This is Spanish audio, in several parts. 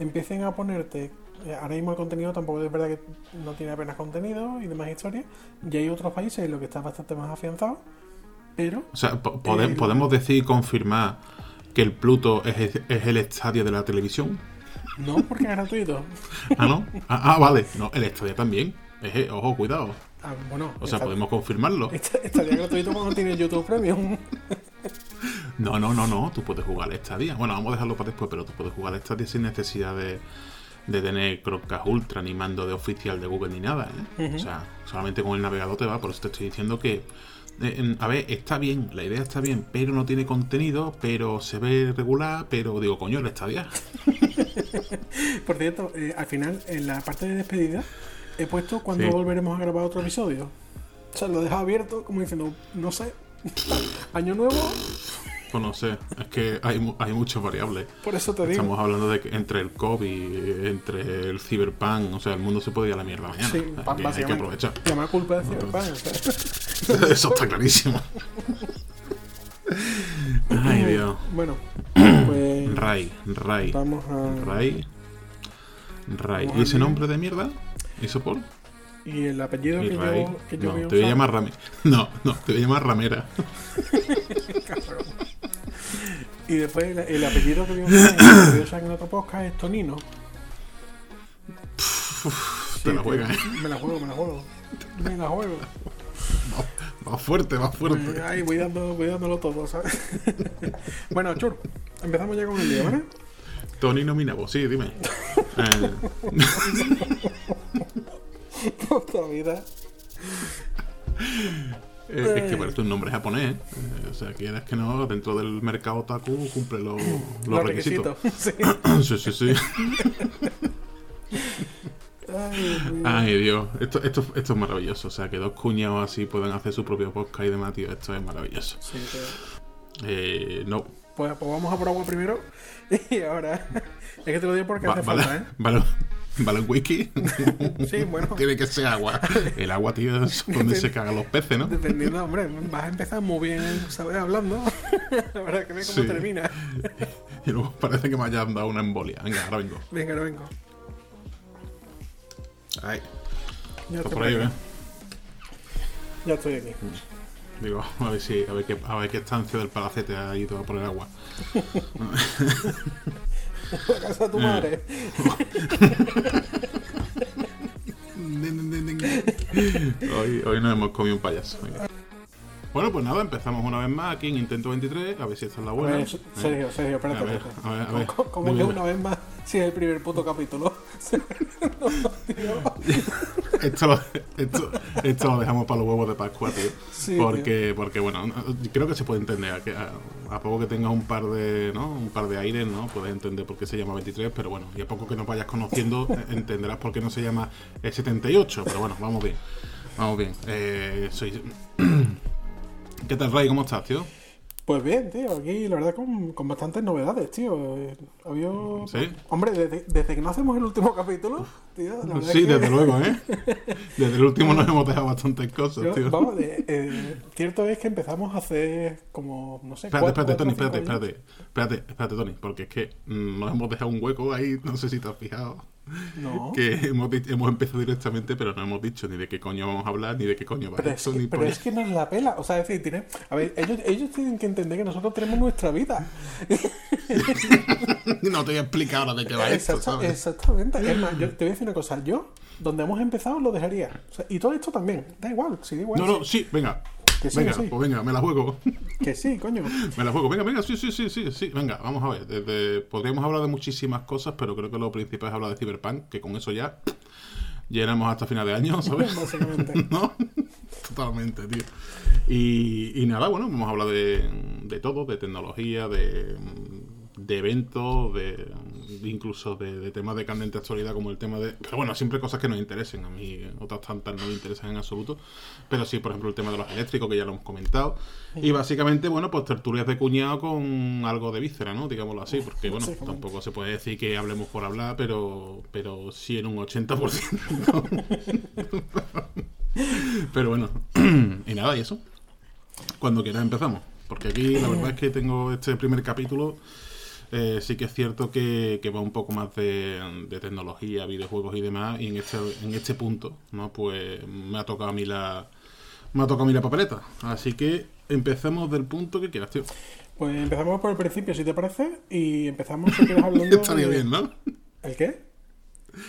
empiecen a ponerte. eh, Ahora mismo el contenido tampoco es verdad que no tiene apenas contenido y demás historias. Y hay otros países en los que está bastante más afianzado. Pero O sea, po- pode- Eh, podemos decir y confirmar que el Pluto es, es el estadio de la televisión. no porque es gratuito. Ah, ¿no? Ah, ah, vale. No, el estadio también. Eje, ojo, cuidado. Ah, bueno, O sea, podemos confirmarlo. estaría gratuito cuando tiene YouTube Premium. No, no, no, no. Tú puedes jugar al estadio. Bueno, vamos a dejarlo para después, pero tú puedes jugar al estadio sin necesidad de, de tener Chromecast Ultra ni mando de oficial de Google ni nada. ¿eh? O sea, solamente con el navegador te va. Por eso te estoy diciendo que. eh, a ver, está bien, la idea está bien, pero no tiene contenido, pero se ve regular, pero digo, coño, el estadio. Por cierto, eh, al final, en la parte de despedida, he puesto cuando Sí. volveremos a grabar otro episodio. O sea, lo he dejado abierto, como diciendo, no sé, año nuevo, Pues no sé, es que hay, hay muchas variables. por eso te digo. Estamos hablando de que entre el COVID, entre el cyberpunk, o sea, el mundo se puede ir a la mierda mañana. Sí, Hay que- hay que aprovechar. Llama culpa de Cyberpunk. o sea. Eso está clarísimo. Ay, Dios. Bueno, pues Ray, Ray, vamos a. Ray, Ray. Vamos ¿Y ese nombre de mierda? ¿Eso por? Y el apellido que yo, que yo No, voy a te voy a llamar Ramera. No, no, te voy a llamar Ramera. Y después el, el apellido que usar en otro podcast es Tonino. Te la tío, juegas, ¿eh? Me la juego, me la juego. Me la juego. Va fuerte, va fuerte. Pues ahí voy, dando, voy dándolo todo, ¿sabes? bueno, Chur, empezamos ya con el lío, ¿vale? Tony Nominabo, sí, dime. Eh, Puta vida. Eh, es que parece un nombre japonés. eh. o sea, quieras que no, dentro del mercado otaku cumple los, los Los requisitos. requisitos. Sí. Sí, sí. Ay, Dios mío. Ay, Dios. Esto, esto, esto es maravilloso. O sea, que dos cuñados así puedan hacer su propio podcast y demás, tío. Esto es maravilloso. Sí. Eh, no. Pues, pues vamos a por agua primero. Y ahora. Es que te lo digo porque Va- hace vale, falta, ¿eh? vale, vale, wiki. Sí, bueno. Tiene que ser agua. El agua, tío, es donde se cagan los peces, ¿no? Dependiendo, hombre, vas a empezar muy bien, ¿sabes? Hablando. Ahora que ve cómo Sí. termina. Y luego parece que me hayan dado una embolia. Venga, ahora vengo. Venga, ahora vengo. Ay, Ya por ahí. ¿eh? ya estoy aquí. Digo, a ver si, a ver qué, a ver qué estancia del palacete ha ido a poner agua. La casa de tu madre. Hoy, hoy nos hemos comido un payaso. venga. Bueno, pues nada, empezamos una vez más aquí en Intento 23, a ver si esta es la A buena. ver, Sergio, Sergio, espérate. A ver, a ver, a ver. ¿Cómo, cómo Dime, que una vez más? Si es el primer puto capítulo. Esto lo, esto, esto lo dejamos para los huevos de Pascua, tío. Sí, porque, porque, bueno, no- creo que se puede entender. Que a, a poco que tengas un par de, ¿no? Un par de aires, ¿no? Puedes entender por qué se llama 23, pero bueno, y a poco que nos vayas conociendo, eh, entenderás por qué no se llama el 78. Pero bueno, vamos bien. Vamos bien. Eh, soy... ¿Qué tal, Ray? ¿Cómo estás, tío? Pues bien, tío, aquí la verdad con, con bastantes novedades, tío. Eh, Había... ¿Sí? Hombre, desde, desde que no hacemos el último capítulo, tío, la verdad Sí, es que- desde luego, ¿eh? Desde el último nos hemos dejado bastantes cosas, Yo- tío. vamos, eh, eh, cierto es que empezamos a hacer como, no sé, Espérate, espérate, Tony, espérate, espérate, espérate, espérate, Tony, porque es que mm, nos hemos dejado un hueco ahí, no sé si te has fijado. No, que hemos, hemos empezado directamente, pero no hemos dicho ni de qué coño vamos a hablar, ni de qué coño va pero, es esto, que, ni pero es que nos la pela. O sea, es decir, tiene, a ver, ellos, ellos tienen que entender que nosotros tenemos nuestra vida. No te voy a explicar ahora de qué va esto, Exacta- ¿sabes? exactamente. Es más, yo te voy a decir una cosa. Yo, donde hemos empezado, lo dejaría. O sea, y todo esto también. Da igual, sí, da igual. No, no, sí, venga, Que sí, venga, que sí. pues venga, me la juego, Que sí, coño. me la juego, venga, venga, sí, sí, sí, sí, sí, venga, vamos a ver, desde, podríamos hablar de muchísimas cosas, pero creo que lo principal es hablar de Cyberpunk, que con eso ya llenamos hasta final de año, ¿sabes? Básicamente. ¿no? Totalmente, tío. Y, y nada, bueno, vamos a hablar de, de todo, de tecnología, de, de eventos, de, de incluso de, de temas de candente actualidad como el tema de... Pero bueno, siempre cosas que nos interesen. A mí otras tantas no me interesan en absoluto. Pero sí, por ejemplo, el tema de los eléctricos, que ya lo hemos comentado. Y básicamente, bueno, pues tertulias de cuñado con algo de víscera, ¿no? Digámoslo así, porque bueno, tampoco se puede decir que hablemos por hablar, pero, pero sí en un 80%. Pero bueno, y nada, y eso. Cuando quieras empezamos. Porque aquí la verdad es que tengo este primer capítulo. Eh, sí que es cierto que, va un poco más de, tecnología, videojuegos y demás, y en este, en este punto, ¿no? Pues me ha tocado a mí la. Me ha tocado a mí la papeleta. Así que empecemos del punto que quieras, tío. Pues empezamos por el principio, si te parece, y empezamos si quieres hablando. estaría bien, ¿no? ¿El qué?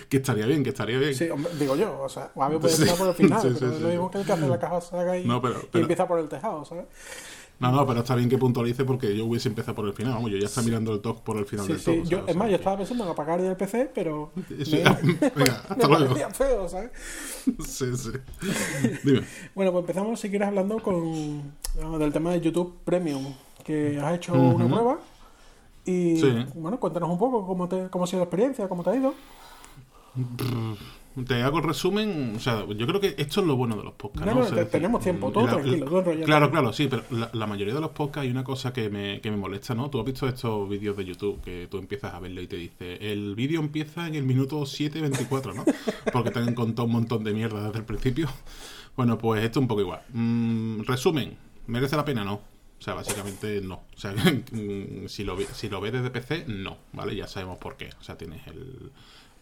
Que estaría bien, que estaría bien. Sí, digo yo, o sea, a mí puede empezar por el final, pero lo mismo que el que hace la caja saga y, y empieza por el tejado, ¿sabes? No, no, pero está bien que puntualice porque yo hubiese empezado por el final. Vamos, yo ya estaba mirando el talk por el final del sí. Yo, es más, yo estaba pensando en apagar el PC, pero. Sí, venga, hasta luego. feo, ¿sabes? Sí, sí. Dime. bueno, pues empezamos, si quieres, hablando con del tema de YouTube Premium, que has hecho una prueba. Y bueno, cuéntanos un poco cómo, te, cómo ha sido la experiencia, cómo te ha ido. Te hago el resumen, o sea, yo creo que esto es lo bueno de los podcasts. No, tenemos tiempo, todo tranquilo, Claro, claro, sí, pero la, mayoría de los podcasts hay una cosa que me, que me molesta, ¿no? Tú has visto estos vídeos de YouTube que tú empiezas a verlo y te dice, el vídeo empieza en el minuto 7.24, ¿no? Porque te han contado un montón de mierda desde el principio. Bueno, pues esto es un poco igual. Mm, resumen, ¿merece la pena? No. O sea, básicamente no. O sea, si lo, si lo ves desde PC, no, ¿vale? Ya sabemos por qué. O sea, tienes el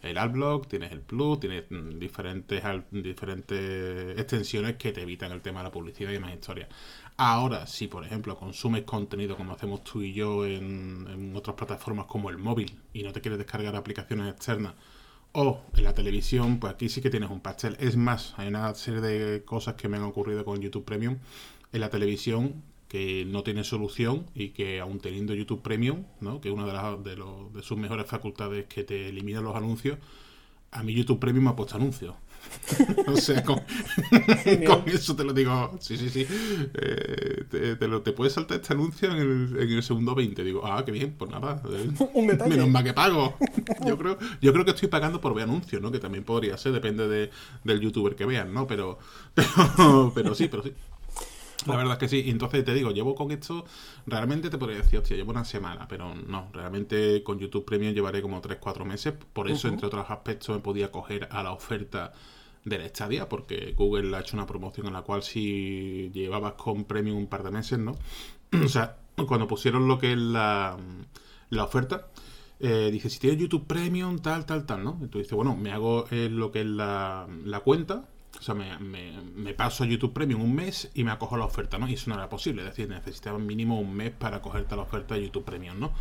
el AdBlock, tienes el Plus, tienes mm, diferentes, diferentes extensiones que te evitan el tema de la publicidad y demás historias. Ahora, si por ejemplo consumes contenido como hacemos tú y yo en, otras plataformas como el móvil y no te quieres descargar aplicaciones externas o en la televisión, pues aquí sí que tienes un pastel. Es más, hay una serie de cosas que me han ocurrido con YouTube Premium. En la televisión que no tiene solución y que aún teniendo YouTube Premium, ¿no? que es una de, las, de, de sus mejores facultades que te elimina los anuncios, a mí YouTube Premium me ha puesto anuncios. o sea, con, eso te lo digo. Sí, sí, sí. Eh, te, lo, te, puedes saltar este anuncio en el, en el, segundo 20. Digo, ah, qué bien, pues nada. Eh, menos mal que pago. yo, creo, yo creo que estoy pagando por ver anuncios, ¿no? Que también podría ser, depende de, del youtuber que vean, ¿no? Pero, pero, pero sí, pero sí. La verdad es que sí. Entonces te digo, llevo con esto, realmente te podría decir, hostia, llevo una semana, pero no, realmente con YouTube Premium llevaré como 3-4 meses. Por eso, entre otros aspectos, me podía coger a la oferta de la Stadia, porque Google ha hecho una promoción en la cual si llevabas con Premium un par de meses, ¿no? o sea, cuando pusieron lo que es la, la oferta, eh, dice, si tienes YouTube Premium, tal, tal, tal, ¿no? Entonces dice, bueno, me hago eh, lo que es la, la cuenta, o sea, me, paso a YouTube Premium un mes y me acojo a la oferta, ¿no? Y eso no era posible, es decir, necesitaba mínimo un mes para cogerte la oferta de YouTube Premium, ¿no?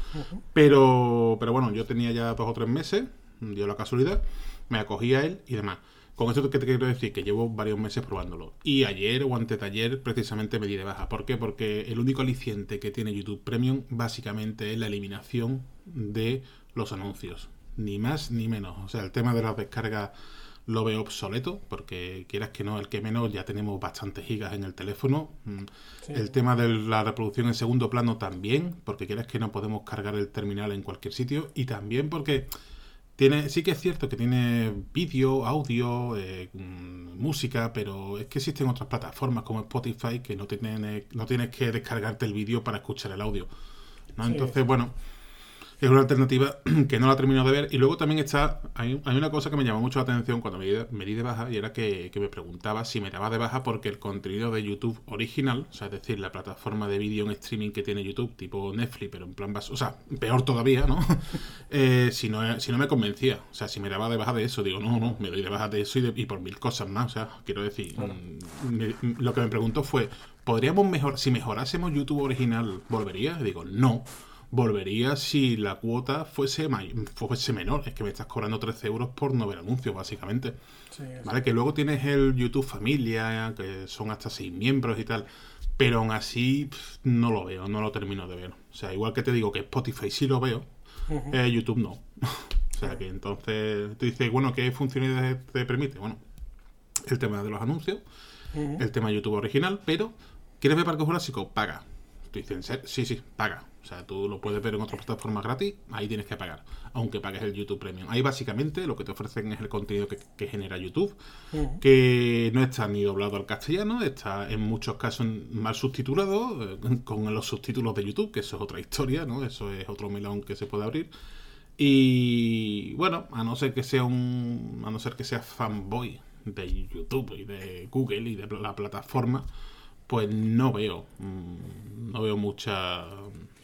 pero, pero bueno, yo tenía ya dos o tres meses, dio la casualidad, me acogí a él y demás. Con esto que te quiero decir, que llevo varios meses probándolo. Y ayer o antes de ayer precisamente me di de baja. ¿Por qué? Porque el único aliciente que tiene YouTube Premium básicamente es la eliminación de los anuncios. Ni más ni menos. O sea, el tema de las descargas lo veo obsoleto, porque quieras que no, el que menos ya tenemos bastantes gigas en el teléfono. Mm, el tema de la reproducción en segundo plano también, porque quieras que no podemos cargar el terminal en cualquier sitio. Y también porque tiene, sí que es cierto que tiene vídeo, audio, eh, mm, música, pero es que existen otras plataformas como Spotify que no, tienen, no tienes que descargarte el vídeo para escuchar el audio. ¿no? Entonces, bueno es una alternativa que no la termino de ver. Y luego también está, hay, una cosa que me llamó mucho la atención cuando me di, de baja y era que, me preguntaba si me daba de baja porque el contenido de YouTube original, o sea, es decir, la plataforma de vídeo en streaming que tiene YouTube, tipo Netflix, pero en plan, o sea, peor todavía, ¿no? Eh, si ¿no? Si no me convencía, o sea, si me daba de baja de eso, digo, no, no, me doy de baja de eso y, por mil cosas más, o sea, quiero decir, mm, lo que me preguntó fue, ¿podríamos mejor, si mejorásemos YouTube original, volvería? Y digo, no volvería si la cuota fuese, fuese menor. Es que me estás cobrando 13 euros por no ver anuncios, básicamente. ¿Vale? Que luego tienes el YouTube Familia, que son hasta 6 miembros y tal. Pero aún así no lo veo, no lo termino de ver. O sea, igual que te digo que Spotify sí lo veo, eh, YouTube no. o sea que entonces tú dices, bueno, ¿qué funcionalidades te permite? Bueno, el tema de los anuncios, el tema de YouTube original, pero ¿quieres ver Parque Jurásico? Paga. Tú dices, sí, sí, paga. O sea, tú lo puedes ver en otras plataformas gratis, ahí tienes que pagar, aunque pagues el YouTube Premium. Ahí básicamente lo que te ofrecen es el contenido que, genera YouTube, que no está ni doblado al castellano, está en muchos casos mal subtitulado, eh, con los subtítulos de YouTube, que eso es otra historia, ¿no? Eso es otro melón que se puede abrir. Y bueno, a no ser que sea un. a no ser que sea fanboy de YouTube y de Google y de la plataforma, pues no veo. Mm, no veo mucha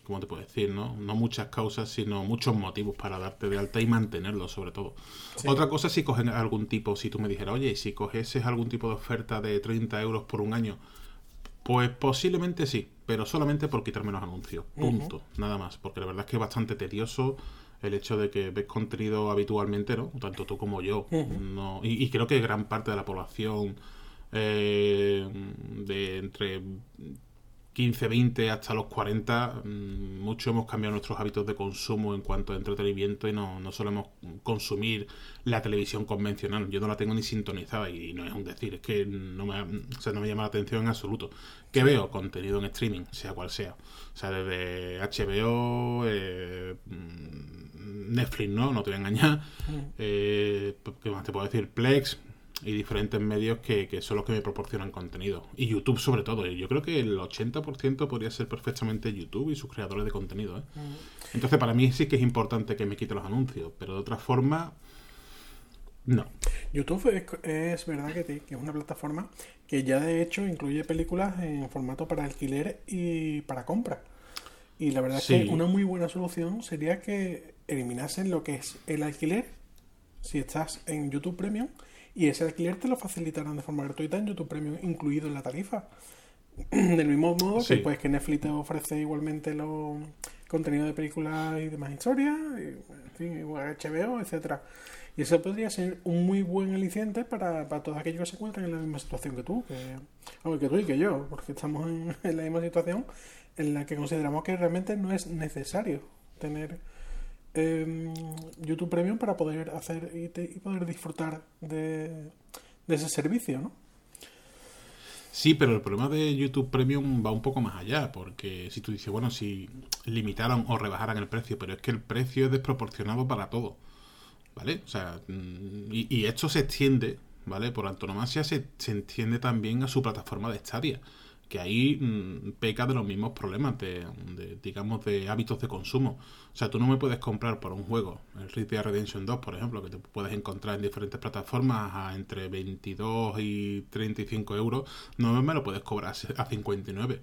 ¿cómo te puedo decir? No, no muchas causas, sino muchos motivos para darte de alta y mantenerlo, sobre todo. Otra cosa si cogen algún tipo, si tú me dijeras, oye, si cogeses algún tipo de oferta de 30 euros por un año, pues posiblemente sí, pero solamente por quitar menos anuncios. Punto. Nada más. Porque la verdad es que es bastante tedioso el hecho de que ves contenido habitualmente, ¿no? Tanto tú como yo. no, y, creo que gran parte de la población eh, de entre 15, 20 hasta los 40, mm, mucho hemos cambiado nuestros hábitos de consumo en cuanto a entretenimiento y no, no solemos consumir la televisión convencional. Yo no la tengo ni sintonizada y no es un decir, es que no me, no me llama la atención en absoluto. ¿Qué veo? Contenido en streaming, sea cual sea. O sea, desde HBO, eh, mm, Netflix, ¿no? No te voy a engañar. Eh, ¿Qué más te puedo decir? Plex, y diferentes medios que, son los que me proporcionan contenido. Y YouTube sobre todo. Yo creo que el 80% podría ser perfectamente YouTube y sus creadores de contenido. ¿eh? Mm. Entonces para mí sí que es importante que me quite los anuncios, pero de otra forma... No. YouTube es, verdad que, es una plataforma que ya de hecho incluye películas en formato para alquiler y para compra. Y la verdad es que una muy buena solución sería que eliminasen lo que es el alquiler si estás en YouTube Premium y ese alquiler te lo facilitarán de forma gratuita en YouTube Premium, incluido en la tarifa. Del mismo modo que, pues, que Netflix te ofrece igualmente los contenidos de películas y demás historias, en fin, HBO, etcétera. Y eso podría ser un muy buen aliciente para, para todos aquellos que se encuentran en la misma situación que tú, que, que tú y que yo, porque estamos en, en la misma situación en la que consideramos que realmente no es necesario tener Em, YouTube Premium para poder hacer y, poder disfrutar de, ese servicio, ¿no? Sí, pero el problema de YouTube Premium va un poco más allá, porque si tú dices, bueno, si limitaron o rebajaran el precio, pero es que el precio es desproporcionado para todo, ¿vale? O sea, mm, y, esto se extiende, ¿vale? Por antonomasia se, se extiende también a su plataforma de Stadia que ahí mm, peca de los mismos problemas de, digamos, de hábitos de consumo. O sea, tú no me puedes comprar por un juego, el Red Dead Redemption 2, por ejemplo, que te puedes encontrar en diferentes plataformas a entre 22 y 35 euros, no me lo puedes cobrar a 59.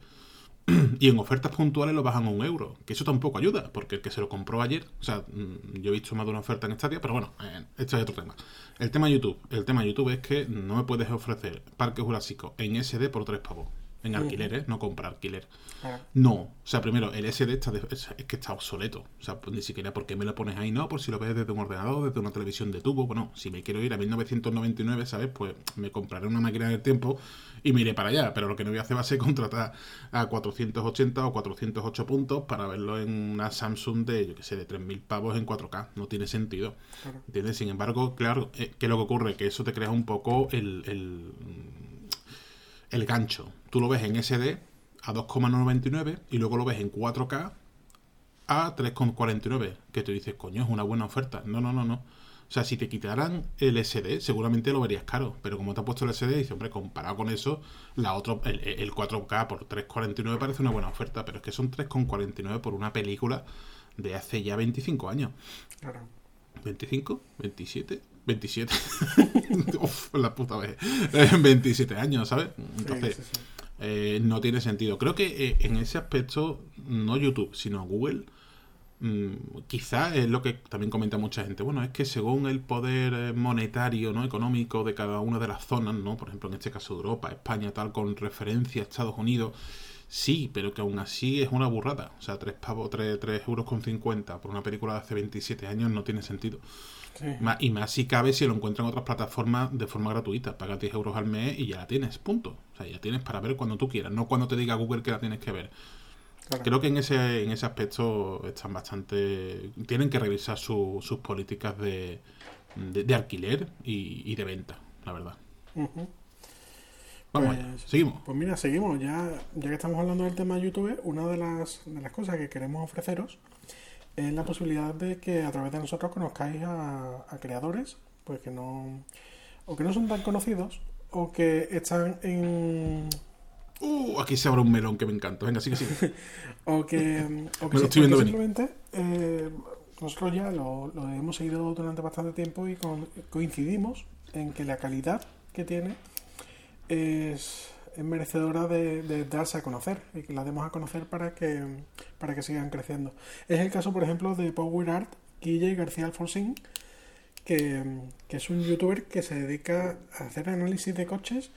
y en ofertas puntuales lo bajan a un euro, que eso tampoco ayuda, porque el que se lo compró ayer, o sea, mm, yo he visto más de una oferta en Stadia, pero bueno, eh, esto es otro tema. El tema YouTube, el tema YouTube es que no me puedes ofrecer Parque Jurásico en SD por 3 pavos en alquiler, ¿eh? no compra alquiler. No, o sea, primero, el SD está es, que está obsoleto. O sea, pues ni siquiera porque me lo pones ahí, no, por si lo ves desde un ordenador, desde una televisión de tubo. Bueno, si me quiero ir a 1999, ¿sabes? Pues me compraré una máquina del tiempo y me iré para allá. Pero lo que no voy a hacer va a ser contratar a 480 o 408 puntos para verlo en una Samsung de, yo qué sé, de 3.000 pavos en 4K. No tiene sentido. ¿Entiendes? Sin embargo, claro, eh, ¿qué es lo que ocurre? Que eso te crea un poco el, el el gancho. Tú lo ves en SD a 2,99 y luego lo ves en 4K a 3,49. Que tú dices, coño, es una buena oferta. No, no, no, no. O sea, si te quitaran el SD, seguramente lo verías caro. Pero como te ha puesto el SD, dices, hombre, comparado con eso, la otro, el, 4K por 3,49 parece una buena oferta. Pero es que son 3,49 por una película de hace ya 25 años. Claro. ¿25? ¿27? 27. Uf, la puta vez. 27 años, ¿sabes? Entonces, eh, no tiene sentido. Creo que eh, en ese aspecto, no YouTube, sino Google, mm, quizá es lo que también comenta mucha gente. Bueno, es que según el poder eh, monetario, ¿no? Económico de cada una de las zonas, ¿no? Por ejemplo, en este caso Europa, España, tal, con referencia a Estados Unidos. Sí, pero que aún así es una burrada. O sea, 3 pavos, 3, 3 euros con 50 por una película de hace 27 años no tiene sentido. Y más si cabe si lo encuentran en otras plataformas de forma gratuita. Paga 10 euros al mes y ya la tienes, punto. O sea, ya tienes para ver cuando tú quieras, no cuando te diga Google que la tienes que ver. Creo que en ese, en ese aspecto están bastante. Tienen que revisar sus políticas de, de, alquiler y, de venta, la verdad. Vamos pues, seguimos. Pues mira, seguimos. Ya, ya que estamos hablando del tema de YouTube, una de las, de las cosas que queremos ofreceros es la posibilidad de que a través de nosotros conozcáis a, creadores, pues que no, o que no son tan conocidos, o que están en... Uh, aquí se abre un melón que me encanta. Venga, sigue, sigue. o que, o que, simplemente eh, nosotros ya lo, hemos seguido durante bastante tiempo y coincidimos en que la calidad que tiene es, es merecedora de, darse a conocer y que la demos a conocer para que, para que sigan creciendo. Es el caso, por ejemplo, de Power Art, Guille García Alfonsín, que, que es un youtuber que se dedica a hacer análisis de coches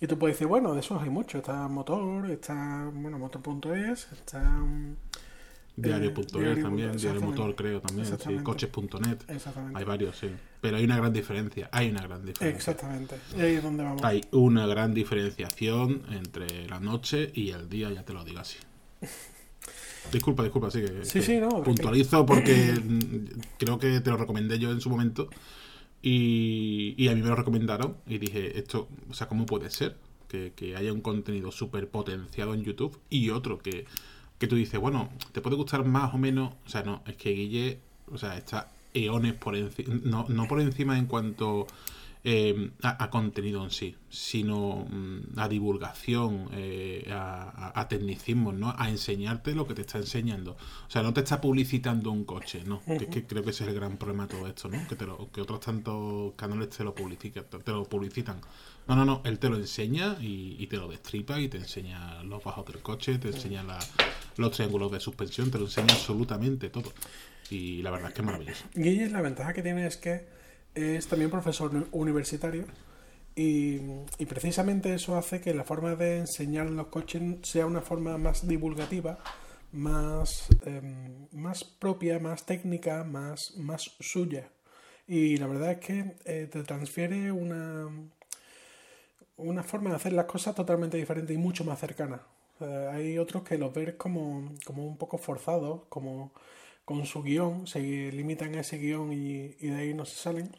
y tú puedes decir, bueno, de esos hay mucho. Está Motor, está, bueno, Motor.es, está... Diario.es eh, también, Diario Motor creo también, sí, coches.net. Hay varios, sí. Pero hay una gran diferencia, hay una gran diferencia. Exactamente. Y ahí es donde vamos. Hay una gran diferenciación entre la noche y el día, ya te lo digo así. Disculpa, disculpa, sí que, sí, sí, no, puntualizo porque creo que te lo recomendé yo en su momento y, a mí me lo recomendaron y dije, esto, o sea, ¿cómo puede ser? Que, haya un contenido súper potenciado en YouTube y otro que, que tú dices, bueno, te puede gustar más o menos, o sea, no, es que Guille, o sea, está eones por encima, no, no por encima en cuanto eh, a, contenido en sí, sino mm, a divulgación, eh, a, tecnicismo, ¿no? A enseñarte lo que te está enseñando. O sea, no te está publicitando un coche, ¿no? que, que creo que ese es el gran problema de todo esto, ¿no? Que, te lo, que otros tantos canales te lo, publicitan, te lo publicitan. No, no, no, él te lo enseña y, te lo destripa y te enseña los bajos del coche, te enseña los triángulos de suspensión, te lo enseña absolutamente todo. Y la verdad es que es maravilloso. Y la ventaja que tiene es que es también profesor universitario y, precisamente eso hace que la forma de enseñar los coches sea una forma más divulgativa, más, em, más propia, más técnica, más, más suya. Y la verdad es que eh, te transfiere una, una forma de hacer las cosas totalmente diferente y mucho más cercana. hay otros que los ves como, como un poco forzados, como con su guion, se limitan a ese guion y, de ahí no se salen.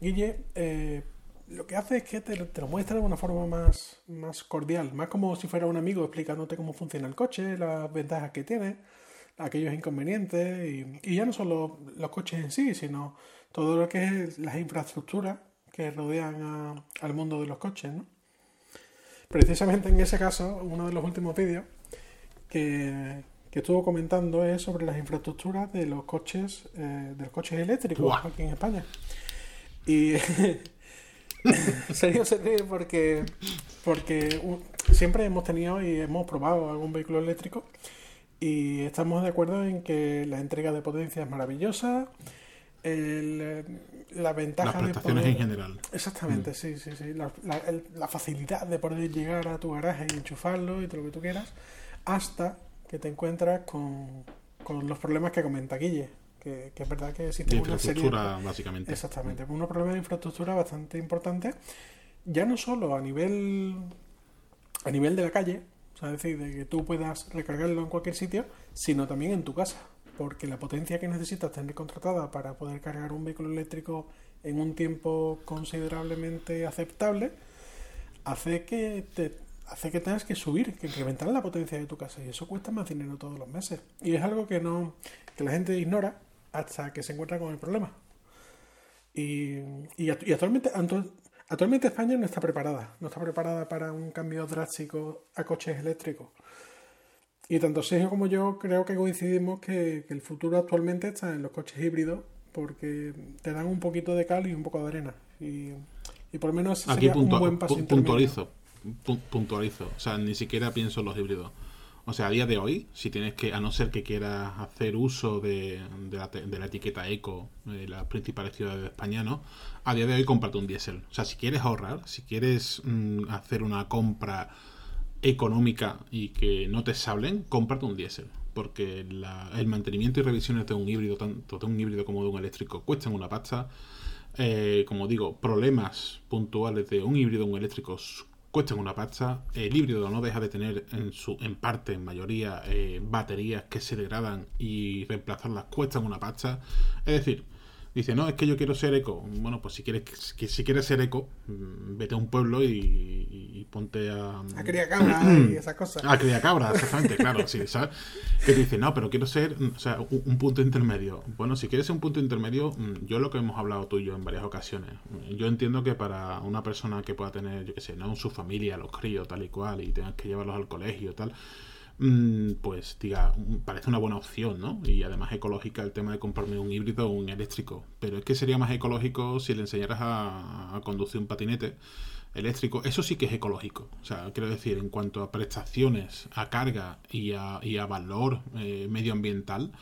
Guille eh, lo que hace es que te, lo muestra de una forma más, más cordial, más como si fuera un amigo explicándote cómo funciona el coche, las ventajas que tiene, aquellos inconvenientes, y, ya no solo los coches en sí, sino todo lo que es las infraestructuras que rodean al mundo de los coches. ¿no? Precisamente en ese caso, uno de los últimos vídeos que, que estuvo comentando es sobre las infraestructuras de los coches, eh, de los coches eléctricos aquí en España. Y serio se ríe porque, porque siempre hemos tenido y hemos probado algún vehículo eléctrico y estamos de acuerdo en que la entrega de potencia es maravillosa. La ventaja Las prestaciones en general. Exactamente, mm. sí, sí, sí. La, la, facilidad de poder llegar a tu garaje y enchufarlo y todo lo que tú quieras, hasta que te encuentras con, los problemas que comenta Guille. Que, es verdad que existe una serie. básicamente. Exactamente, unos problemas de infraestructura bastante importantes, ya no solo a nivel a nivel de la calle, o sea, es decir, de que tú puedas recargarlo en cualquier sitio, sino también en tu casa, porque la potencia que necesitas tener contratada para poder cargar un vehículo eléctrico en un tiempo considerablemente aceptable hace que te hace que tengas que subir, que incrementar la potencia de tu casa. Y eso cuesta más dinero todos los meses. Y es algo que no que la gente ignora hasta que se encuentra con el problema. Y, y, actualmente, actualmente España no está preparada. No está preparada para un cambio drástico a coches eléctricos. Y tanto Sergio como yo creo que coincidimos que, el futuro actualmente está en los coches híbridos porque te dan un poquito de cal y un poco de arena. Y, por lo menos sería un buen paso puntualizo puntualizo. O sea, ni siquiera pienso en los híbridos. O sea, a día de hoy, si tienes que, a no ser que quieras hacer uso de, la, etiqueta eco de las principales ciudades de España, ¿no? A día de hoy, cómprate un diésel. O sea, si quieres ahorrar, si quieres mm, hacer una compra económica y que no te sablen, cómprate un diésel. Porque el mantenimiento y revisiones de un híbrido, tanto de un híbrido como de un eléctrico, cuestan una pasta. Eh, como digo, problemas puntuales de un híbrido o un eléctrico cuestan una pasta. El híbrido no deja de tener en su en parte, en mayoría, eh, baterías que se degradan y reemplazarlas cuestan una pasta. Es decir, dice, no, es que yo quiero ser eco. Bueno, pues si quieres que si quieres ser eco, mm, vete a un pueblo y, ponte a... A criar cabras y esas cosas. A criar cabras, exactamente, claro, sí, ¿sabes? Que te dice, no, pero quiero ser, o sea, un, punto intermedio. Bueno, si quieres ser un punto intermedio, mm, yo lo que hemos hablado tú y yo en varias ocasiones, yo entiendo que para una persona que pueda tener, yo qué sé, ¿no? Su familia, los críos, tal y cual, y tengas que llevarlos al colegio, tal Mm, pues diga, parece una buena opción, ¿no? Y además ecológica el tema de comprarme un híbrido o un eléctrico. Pero es que sería más ecológico si le enseñaras a, conducir un patinete eléctrico, eso sí que es ecológico. O sea, quiero decir, en cuanto a prestaciones, a carga y a, y a valor eh, medioambiental,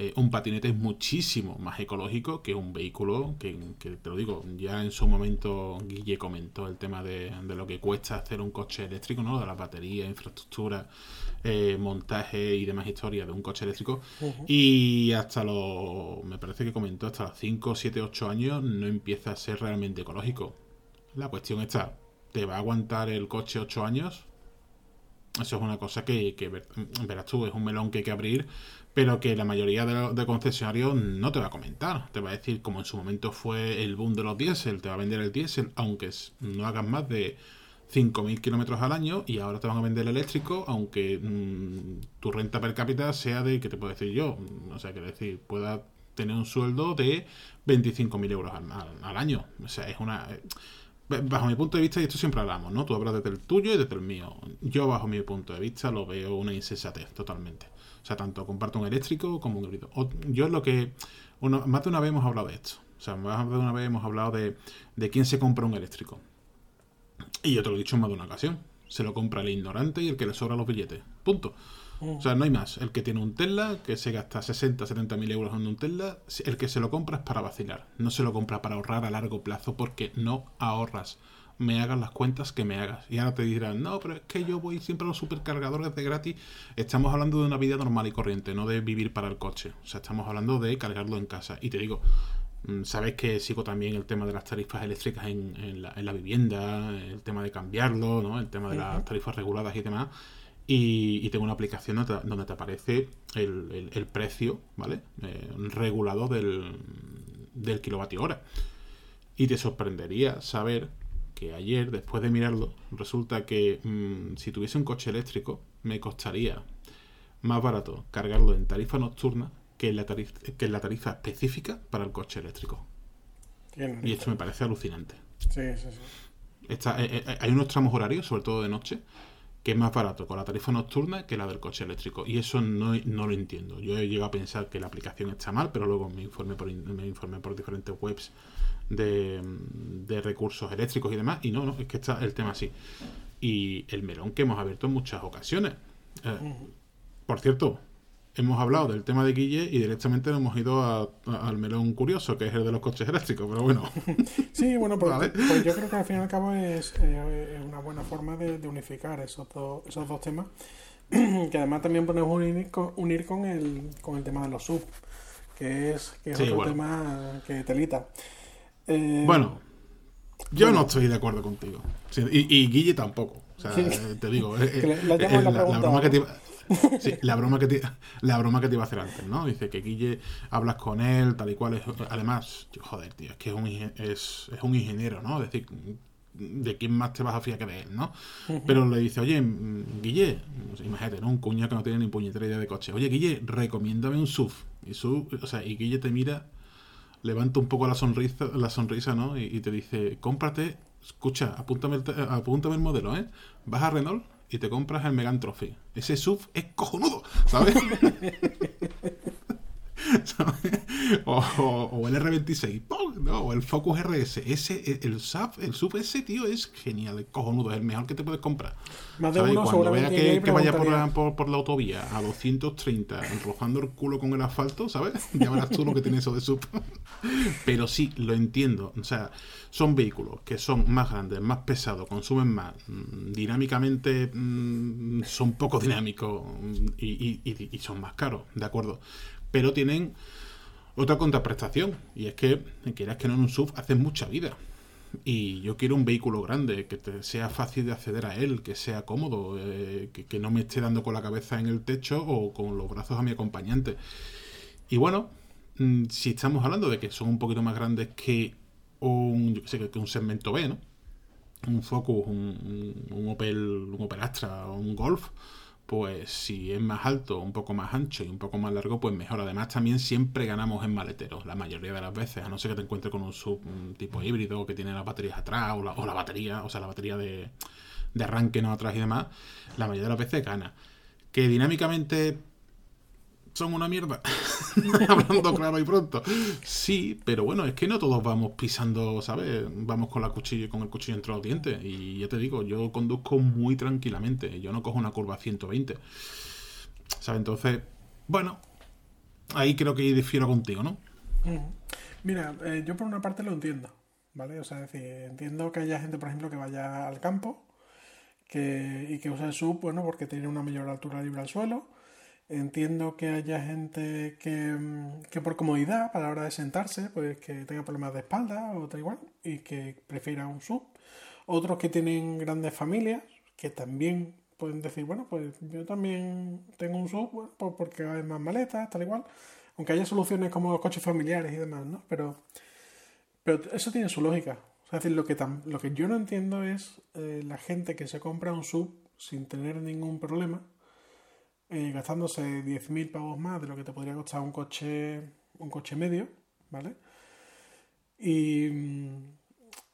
eh, un patinete es muchísimo más ecológico que un vehículo que, te lo digo, ya en su momento Guille comentó el tema de, lo que cuesta hacer un coche eléctrico, ¿no? De la batería, infraestructura, eh, montaje y demás historias de un coche eléctrico. Y hasta los, me parece que comentó, hasta los 5, 7, 8 años no empieza a ser realmente ecológico. La cuestión está, ¿te va a aguantar el coche 8 años? Eso es una cosa que, que verás tú, es un melón que hay que abrir pero que la mayoría de, concesionarios no te va a comentar. Te va a decir, como en su momento fue el boom de los diésel, te va a vender el diésel, aunque no hagas más de 5.000 kilómetros al año, y ahora te van a vender el eléctrico, aunque mm, tu renta per cápita sea de, ¿qué te puedo decir yo? O sea, que decir, pueda tener un sueldo de 25.000 euros al, año. O sea, es una... Eh, bajo mi punto de vista, y esto siempre hablamos, ¿no? Tú hablas desde el tuyo y desde el mío. Yo, bajo mi punto de vista, lo veo una insensatez totalmente. O sea, tanto comparto un eléctrico como un híbrido. yo es lo que... más de una vez hemos hablado de esto. O sea, más de una vez hemos hablado de, de quién se compra un eléctrico. Y yo te lo he dicho en más de una ocasión. Se lo compra el ignorante y el que le sobra los billetes. Punto. O sea, no hay más. El que tiene un Tesla, que se gasta 60, 70 mil euros en un Tesla, el que se lo compra es para vacilar. No se lo compra para ahorrar a largo plazo porque no ahorras me hagas las cuentas que me hagas. Y ahora te dirán, no, pero es que yo voy siempre a los supercargadores de gratis. Estamos hablando de una vida normal y corriente, no de vivir para el coche. O sea, estamos hablando de cargarlo en casa. Y te digo, mm, sabes que sigo también el tema de las tarifas eléctricas en, la, vivienda, el tema de cambiarlo, ¿no? el tema de las tarifas reguladas y demás. Y, tengo una aplicación donde te, aparece el, precio, ¿vale? Eh, regulado del, del kilovatio hora. Y te sorprendería saber que ayer, después de mirarlo, resulta que mm, si tuviese un coche eléctrico, me costaría más barato cargarlo en tarifa nocturna que en la tarifa, que en la tarifa específica para el coche eléctrico. Y esto me parece alucinante. Sí, sí, sí. Eh, eh, hay unos tramos horarios, sobre todo de noche, que es más barato con la tarifa nocturna que la del coche eléctrico. Y eso no, lo entiendo. Yo he llegado a pensar que la aplicación está mal, pero luego me informé por, me informé por diferentes webs de, recursos eléctricos y demás. Y no, no, es que está el tema así. Y el melón que hemos abierto en muchas ocasiones. Eh, por cierto, hemos hablado del tema de Guille y directamente nos hemos ido al melón curioso, que es el de los coches eléctricos, pero bueno. Sí, bueno, pues, pues, yo creo que al fin y al cabo es, eh, una buena forma de, unificar esos, esos dos temas, que además también podemos unir con, unir con, el, con el tema de los sub, que es, que es otro tema que telita. Eh, bueno, yo no estoy de acuerdo contigo. y, Guille tampoco. O sea, te digo, la, broma que te iba, la, broma que te, la broma que te iba a hacer antes, ¿no? Dice que Guille hablas con él, tal y cual. Es, además, joder, tío, es que es un, es, es un ingeniero, ¿no? Es decir, de quién más te vas a fiar que de él, ¿no? Pero le dice, oye, mm, Guille, imagínate, ¿no? Un cuñado que no tiene ni puñetera idea de coche. Oye, Guille, recomiéndame un SUV. Y, su, o sea, y Guille te mira levanta un poco la sonrisa, la sonrisa ¿no? Y, te dice, cómprate, escucha, apúntame el, apúntame el modelo, ¿eh? Vas a Renault y te compras el Megan Trophy. Ese SUV es cojonudo, ¿sabes? O, el R26, ¿no? o el Focus RS. Ese, el SUV, el SUV ese, tío, es genial, es cojonudo, es el mejor que te puedes comprar. Más de uno, Cuando vea que, vaya por, por, la autovía a 230, enrojando el culo con el asfalto, ¿sabes? Ya verás tú lo que tiene eso de SUV. Pero sí, lo entiendo. O sea, son vehículos que son más grandes, más pesados, consumen más, mm, dinámicamente mm, son poco dinámicos y, y son más caros, ¿de acuerdo? Pero tienen otra contraprestación, y es que, quieras que no en un SUV, haces mucha vida. Y yo quiero un vehículo grande, que sea fácil de acceder a él, que sea cómodo, eh, que, no me esté dando con la cabeza en el techo o con los brazos a mi acompañante. Y bueno, mm, si estamos hablando de que son un poquito más grandes que un, que un segmento B, ¿no? Un Focus, un, un Opel, un Opel Astra, un Golf, pues si es más alto, un poco más ancho y un poco más largo, pues mejor. Además, también siempre ganamos en maleteros, la mayoría de las veces, a no ser que te encuentres con un sub tipo híbrido que tiene las baterías atrás o la, batería, o sea, la batería de, de arranque no atrás y demás, la mayoría de las veces gana. Que dinámicamente son una mierda. Hablando claro y pronto. Sí, pero bueno, es que no todos vamos pisando, ¿sabes? Vamos con la cuchilla con el cuchillo entre los dientes. Y ya te digo, yo conduzco muy tranquilamente. Yo no cojo una curva a 120. ¿Sabes? Entonces, bueno, ahí creo que difiero contigo, ¿no? Mira, eh, yo por una parte lo entiendo, ¿vale? O sea, es decir, entiendo que haya gente, por ejemplo, que vaya al campo que, y que use el sub, bueno, porque tiene una mayor altura libre al suelo. Entiendo que haya gente que, mm, que, por comodidad, para la hora de sentarse, pues que tenga problemas de espalda o tal igual, y que prefiera un sub. Otros que tienen grandes familias, que también pueden decir, bueno, pues yo también tengo un sub, pues porque hay más maletas, tal igual. Aunque haya soluciones como los coches familiares y demás, ¿no? Pero, pero eso tiene su lógica. O sea, decir, lo que, lo que yo no entiendo es eh, la gente que se compra un sub sin tener ningún problema, eh, gastándose 10.000 pavos más de lo que te podría costar un coche, un coche medio, ¿vale? Y,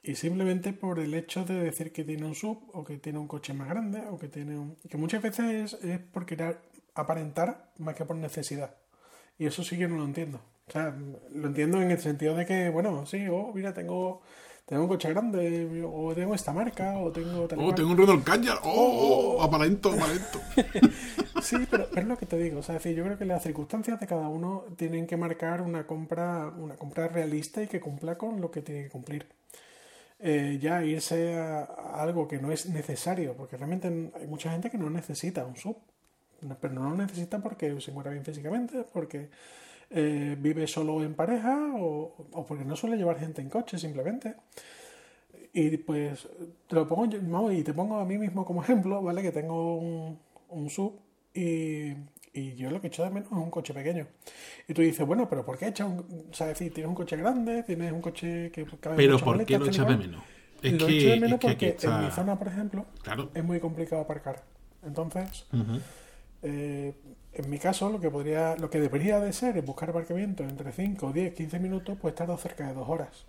y simplemente por el hecho de decir que tiene un sub o que tiene un coche más grande o que tiene un... que muchas veces es, es por querer aparentar más que por necesidad. Y eso sí que no lo entiendo. O sea, lo entiendo en el sentido de que, bueno, sí, oh, mira, tengo, tengo un coche grande, o tengo esta marca, o tengo... oh, tengo un Renault Cañar, oh, oh, oh, aparento, aparento. sí, pero, es lo que te digo, o sea, decir, yo creo que las circunstancias de cada uno tienen que marcar una compra, una compra realista y que cumpla con lo que tiene que cumplir. Eh, ya irse a, algo que no es necesario, porque realmente hay mucha gente que no necesita un sub pero no lo necesita porque se encuentra bien físicamente, porque eh, vive solo en pareja o, porque no suele llevar gente en coche simplemente. Y pues te lo pongo y te pongo a mí mismo como ejemplo, ¿vale? Que tengo un, un sub y, y, yo lo que echo de menos es un coche pequeño. Y tú dices, bueno, pero ¿por qué echas un... O sea, decir, tienes un coche grande, tienes un coche que cabe Pero ¿por qué lo echas de menos? Es lo que, echo de menos porque en mi zona, por ejemplo, es muy complicado aparcar. Entonces... Eh, en mi caso, lo que podría, lo que debería de ser es buscar aparcamiento entre 5, 10, 15 minutos, pues tardo cerca de dos horas.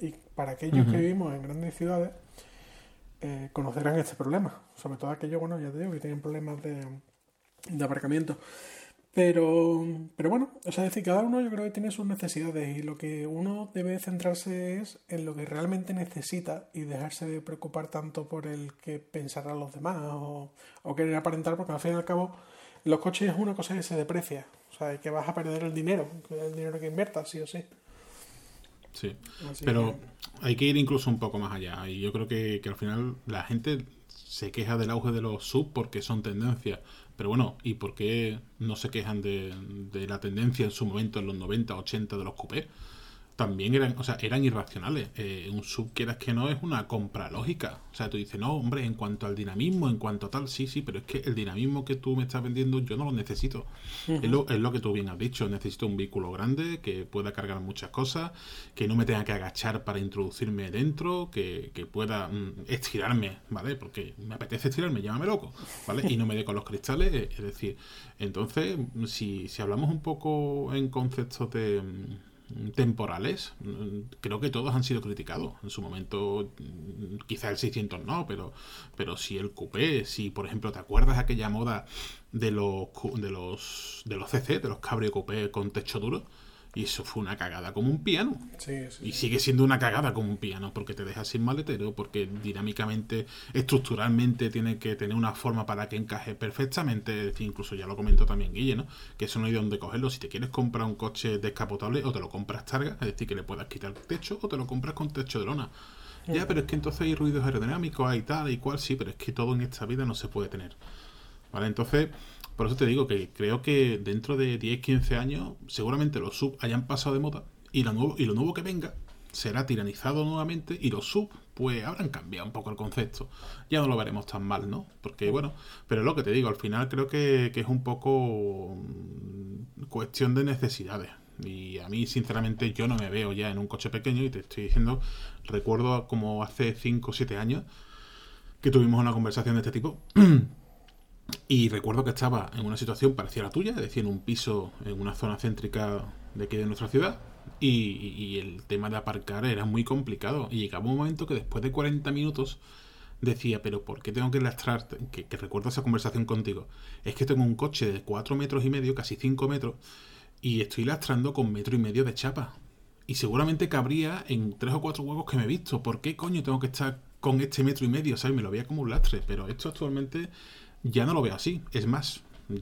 Eh, y para aquellos que vivimos en grandes ciudades, eh, conocerán este problema. Sobre todo aquellos, bueno, ya te digo, que tienen problemas de, aparcamiento. Pero, pero bueno, o sea, es decir, cada uno yo creo que tiene sus necesidades y lo que uno debe centrarse es en lo que realmente necesita y dejarse de preocupar tanto por el que pensarán los demás o, o querer aparentar, porque al fin y al cabo los coches es una cosa que se deprecia, o sea, que vas a perder el dinero, el dinero que inviertas, sí o sí. Sí, pero hay que ir incluso un poco más allá. Y yo creo que, que al final la gente se queja del auge de los sub porque son tendencias. Pero bueno, ¿y por qué no se quejan de, de la tendencia en su momento en los 90, 80 de los coupés? También eran, o sea, eran irracionales. Eh, un sub, quieras que no, es una compra lógica. O sea, tú dices, no, hombre, en cuanto al dinamismo, en cuanto a tal, sí, sí, pero es que el dinamismo que tú me estás vendiendo yo no lo necesito. es, lo, es, lo, que tú bien has dicho. Necesito un vehículo grande que pueda cargar muchas cosas, que no me tenga que agachar para introducirme dentro, que, que pueda mm, estirarme, ¿vale? Porque me apetece estirarme, llámame loco, ¿vale? Y no me dé con los cristales. Es decir, entonces, si, si hablamos un poco en conceptos de temporales, creo que todos han sido criticados. En su momento, quizá el 600 no, pero, pero si el coupé, si por ejemplo te acuerdas aquella moda de los de los de los CC, de los cabrio coupé con techo duro, y eso fue una cagada como un piano. y sigue siendo una cagada como un piano, porque te deja sin maletero, porque dinámicamente, estructuralmente tiene que tener una forma para que encaje perfectamente. incluso ya lo comentó también Guille, ¿no? Que eso no hay de dónde cogerlo. Si te quieres comprar un coche descapotable, o te lo compras targa, es decir, que le puedas quitar el techo, o te lo compras con techo de lona. Ya, pero es que entonces hay ruidos aerodinámicos, hay tal y cual, sí, pero es que todo en esta vida no se puede tener. ¿Vale? Entonces, por eso te digo que creo que dentro de 10, 15 años, seguramente los sub hayan pasado de moda y lo nuevo, y lo nuevo que venga será tiranizado nuevamente y los sub pues habrán cambiado un poco el concepto. Ya no lo veremos tan mal, ¿no? Porque bueno, pero lo que te digo, al final creo que, que es un poco mm, cuestión de necesidades. Y a mí, sinceramente, yo no me veo ya en un coche pequeño y te estoy diciendo, recuerdo como hace 5 o 7 años que tuvimos una conversación de este tipo Y recuerdo que estaba en una situación parecida a la tuya, es decir, en un piso en una zona céntrica de aquí de nuestra ciudad. Y, el tema de aparcar era muy complicado. Y llegaba un momento que después de 40 minutos decía, pero ¿por qué tengo que lastrar? Que, recuerdo esa conversación contigo. Es que tengo un coche de 4 metros y medio, casi 5 metros, y estoy lastrando con metro y medio de chapa. Y seguramente cabría en tres o cuatro huevos que me he visto. ¿Por qué coño tengo que estar con este metro y medio? ¿Sabes? Me lo veía como un lastre. Pero esto actualmente ya no lo veo así. Es más,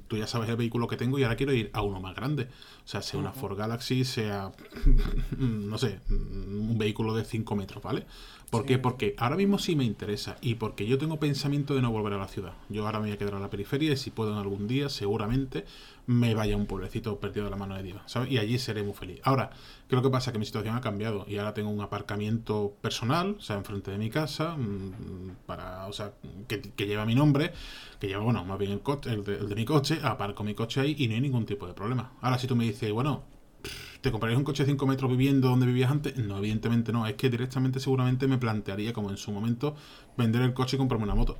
tú ya sabes el vehículo que tengo y ahora quiero ir a uno más grande. O sea, sea una Ford Galaxy, sea, no sé, un vehículo de 5 metros, ¿vale? ¿Por qué? Porque ahora mismo sí me interesa y porque yo tengo pensamiento de no volver a la ciudad. Yo ahora me voy a quedar a la periferia y si puedo en algún día, seguramente me vaya a un pueblecito perdido de la mano de Dios, ¿sabes? Y allí seré muy feliz. Ahora, ¿qué es lo que pasa? Que mi situación ha cambiado y ahora tengo un aparcamiento personal, o sea, enfrente de mi casa, mm, para, o sea, que, lleva mi nombre, que lleva, bueno, más bien el, coche, el, de, el de mi coche, aparco mi coche ahí y no hay ningún tipo de problema. Ahora, si tú me dices, bueno, ¿Te comprarías un coche de 5 metros viviendo donde vivías antes? No, evidentemente no. Es que directamente seguramente me plantearía, como en su momento, vender el coche y comprarme una moto.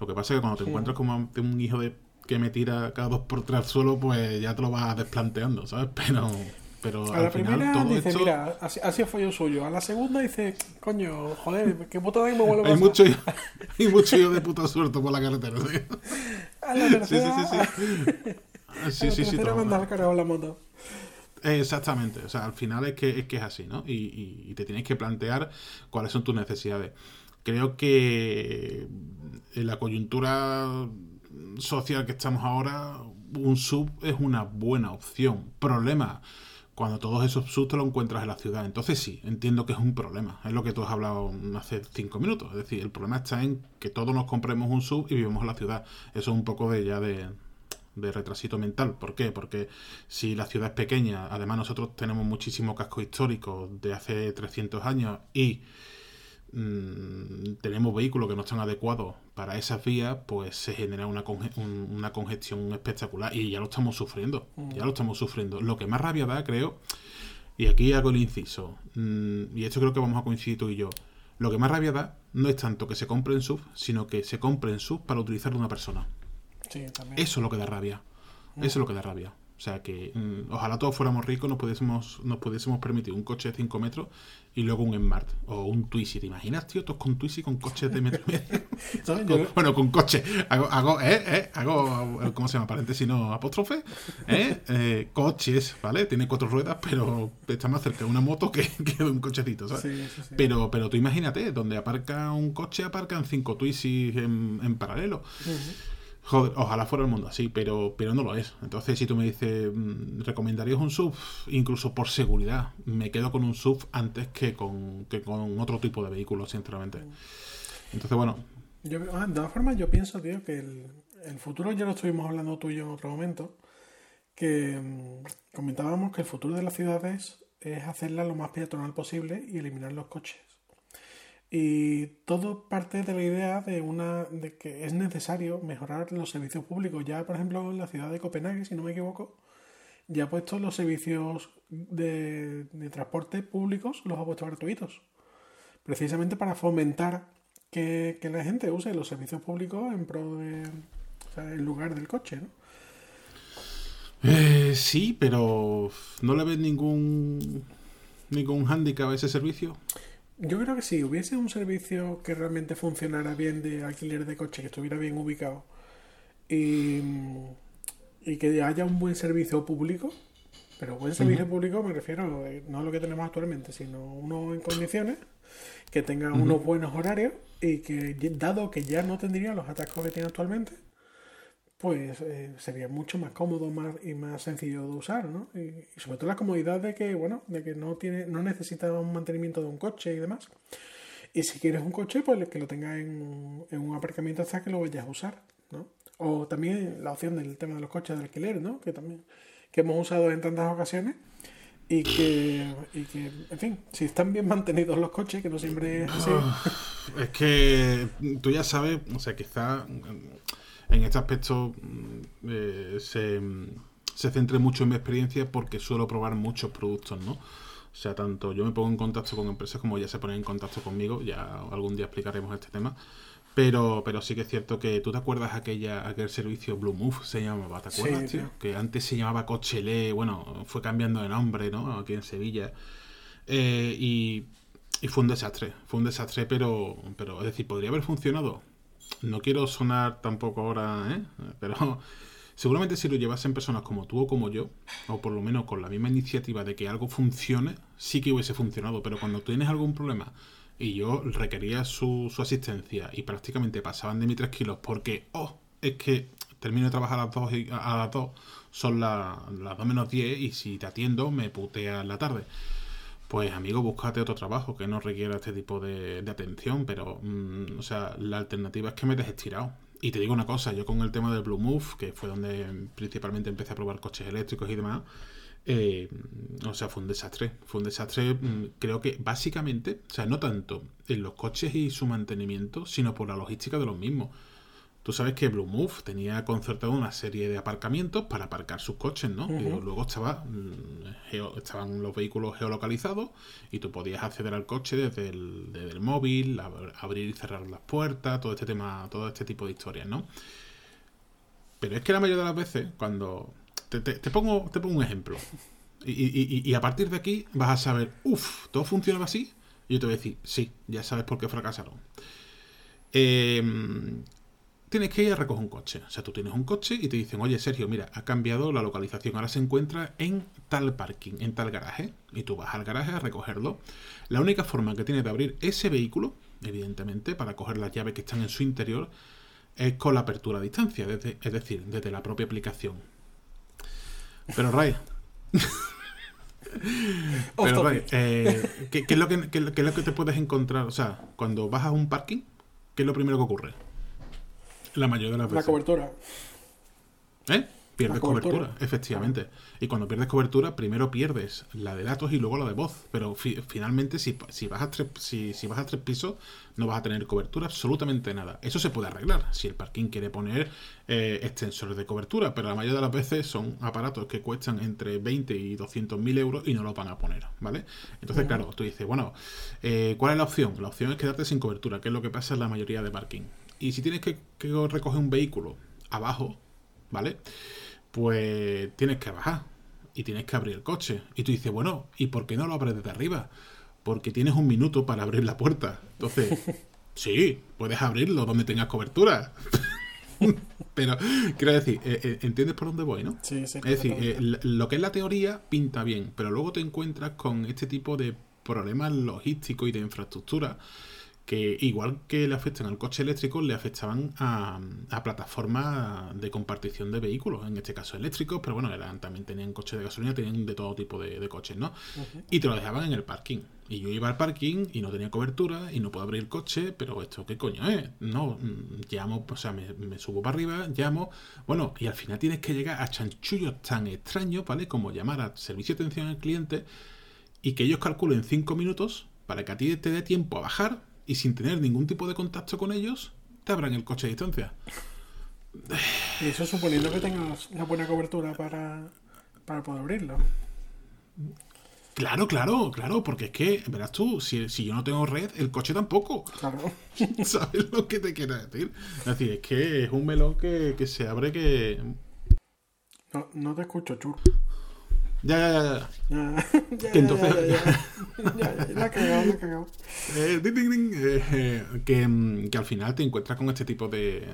Lo que pasa es que cuando te encuentras como un hijo de que me tira cada dos por tres al suelo, pues ya te lo vas desplanteando, ¿sabes? Pero, pero a la primera dice, mira, así, así fue yo suyo. A la segunda dice, coño, joder, qué puta de me vuelvo a Hay mucho, hay mucho hijo de puta suerte por la carretera, ¿sí? A la tercera... Sí, sí, sí. sí. sí, a la sí, tercera sí, Exactamente, o sea, al final es que es, que es así, ¿no? Y, te tienes que plantear cuáles son tus necesidades. Creo que en la coyuntura social que estamos ahora, un sub es una buena opción. Problema, cuando todos esos subs te lo encuentras en la ciudad. Entonces sí, entiendo que es un problema. Es lo que tú has hablado hace cinco minutos. Es decir, el problema está en que todos nos compremos un sub y vivimos en la ciudad. Eso es un poco de ya de, de retrasito mental. ¿Por qué? Porque si la ciudad es pequeña, además nosotros tenemos muchísimo casco histórico de hace 300 años y mm, tenemos vehículos que no están adecuados para esas vías, pues se genera una, una congestión espectacular y ya lo estamos sufriendo, mm. ya lo estamos sufriendo. Lo que más rabia da, creo, y aquí hago el inciso, mm, y esto creo que vamos a coincidir tú y yo, lo que más rabia da no es tanto que se compren sub, sino que se compren sub para utilizarlo una persona. Eso es lo que da rabia. Eso es lo que da rabia. O sea que mm, ojalá todos fuéramos ricos, nos pudiésemos, nos pudiésemos permitir un coche de 5 metros y luego un Smart o un Twizy. ¿Te imaginas, tío? Todos con Twizy con coches de metro y medio. bueno, con coche. Hago, hago, eh, eh, hago, ¿cómo se llama? Paréntesis, no, apóstrofe. ¿eh? eh coches, ¿vale? Tiene cuatro ruedas, pero está más cerca de una moto que, que de un cochecito, ¿sabes? Pero, pero tú imagínate, donde aparca un coche, aparcan cinco Twizy en, en paralelo. Joder, ojalá fuera el mundo así, pero, pero no lo es. Entonces, si tú me dices, mm, ¿recomendarías un sub? Incluso por seguridad, me quedo con un sub antes que con, que con otro tipo de vehículo, sinceramente. Entonces, bueno. Ah, de todas formas, yo pienso, tío, que el, futuro ya lo estuvimos hablando tú y yo en otro momento, que mm, comentábamos que el futuro de las ciudades es hacerla lo más peatonal posible y eliminar los coches. Y todo parte de la idea de, una, de que es necesario mejorar los servicios públicos. Ya, por ejemplo, en la ciudad de Copenhague, si no me equivoco, ya ha puesto los servicios de, transporte públicos, los ha puesto gratuitos. Precisamente para fomentar que, la gente use los servicios públicos en pro de. O sea, en lugar del coche, ¿no? Eh, sí, pero ¿no le ves ningún ningún hándicap a ese servicio? Yo creo que si hubiese un servicio que realmente funcionara bien de alquiler de coche, que estuviera bien ubicado y, que haya un buen servicio público, pero buen servicio público me refiero eh, no a lo que tenemos actualmente, sino uno en condiciones, que tenga unos buenos horarios y que, dado que ya no tendría los atascos que tiene actualmente, pues eh, sería mucho más cómodo más y más sencillo de usar, ¿no? Y, sobre todo la comodidad de que, bueno, de que no tiene, no necesita un mantenimiento de un coche y demás. Y si quieres un coche, pues que lo tengas en, un aparcamiento hasta que lo vayas a usar, ¿no? O también la opción del tema de los coches de alquiler, ¿no? Que también que hemos usado en tantas ocasiones y que, y que, en fin, si están bien mantenidos los coches, que no siempre es así. es que tú ya sabes, o sea, quizá en este aspecto mm, eh, se, se centre mucho en mi experiencia porque suelo probar muchos productos, ¿no? O sea, tanto yo me pongo en contacto con empresas como ya se ponen en contacto conmigo, ya algún día explicaremos este tema. Pero, pero sí que es cierto que tú te acuerdas aquella, aquel servicio Blue Move se llamaba, ¿te acuerdas, tío? Que antes se llamaba Cochele, bueno, fue cambiando de nombre, ¿no? Aquí en Sevilla. Eh, y y fue un desastre, fue un desastre, pero, pero es decir, podría haber funcionado. No quiero sonar tampoco ahora, ¿eh? pero seguramente si lo llevasen personas como tú o como yo, o por lo menos con la misma iniciativa de que algo funcione, sí que hubiese funcionado. Pero cuando tienes algún problema y yo requería su, su asistencia y prácticamente pasaban de mis 3 kilos porque, oh, es que termino de trabajar a las 2, a las 2 son las, las 2 menos 10 y si te atiendo me putea en la tarde. Pues amigo, búscate otro trabajo que no requiera este tipo de, atención, pero, mm, o sea, la alternativa es que me dejes tirado. Y te digo una cosa, yo con el tema del Blue Move, que fue donde principalmente empecé a probar coches eléctricos y demás, eh, o sea, fue un desastre. Fue un desastre, mm, creo que básicamente, o sea, no tanto en los coches y su mantenimiento, sino por la logística de los mismos. Tú sabes que Blue Move tenía concertado una serie de aparcamientos para aparcar sus coches, ¿no? y luego estaba, mm, estaban los vehículos geolocalizados y tú podías acceder al coche desde el, móvil, abrir y cerrar las puertas, todo este tema, todo este tipo de historias, ¿no? Pero es que la mayoría de las veces, cuando. Te, pongo, te pongo un ejemplo. Y, y, a partir de aquí vas a saber, uff, ¿todo funcionaba así? Y yo te voy a decir, sí, ya sabes por qué fracasaron. Eh, tienes que ir a recoger un coche. O sea, tú tienes un coche y te dicen, oye Sergio, mira, ha cambiado la localización, ahora se encuentra en tal parking, en tal garaje, y tú vas al garaje a recogerlo. La única forma que tienes de abrir ese vehículo, evidentemente, para coger las llaves que están en su interior, es con la apertura a distancia, es decir, desde la propia aplicación. Pero Ray... Pero Ray, eh, ¿qué, es lo que, qué es lo que te puedes encontrar? O sea, cuando vas a un parking, ¿qué es lo primero que ocurre? La mayoría de las veces. La cobertura. ¿Eh? Pierdes cobertura. efectivamente. Y cuando pierdes cobertura, primero pierdes la de datos y luego la de voz. Pero finalmente, si, si, vas a tres, si, si, vas a tres pisos, no vas a tener cobertura absolutamente nada. Eso se puede arreglar si el parking quiere poner eh, extensores de cobertura. Pero la mayoría de las veces son aparatos que cuestan entre 20 y 200 mil euros y no lo van a poner. ¿Vale? Entonces, claro, tú dices, bueno, eh, ¿cuál es la opción? La opción es quedarte sin cobertura, que es lo que pasa en la mayoría de parking. Y si tienes que, recoger un vehículo abajo, ¿vale? Pues tienes que bajar y tienes que abrir el coche. Y tú dices, bueno, ¿y por qué no lo abres desde arriba? Porque tienes un minuto para abrir la puerta. Entonces, sí, puedes abrirlo donde tengas cobertura. Pero, quiero decir, eh, eh, ¿entiendes por dónde voy, no? Sí, sí. Es decir, eh, lo que es la teoría pinta bien, pero luego te encuentras con este tipo de problemas logísticos y de infraestructura que igual que le afectan al coche eléctrico, le afectaban a, plataformas de compartición de vehículos, en este caso eléctricos, pero bueno, eran, también tenían coches de gasolina, tenían de todo tipo de, coches, ¿no? Y te lo dejaban en el parking. Y yo iba al parking y no tenía cobertura y no puedo abrir el coche, pero esto, ¿qué coño es? No, mm, llamo, o sea, me, subo para arriba, llamo, bueno, y al final tienes que llegar a chanchullos tan extraños, ¿vale? Como llamar al servicio de atención al cliente y que ellos calculen cinco minutos para que a ti te dé tiempo a bajar y sin tener ningún tipo de contacto con ellos, te abran el coche a distancia. Y eso suponiendo que tengas una buena cobertura para, para poder abrirlo. Claro, claro, claro, porque es que, verás tú, si, yo no tengo red, el coche tampoco. Claro. ¿Sabes lo que te quiero decir? Es decir, es que es un melón que, que se abre que... No, no te escucho, chur. Ya, ya, ya. ya. que entonces. La cagado, la cagado. Eh, eh, que, mm, que, al final te encuentras con este tipo de,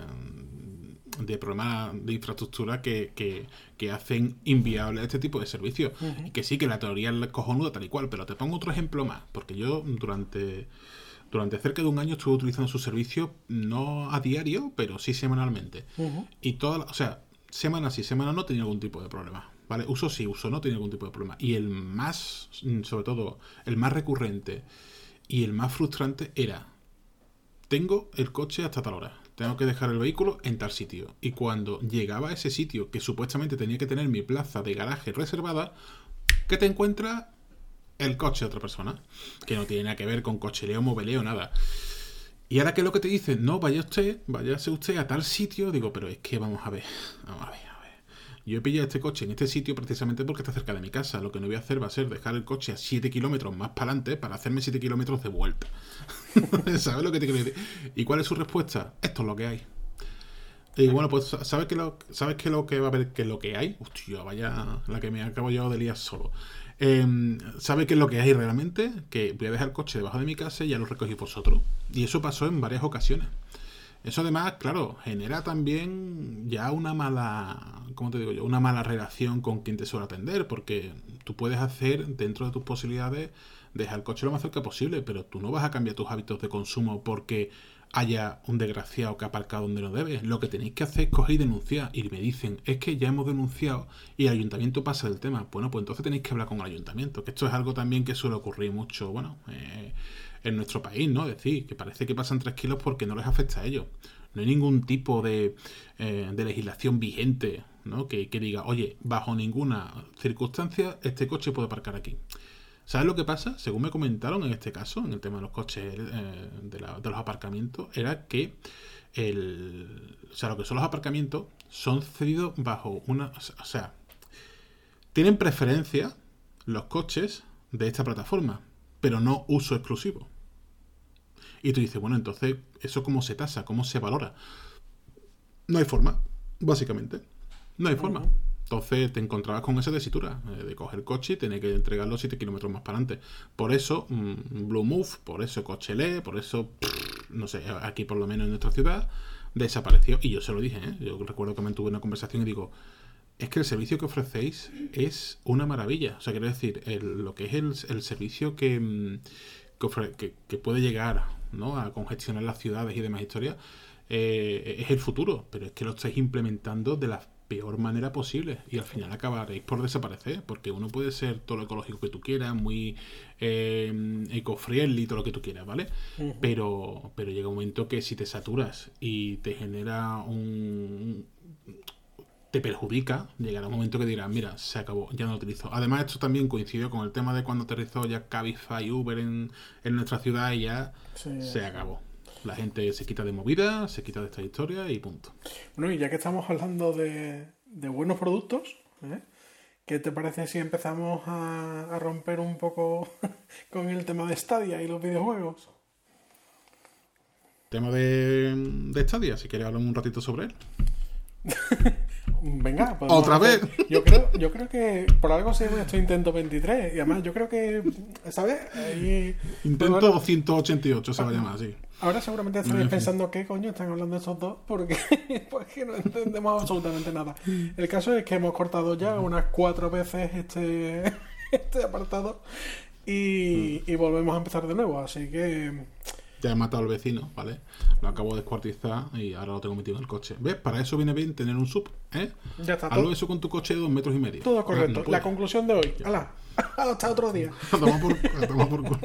de problemas de infraestructura que, que, que hacen inviable este tipo de servicios. Y que sí, que la teoría es cojonuda tal y cual, pero te pongo otro ejemplo más, porque yo durante durante cerca de un año estuve utilizando su servicio, no a diario, pero sí semanalmente. Y toda, o sea, semana sí, semana no tenía algún tipo de problema. ¿Vale? Uso sí, uso no tiene ningún tipo de problema. Y el más, sobre todo, el más recurrente y el más frustrante era, tengo el coche hasta tal hora, tengo que dejar el vehículo en tal sitio. Y cuando llegaba a ese sitio, que supuestamente tenía que tener mi plaza de garaje reservada, ¿qué te encuentra? El coche de otra persona, que no tiene nada que ver con cocheleo, moveleo, nada. Y ahora que lo que te dicen, no, vaya usted, váyase usted a tal sitio, digo, pero es que vamos a ver, vamos a ver. Yo he pillado este coche en este sitio precisamente porque está cerca de mi casa. Lo que no voy a hacer va a ser dejar el coche a 7 kilómetros más para adelante para hacerme 7 kilómetros de vuelta. ¿Sabes lo que te quiero decir? ¿Y cuál es su respuesta? Esto es lo que hay. Y bueno, pues ¿sabes qué lo, ¿sabes qué lo que va a haber que lo que hay? Hostia, vaya la que me acabo yo de liar solo. Eh, ¿Sabe qué es lo que hay realmente? Que voy a dejar el coche debajo de mi casa y ya lo recogí vosotros. Y eso pasó en varias ocasiones. Eso además, claro, genera también ya una mala, ¿cómo te digo yo? Una mala relación con quien te suele atender, porque tú puedes hacer dentro de tus posibilidades dejar el coche lo más cerca posible, pero tú no vas a cambiar tus hábitos de consumo porque haya un desgraciado que ha aparcado donde no debe. Lo que tenéis que hacer es coger y denunciar. Y me dicen, es que ya hemos denunciado y el ayuntamiento pasa del tema. Bueno, pues entonces tenéis que hablar con el ayuntamiento, que esto es algo también que suele ocurrir mucho, bueno, eh, en nuestro país, ¿no? Es decir, que parece que pasan tres kilos porque no les afecta a ellos. No hay ningún tipo de, eh, de legislación vigente, ¿no? Que, que, diga, oye, bajo ninguna circunstancia este coche puede aparcar aquí. ¿Sabes lo que pasa? Según me comentaron en este caso, en el tema de los coches, eh, de, de, los aparcamientos, era que el, o sea, lo que son los aparcamientos son cedidos bajo una... O sea, tienen preferencia los coches de esta plataforma, pero no uso exclusivo. Y tú dices, bueno, entonces, ¿eso cómo se tasa? ¿Cómo se valora? No hay forma, básicamente. No hay forma. Entonces te encontrabas con esa tesitura eh, de coger coche y tener que entregarlo 7 kilómetros más para adelante. Por eso, mmm, Blue Move, por eso Cochele, por eso, pff, no sé, aquí por lo menos en nuestra ciudad, desapareció. Y yo se lo dije, ¿eh? yo recuerdo que me tuve una conversación y digo, es que el servicio que ofrecéis es una maravilla. O sea, quiero decir, el, lo que es el, el servicio que, mm, que, puede llegar ¿no? a congestionar las ciudades y demás historias, eh, es el futuro. Pero es que lo estáis implementando de la peor manera posible y al final acabaréis por desaparecer porque uno puede ser todo lo ecológico que tú quieras muy eh, eco-friendly todo lo que tú quieras vale uh -huh. pero pero llega un momento que si te saturas y te genera un te perjudica, llegará un momento que dirás, mira, se acabó, ya no lo utilizo. Además, esto también coincidió con el tema de cuando aterrizó ya Cabify Uber en, en nuestra ciudad y ya sí. se acabó. La gente se quita de movida, se quita de esta historia y punto. Bueno, y ya que estamos hablando de, de buenos productos, ¿eh? ¿qué te parece si empezamos a, a romper un poco con el tema de Stadia y los videojuegos? Tema de, de Stadia, si quieres hablar un ratito sobre él. Venga, pues otra vez. Yo creo, yo creo que por algo se llama esto Intento 23. Y además, yo creo que, ¿sabes? Ahí, Intento bueno, 188 se va a llamar así. Ahora seguramente estaréis pensando qué coño están hablando estos dos porque pues que no entendemos absolutamente nada. El caso es que hemos cortado ya unas cuatro veces este, este apartado y, y volvemos a empezar de nuevo. Así que ya he matado al vecino, ¿vale? Lo acabo de descuartizar y ahora lo tengo metido en el coche. ¿Ves? Para eso viene bien tener un sub, ¿eh? Ya está. Hazlo eso con tu coche de dos metros y medio. Todo correcto. No La conclusión de hoy. ¡Hala! Hasta otro día. toma por, toma por culo.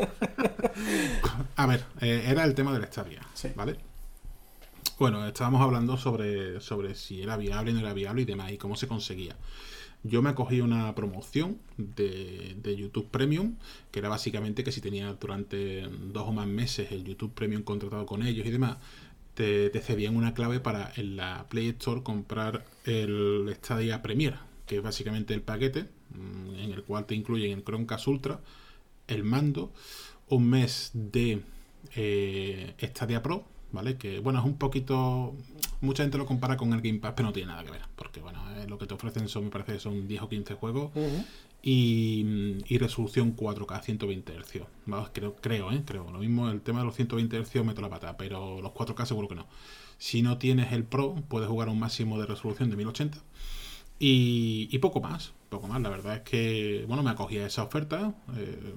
A ver, eh, era el tema de la estadia, sí. ¿vale? Bueno, estábamos hablando sobre, sobre si era viable no era viable y demás, y cómo se conseguía. Yo me acogí una promoción de, de, YouTube Premium, que era básicamente que si tenía durante dos o más meses el YouTube Premium contratado con ellos y demás, te, te cedían una clave para en la Play Store comprar el Stadia Premier, que es básicamente el paquete mm, en el cual te incluyen el Chromecast Ultra, el mando, un mes de eh, Stadia Pro, ¿vale? Que bueno, es un poquito. Mucha gente lo compara con el Game Pass, pero no tiene nada que ver. Porque bueno, eh, lo que te ofrecen son, me parece son 10 o 15 juegos. Uh -huh. y, y, resolución 4K, 120 Hz. Vamos, creo, creo, ¿eh? Creo. Lo mismo, el tema de los 120 Hz meto la pata, pero los 4K seguro que no. Si no tienes el Pro, puedes jugar a un máximo de resolución de 1080. Y, y, poco más, poco más. La verdad es que, bueno, me acogí a esa oferta. Eh,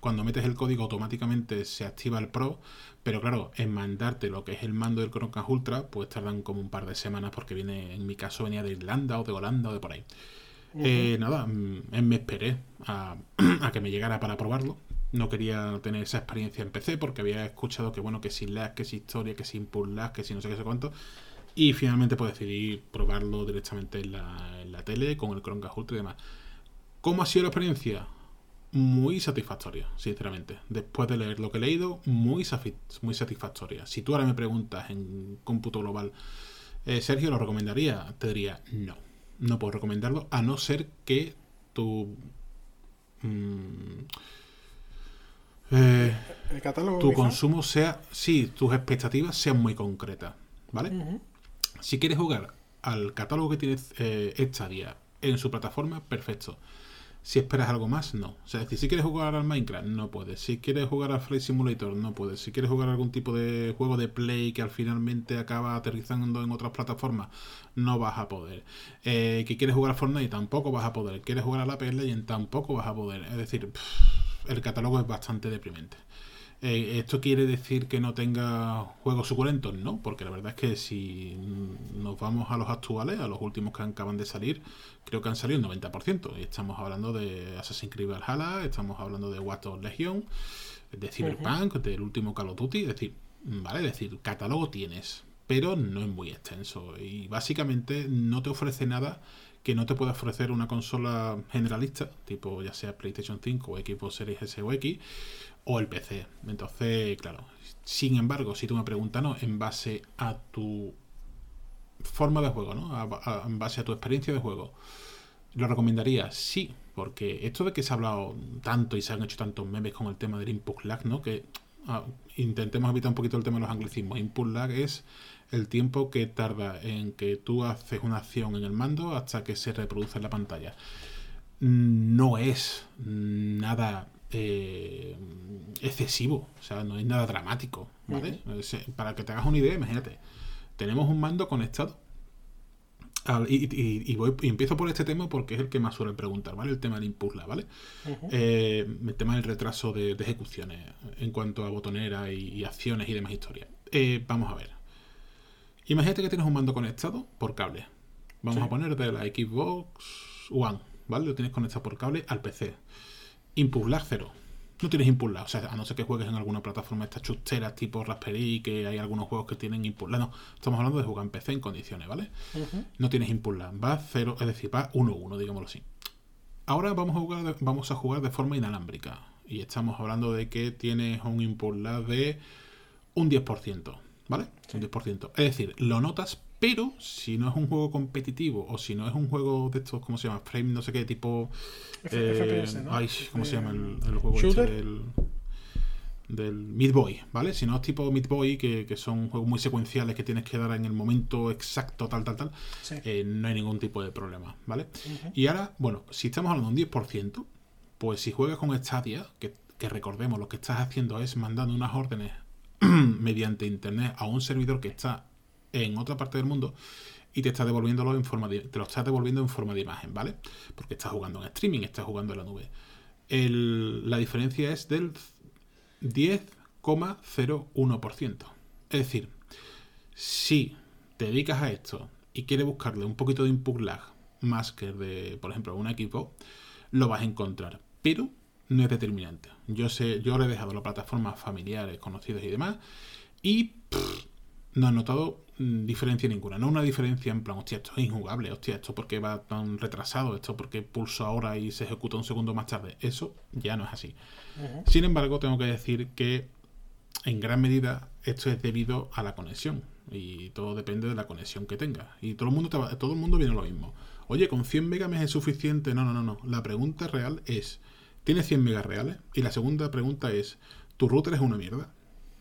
cuando metes el código automáticamente se activa el Pro, pero claro, en mandarte lo que es el mando del Chromecast Ultra, pues tardan como un par de semanas porque viene, en mi caso venía de Irlanda o de Holanda o de por ahí. Uh -huh. eh, nada, me esperé a, a, que me llegara para probarlo. No quería tener esa experiencia en PC porque había escuchado que bueno, que sin lag, que sin historia, que sin pull lag, que sin no sé qué sé cuánto. Y finalmente pues decidí probarlo directamente en la, en la tele con el Chromecast Ultra y demás. ¿Cómo ha sido la experiencia? Muy satisfactoria, sinceramente. Después de leer lo que he leído, muy, muy satisfactoria. Si tú ahora me preguntas en cómputo global, eh, Sergio, ¿lo recomendaría? Te diría no. No puedo recomendarlo a no ser que tu... Mmm, eh, ¿El catálogo tu consumo sea... Sí, tus expectativas sean muy concretas, ¿vale? Uh -huh. Si quieres jugar al catálogo que tiene eh, Stadia en su plataforma, perfecto. Si esperas algo más, no. O sea, es decir, si quieres jugar al Minecraft, no puedes. Si quieres jugar al Flight Simulator, no puedes. Si quieres jugar algún tipo de juego de play que al finalmente acaba aterrizando en otras plataformas, no vas a poder. Eh, que quieres jugar a Fortnite, tampoco vas a poder. Quieres jugar a la PS Legends, tampoco vas a poder. Es decir, el catálogo es bastante deprimente. Eh, ¿Esto quiere decir que no tenga juegos suculentos? No, porque la verdad es que si nos vamos a los actuales, a los últimos que acaban de salir, creo que han salido el 90%. Y estamos hablando de Assassin's Creed Valhalla, estamos hablando de Watch Legion, de Cyberpunk, del último Call of Duty. Es decir, ¿vale? Es decir, catálogo tienes, pero no es muy extenso. Y básicamente no te ofrece nada que no te pueda ofrecer una consola generalista, tipo ya sea PlayStation 5 o Xbox Series S o X, o el PC. Entonces, claro, sin embargo, si tú me preguntas, ¿no? En base a tu forma de juego, ¿no? en base a tu experiencia de juego, ¿lo recomendaría? Sí, porque esto de que se ha hablado tanto y se han hecho tantos memes con el tema del input lag, ¿no? Que ah, intentemos evitar un poquito el tema de los anglicismos. Input lag es el tiempo que tarda en que tú haces una acción en el mando hasta que se reproduce en la pantalla. No es nada eh, excesivo, o sea, no es nada dramático, ¿vale? Para que te hagas una idea, imagínate, tenemos un mando conectado y, voy, empiezo por este tema porque es el que más suelen preguntar, ¿vale? El tema del impulsa, ¿vale? Eh, el tema del retraso de, ejecuciones en cuanto a botonera y, acciones y demás historias. Eh, vamos a ver. Imagínate que tienes un mando conectado por cable. Vamos a poner de la Xbox One, ¿vale? Lo tienes conectado por cable al PC. Impulsar cero. No tienes impulsar, o sea, a no ser que juegues en alguna plataforma estas chusteras tipo Raspberry, que hay algunos juegos que tienen impulsar. No, estamos hablando de jugar en PC en condiciones, ¿vale? No tienes impulsar, va cero, es decir, va 1-1, digámoslo así. Ahora vamos a, jugar de, vamos a jugar de forma inalámbrica. Y estamos hablando de que tienes un impulsar de un 10%, ¿vale? Un 10%. Es decir, lo notas, pero si no es un juego competitivo o si no es un juego de estos, ¿cómo se llama? Frame, no sé qué, tipo. Eh, ay, ¿cómo se llama el, juego este del, del Meat Boy, ¿vale? Si no es tipo Meat Boy, que, son juegos muy secuenciales que tienes que dar en el momento exacto, tal, tal, tal, eh, no hay ningún tipo de problema, ¿vale? Y ahora, bueno, si estamos hablando de un 10%, pues si juegas con Stadia, que, que recordemos, lo que estás haciendo es mandando unas órdenes mediante internet a un servidor que está en otra parte del mundo y te está devolviéndolo en forma de, te lo estás devolviendo en forma de imagen, ¿vale? Porque estás jugando en streaming, estás jugando en la nube. la diferencia es del 10,01%. Es decir, si te dedicas a esto y quieres buscarle un poquito de input lag más que de, por ejemplo, un equipo, lo vas a encontrar. Pero no es determinante. Yo sé, yo le he dejado las plataformas familiares, conocidas y demás, y no he notado mm, diferencia ninguna. No una diferencia en plan, hostia, esto es injugable, hostia, esto porque va tan retrasado, esto porque pulso ahora y se ejecuta un segundo más tarde. Eso ya no es así. Sin embargo, tengo que decir que en gran medida esto es debido a la conexión. Y todo depende de la conexión que tengas. Y todo el mundo, todo el mundo viene lo mismo. Oye, con 100 megas es suficiente. No, no, no, no. La pregunta real es, ¿tienes 100 megas reales? Y la segunda pregunta es, ¿tu router es una mierda?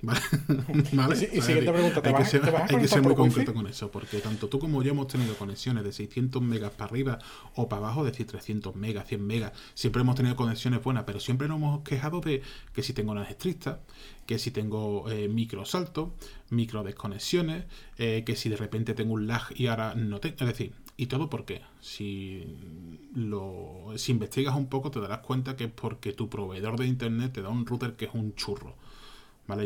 ¿Vale? Y, siguiente pregunta, hay, que ser, hay que ser muy concreto con eso, porque tanto tú como yo hemos tenido conexiones de 600 megas para arriba o para abajo, es decir, 300 megas, 100 megas. Siempre hemos tenido conexiones buenas, pero siempre nos hemos quejado de que si tengo las estrictas, que si tengo eh, micro saltos, micro desconexiones, eh, que si de repente tengo un lag y ahora no tengo. Es decir, ¿y todo por qué? Si, lo, si investigas un poco, te darás cuenta que es porque tu proveedor de internet te da un router que es un churro.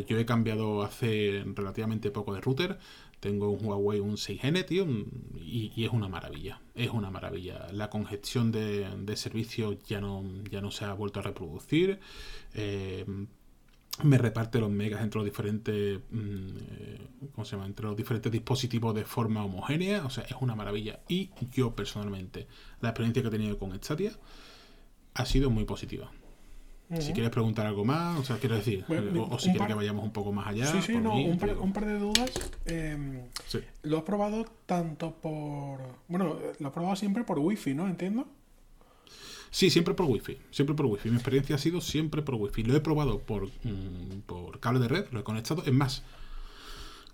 Yo he cambiado hace relativamente poco de router. Tengo un Huawei un 6N, tío, y, es una maravilla. Es una maravilla. La congestión de, de servicio ya no, ya no se ha vuelto a reproducir. Eh, me reparte los megas entre los diferentes mm, ¿cómo se llama? entre los diferentes dispositivos de forma homogénea o sea es una maravilla y yo personalmente la experiencia que he tenido con Stadia ha sido muy positiva si quieres preguntar algo más, o sea, quiero decir, o, si quieres que vayamos un poco más allá. Sí, sí, no, un, par, de dudas. Em, lo has probado tanto por. Bueno, lo has probado siempre por wifi, ¿no? Entiendo. Sí, siempre por wifi, siempre por wifi. Mi experiencia ha sido siempre por wifi. Lo he probado por, mm, por cable de red, lo he conectado. Es más,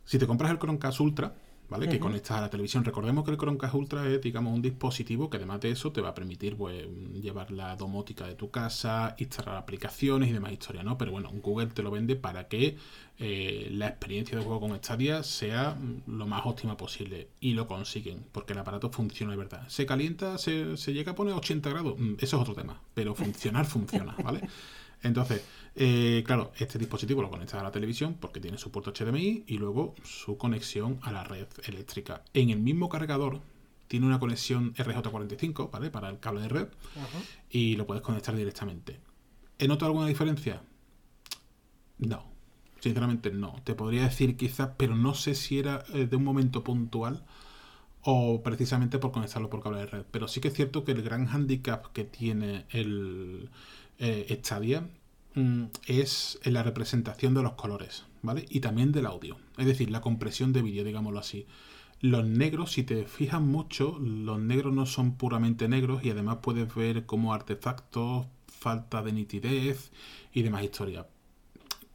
si te compras el Chromecast Ultra, ¿vale? Que conectas a la televisión. Recordemos que el Chromecast Ultra es, digamos, un dispositivo que además de eso te va a permitir pues, llevar la domótica de tu casa, instalar aplicaciones y demás historias, ¿no? Pero bueno, Google te lo vende para que eh, la experiencia de juego con Stadia sea lo más óptima posible. Y lo consiguen, porque el aparato funciona de verdad. Se calienta, se, se llega a poner 80 grados, mm, eso es otro tema, pero funcionar funciona, ¿vale? Entonces, eh, claro, este dispositivo lo conecta a la televisión porque tiene su puerto HDMI y luego su conexión a la red eléctrica. En el mismo cargador tiene una conexión RJ45, ¿vale? Para el cable de red y lo puedes conectar directamente. ¿He notado alguna diferencia? No, sinceramente no. Te podría decir quizás, pero no sé si era eh, de un momento puntual o precisamente por conectarlo por cable de red. Pero sí que es cierto que el gran handicap que tiene el eh, Stadia mm, es en la representación de los colores, ¿vale? Y también del audio, es decir, la compresión de vídeo, digámoslo así. Los negros, si te fijas mucho, los negros no son puramente negros y además puedes ver como artefactos, falta de nitidez y demás historias.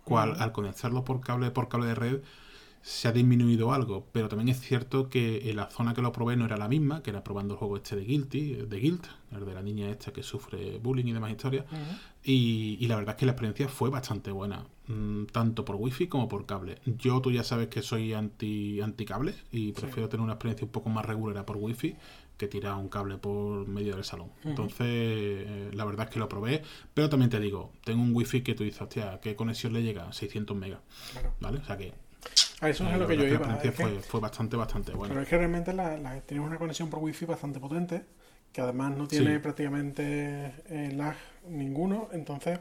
Cual, al conectarlos por cable, por cable de red, se ha disminuido algo, pero también es cierto que en la zona que lo probé no era la misma, que era probando el juego este de Guilty, de Guilt, el de la niña esta que sufre bullying y demás historias, y, la verdad es que la experiencia fue bastante buena, mm, tanto por wifi como por cable. Yo tú ya sabes que soy anti, anti cable y prefiero tener una experiencia un poco más regular por wifi que tirar un cable por medio del salón. Entonces, eh, la verdad es que lo probé, pero también te digo, tengo un wifi que tú dices, hostia, ¿qué conexión le llega? 600 megas. ¿Vale? O sea que a eso es a lo que yo iba. fue, fue, bastante, bastante bueno. Pero es que realmente la, la, tenemos una conexión por wifi bastante potente, que además no tiene prácticamente eh, lag ninguno, entonces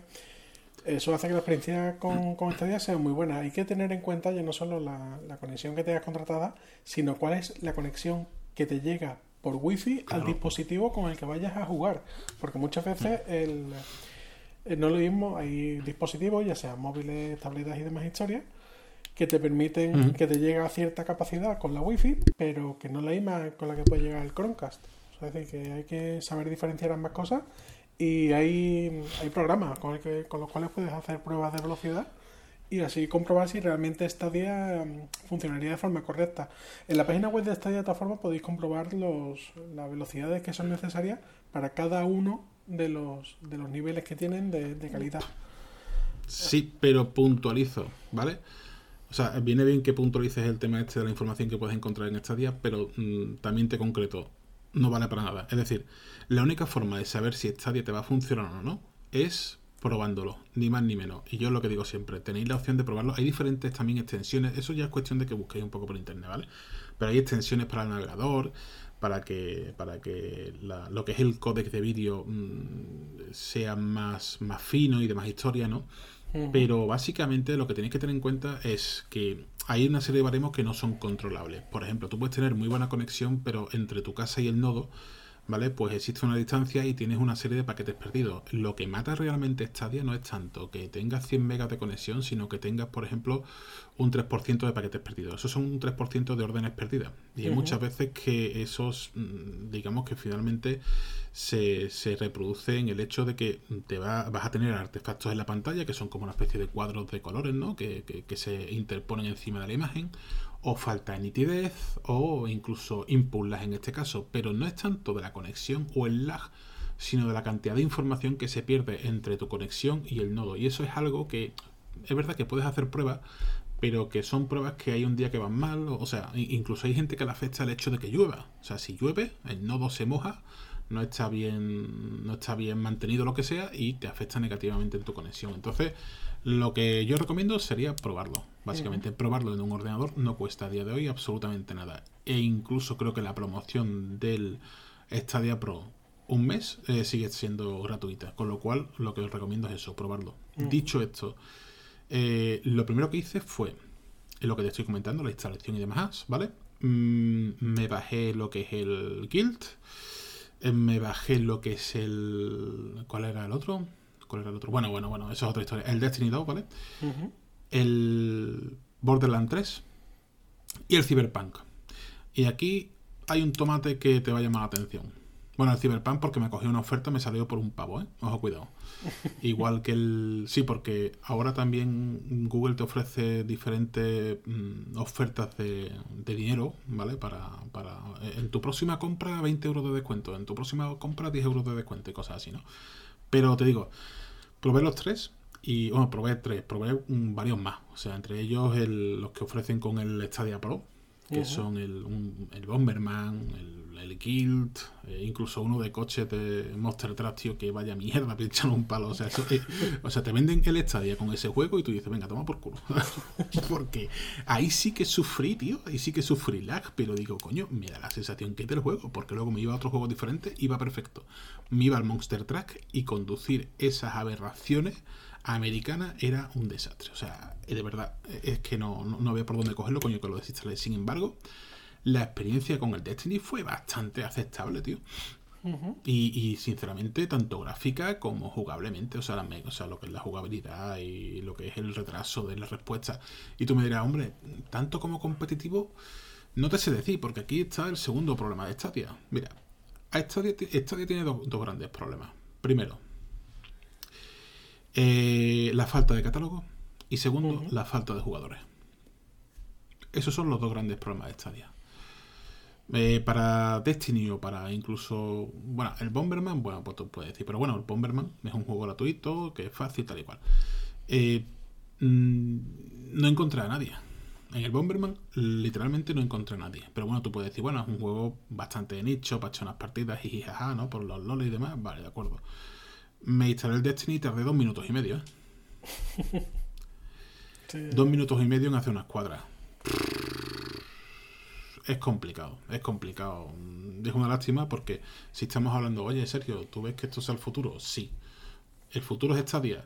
eso hace que la experiencia con, con día sea muy buena. Hay que tener en cuenta ya no solo la, la, conexión que tengas contratada, sino cuál es la conexión que te llega por wifi al dispositivo con el que vayas a jugar. Porque muchas veces el, eh, no lo mismo, hay dispositivos, ya sean móviles, tabletas y demás historias, que te permiten que te llegue a cierta capacidad con la wifi, pero que no la misma con la que puede llegar el Chromecast. Es decir, que hay que saber diferenciar ambas cosas y hay, hay programas con, que, con los cuales puedes hacer pruebas de velocidad y así comprobar si realmente Stadia mm, funcionaría de forma correcta. En la página web de Stadia de esta forma podéis comprobar los, las velocidades que son necesarias para cada uno de los, de los niveles que tienen de, de calidad. Sí, pero puntualizo, ¿vale? O sea, viene bien que puntualices el tema este de la información que puedes encontrar en Stadia, pero mm, también te concreto, no vale para nada. Es decir, la única forma de saber si Stadia te va a funcionar o no es probándolo, ni más ni menos. Y yo lo que digo siempre, tenéis la opción de probarlo. Hay diferentes también extensiones, eso ya es cuestión de que busquéis un poco por internet, ¿vale? Pero hay extensiones para el navegador, para que, para que lo que es el códec de vídeo mm, sea más, más fino y demás historia, ¿no? Pero básicamente lo que tenéis que tener en cuenta es que hay una serie de baremos que no son controlables. Por ejemplo, tú puedes tener muy buena conexión, pero entre tu casa y el nodo ¿vale? Pues existe una distancia y tienes una serie de paquetes perdidos. Lo que mata realmente Stadia no es tanto que tengas 100 megas de conexión, sino que tengas, por ejemplo, un 3% de paquetes perdidos. Eso son un 3% de órdenes perdidas. Y hay muchas veces que esos, mm, digamos que finalmente se, se reproduce en el hecho de que te va, vas a tener artefactos en la pantalla, que son como una especie de cuadros de colores, ¿no? Que, que, que se interponen encima de la imagen o falta de nitidez o incluso input lag en este caso, pero no es tanto de la conexión o el lag, sino de la cantidad de información que se pierde entre tu conexión y el nodo. Y eso es algo que es verdad que puedes hacer pruebas, pero que son pruebas que hay un día que van mal, o sea, incluso hay gente que le afecta el hecho de que llueva. O sea, si llueve, el nodo se moja, no está bien, no está bien mantenido lo que sea y te afecta negativamente en tu conexión. Entonces, lo que yo recomiendo sería probarlo. Básicamente, probarlo en un ordenador no cuesta a día de hoy absolutamente nada. E incluso creo que la promoción del Stadia Pro un mes eh, sigue siendo gratuita. Con lo cual, lo que os recomiendo es eso, probarlo. Dicho esto, eh, lo primero que hice fue lo que te estoy comentando, la instalación y demás, ¿vale? Mm, me bajé lo que es el Guild. Eh, me bajé lo que es el. ¿Cuál era el otro? ¿Cuál era el otro? Bueno, bueno, bueno, eso es otra historia. El Destiny 2, ¿vale? El Borderlands 3 y el Cyberpunk. Y aquí hay un tomate que te va a llamar la atención, Bueno, el Cyberpunk porque me cogió una oferta me salió por un pavo, ¿eh? Ojo, cuidado. Igual que el... Sí, porque ahora también Google te ofrece diferentes mm, ofertas de, dinero, ¿vale? Para, para... En tu próxima compra 20 euros de descuento, en tu próxima compra 10 euros de descuento y cosas así, ¿no? Pero te digo, probé los tres y, bueno, probé tres, probé varios más. O sea, entre ellos los que ofrecen con el Stadia Pro, que son el, el Bomberman, el, el Guild, eh, incluso uno de coches de Monster Truck, tío, que vaya mierda, pinchando un palo. O sea, eh, o sea, te venden el Stadia con ese juego y tú dices, venga, toma por culo. Porque ahí sí que sufrí, tío, ahí sí que sufrí lag, pero digo, coño, me da la sensación que es del juego, porque luego me iba a otro juego diferente, iba perfecto. Me iba al Monster Truck y conducir esas aberraciones americana era un desastre. O sea, de verdad, es que no, no, había por dónde cogerlo, coño, que lo desinstalé. Sin embargo, la experiencia con el Destiny fue bastante aceptable, tío. y, sinceramente, tanto gráfica como jugablemente, o sea, o sea, lo que es la jugabilidad y lo que es el retraso de la respuesta. Y tú me dirás, hombre, tanto como competitivo, no te sé decir, porque aquí está el segundo problema de Stadia. Mira, Stadia, Stadia tiene dos grandes problemas. Primero, eh, la falta de catálogo y segundo, la falta de jugadores. Esos son los dos grandes problemas de Stadia. Eh, para Destiny o para incluso. Bueno, el Bomberman, bueno, pues tú puedes decir, pero bueno, el Bomberman es un juego gratuito, que es fácil, tal y cual. Eh, mm, no encontré a nadie. En el Bomberman, literalmente no encontré a nadie. Pero bueno, tú puedes decir, bueno, es un juego bastante de nicho, para echar unas partidas, y jaja, ¿no? Por los LOL y demás. Vale, de acuerdo. Me instalé el Destiny y tardé dos minutos y medio. ¿eh? Dos minutos y medio en hacer una escuadra. Es complicado, es complicado. Es una lástima porque si estamos hablando, oye, Sergio, ¿tú ves que esto sea el futuro? Sí. ¿El futuro es Stadia?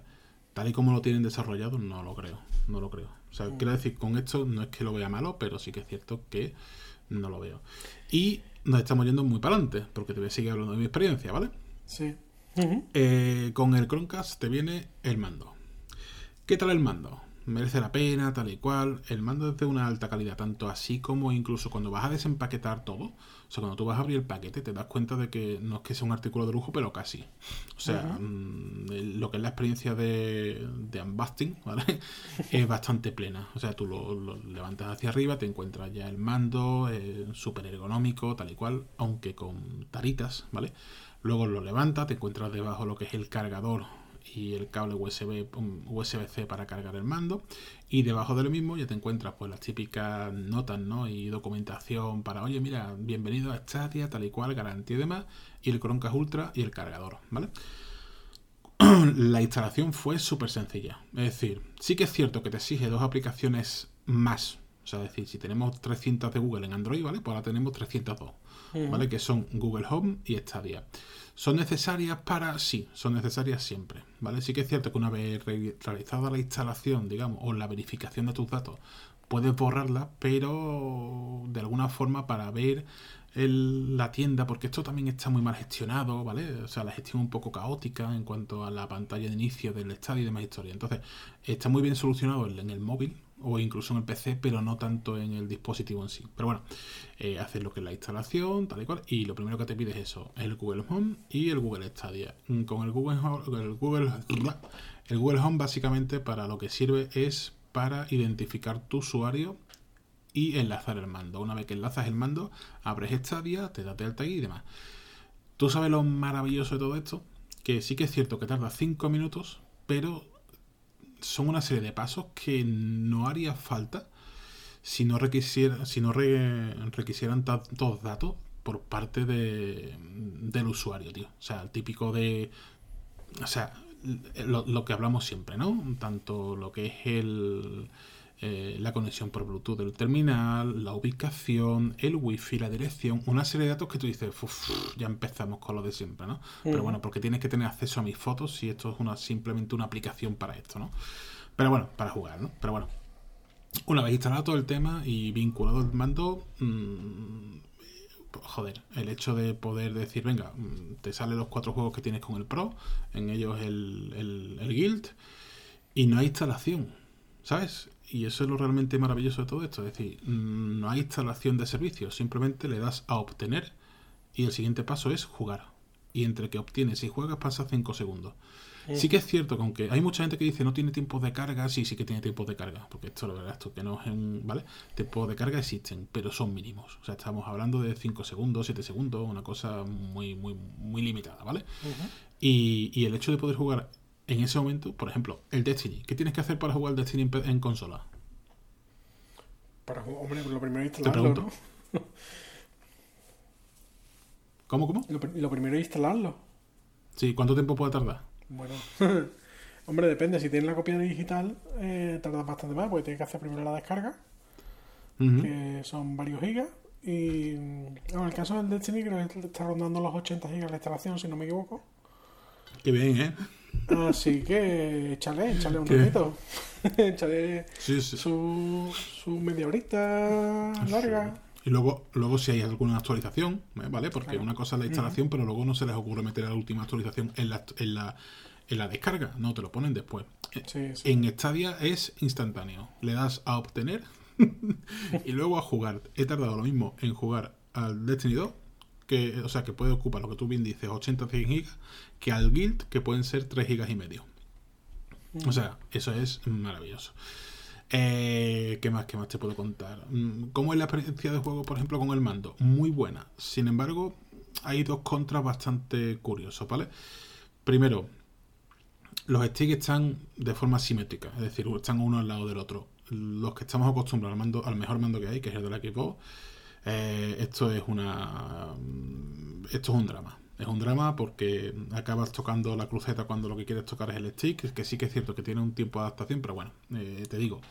Tal y como lo tienen desarrollado, no lo creo. No lo creo. O sea, mm. quiero decir, con esto no es que lo vea malo, pero sí que es cierto que no lo veo. Y nos estamos yendo muy para adelante, porque te voy a seguir hablando de mi experiencia, ¿vale? Sí. Eh, con el Chromecast te viene el mando. ¿Qué tal el mando? Merece la pena, tal y cual. El mando es de una alta calidad, tanto así como incluso cuando vas a desempaquetar todo. O sea, cuando tú vas a abrir el paquete, te das cuenta de que no es que sea un artículo de lujo, pero casi. O sea, mm, lo que es la experiencia de, de unbusting, ¿vale? es bastante plena. O sea, tú lo, levantas hacia arriba, te encuentras ya el mando, eh, súper ergonómico, tal y cual, aunque con taritas, ¿vale? Luego lo levanta, te encuentras debajo lo que es el cargador y el cable USB USB-C para cargar el mando y debajo de lo mismo ya te encuentras pues las típicas notas ¿no? y documentación para oye mira bienvenido a Stadia tal y cual garantía y demás y el Chromecast Ultra y el cargador ¿vale? la instalación fue súper sencilla es decir sí que es cierto que te exige dos aplicaciones más o sea, es decir, si tenemos 300 de Google en Android, ¿vale? Pues ahora tenemos 302, ¿vale? Que son Google Home y Stadia. ¿Son necesarias para...? Sí, son necesarias siempre, ¿vale? Sí que es cierto que una vez realizada la instalación, digamos, o la verificación de tus datos, puedes borrarla, pero de alguna forma para ver la tienda, porque esto también está muy mal gestionado, ¿vale? O sea, la gestión un poco caótica en cuanto a la pantalla de inicio del estadio y demás historia. Entonces, está muy bien solucionado en el móvil, o incluso en el PC, pero no tanto en el dispositivo en sí. Pero bueno, eh, haces lo que es la instalación, tal y cual, y lo primero que te pide es eso, el Google Home y el Google Stadia. Mm, con el Google Home, el Google, el Google Home básicamente para lo que sirve es para identificar tu usuario y enlazar el mando. Una vez que enlazas el mando, abres Stadia, te das delta y demás. Tú sabes lo maravilloso de todo esto, que sí que es cierto que tarda 5 minutos, pero son una serie de pasos que no haría falta si no, requisiera, si no requisieran tantos datos por parte de, del usuario, tío. O sea, el típico de... O sea, lo, lo que hablamos siempre, ¿no? Tanto lo que es el eh, la conexión por Bluetooth del terminal, la ubicación, el wifi, la dirección, una serie de datos que tú dices, ya empezamos con lo de siempre, ¿no? Pero bueno, porque tienes que tener acceso a mis fotos si esto es una simplemente una aplicación para esto, ¿no? Pero bueno, para jugar, ¿no? Pero bueno, una vez instalado todo el tema y vinculado el mando, mmm, joder, el hecho de poder decir, venga, mm, te salen los cuatro juegos que tienes con el Pro, en ellos el, el, el Guild, y no hay instalación, ¿sabes? Y eso es lo realmente maravilloso de todo esto. Es decir, no hay instalación de servicios, simplemente le das a obtener y el siguiente paso es jugar. Y entre que obtienes y juegas pasa 5 segundos. Sí que es cierto que aunque hay mucha gente que dice no tiene tiempos de carga, sí, sí que tiene tiempos de carga, porque esto lo verdad, esto que no es un, ¿vale? Tiempos de carga existen, pero son mínimos. O sea, estamos hablando de 5 segundos, 7 segundos, una cosa muy, muy, muy limitada, ¿vale? y, y, el hecho de poder jugar en ese momento, por ejemplo, el Destiny, ¿qué tienes que hacer para jugar el Destiny en, consola? Para hombre, lo primero es instalarlo, ¿no? ¿Cómo, cómo? Lo, lo primero es instalarlo. Sí, ¿cuánto tiempo puede tardar? Bueno, hombre, depende. Si tienes la copia digital, eh, tarda bastante más, porque tienes que hacer primero la descarga, que son varios gigas. Y en el caso del Destiny, creo que está rondando los 80 gigas la instalación, si no me equivoco. Qué bien, ¿eh? Así que échale, échale un ratito. échale Su, su media horita larga. Y luego, luego si hay alguna actualización, ¿eh? ¿vale? Porque una cosa es la instalación, pero luego no se les ocurre meter la última actualización en la, en la, en la descarga, no, te lo ponen después. En Stadia es instantáneo. Le das a obtener y luego a jugar. He tardado lo mismo en jugar al Destiny 2, que, o sea, que puede ocupar lo que tú bien dices, 80 100 gigas, que al Guild, que pueden ser 3 gigas y medio. O sea, eso es maravilloso. Eh, ¿Qué más? ¿Qué más te puedo contar? Mm, ¿Cómo es la experiencia de juego, por ejemplo, con el mando? Muy buena. Sin embargo, hay dos contras bastante curiosos, ¿vale? Primero, los sticks están de forma simétrica, es decir, están uno al lado del otro. Los que estamos acostumbrados al, mando, al mejor mando que hay, que es el del equipo, eh, esto es una. Esto es un drama. Es un drama porque acabas tocando la cruceta cuando lo que quieres tocar es el stick, que sí que es cierto que tiene un tiempo de adaptación, pero bueno, eh, te digo,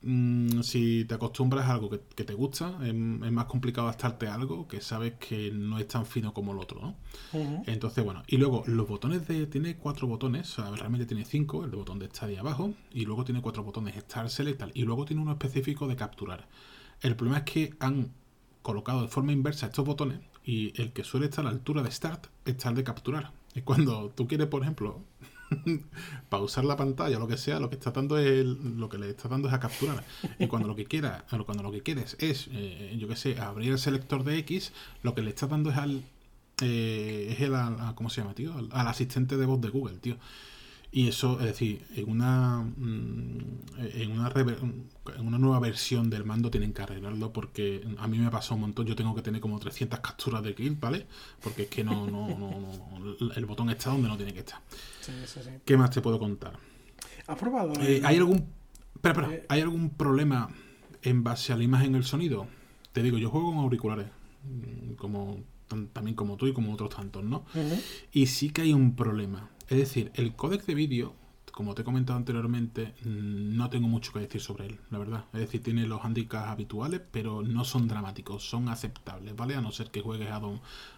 mm, si te acostumbras a algo que, te gusta, es, más complicado adaptarte a algo que sabes que no es tan fino como el otro, ¿no? Entonces, bueno, y luego los botones de... Tiene cuatro botones, o sea, realmente tiene cinco, el de botón de estar ahí abajo, y luego tiene cuatro botones, Start, Select, tal, y luego tiene uno específico de capturar. El problema es que han colocado de forma inversa estos botones y el que suele estar a la altura de start está el de capturar. Y cuando tú quieres, por ejemplo, pausar la pantalla o lo que sea, lo que está dando es lo que le está dando es a capturar. Y cuando lo que quieras, cuando lo que quieres es, eh, yo qué sé, abrir el selector de X, lo que le está dando es al eh, es el, ¿cómo se llama, tío? al, asistente de voz de Google, tío. Y eso, es decir, en una, mm, en una, en una nueva versión del mando tienen que arreglarlo porque a mí me pasó un montón. Yo tengo que tener como 300 capturas de kill, ¿vale? Porque es que no, no, no, el botón está donde no tiene que estar. Sí, sí, sí. ¿Qué más te puedo contar? ¿Has probado? Eh, ¿Hay algún espera, espera, eh, ¿hay algún problema en base a la imagen en el sonido? Te digo, yo juego con auriculares, mm, como también como tú y como otros tantos, ¿no? Y sí que hay un problema. Es decir, el códec de vídeo, como te he comentado anteriormente, mm, no tengo mucho que decir sobre él, la verdad. Es decir, tiene los handicaps habituales, pero no son dramáticos, son aceptables, ¿vale? A no ser que juegues a,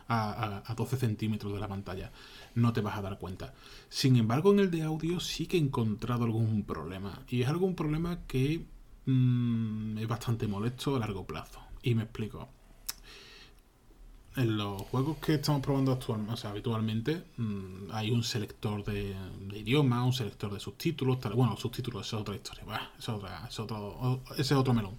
a, 12 centímetros de la pantalla. No te vas a dar cuenta. Sin embargo, en el de audio sí que he encontrado algún problema. Y es algún problema que mm, es bastante molesto a largo plazo. Y me explico en los juegos que estamos probando actualmente, o sea, habitualmente, mm, hay un selector de, idioma, un selector de subtítulos, tal, bueno, subtítulos, es otra historia, es, otra, es otro, ese es otro melón.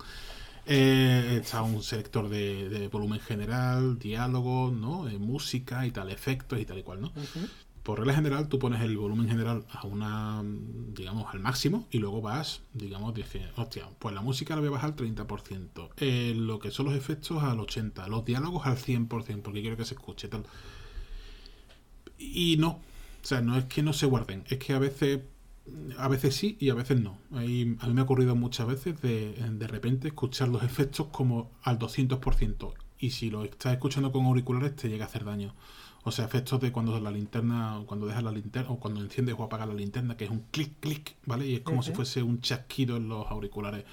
Eh, está un selector de, volumen general, diálogo, ¿no? Música y tal, efectos y tal y cual, ¿no? Por regla general, tú pones el volumen general a una, digamos, al máximo y luego vas, digamos, dices, hostia, pues la música la voy a bajar al 30%, eh, lo que son los efectos al 80%, los diálogos al 100%, porque quiero que se escuche tal. Y no, o sea, no es que no se guarden, es que a veces, a veces sí y a veces no. a mí me ha ocurrido muchas veces de, de repente escuchar los efectos como al 200%, y si lo estás escuchando con auriculares te llega a hacer daño. O sea, efectos de cuando la linterna, cuando dejas la linterna, o cuando enciendes o apagas la linterna, que es un clic, clic, ¿vale? Y es como si fuese un chasquido en los auriculares.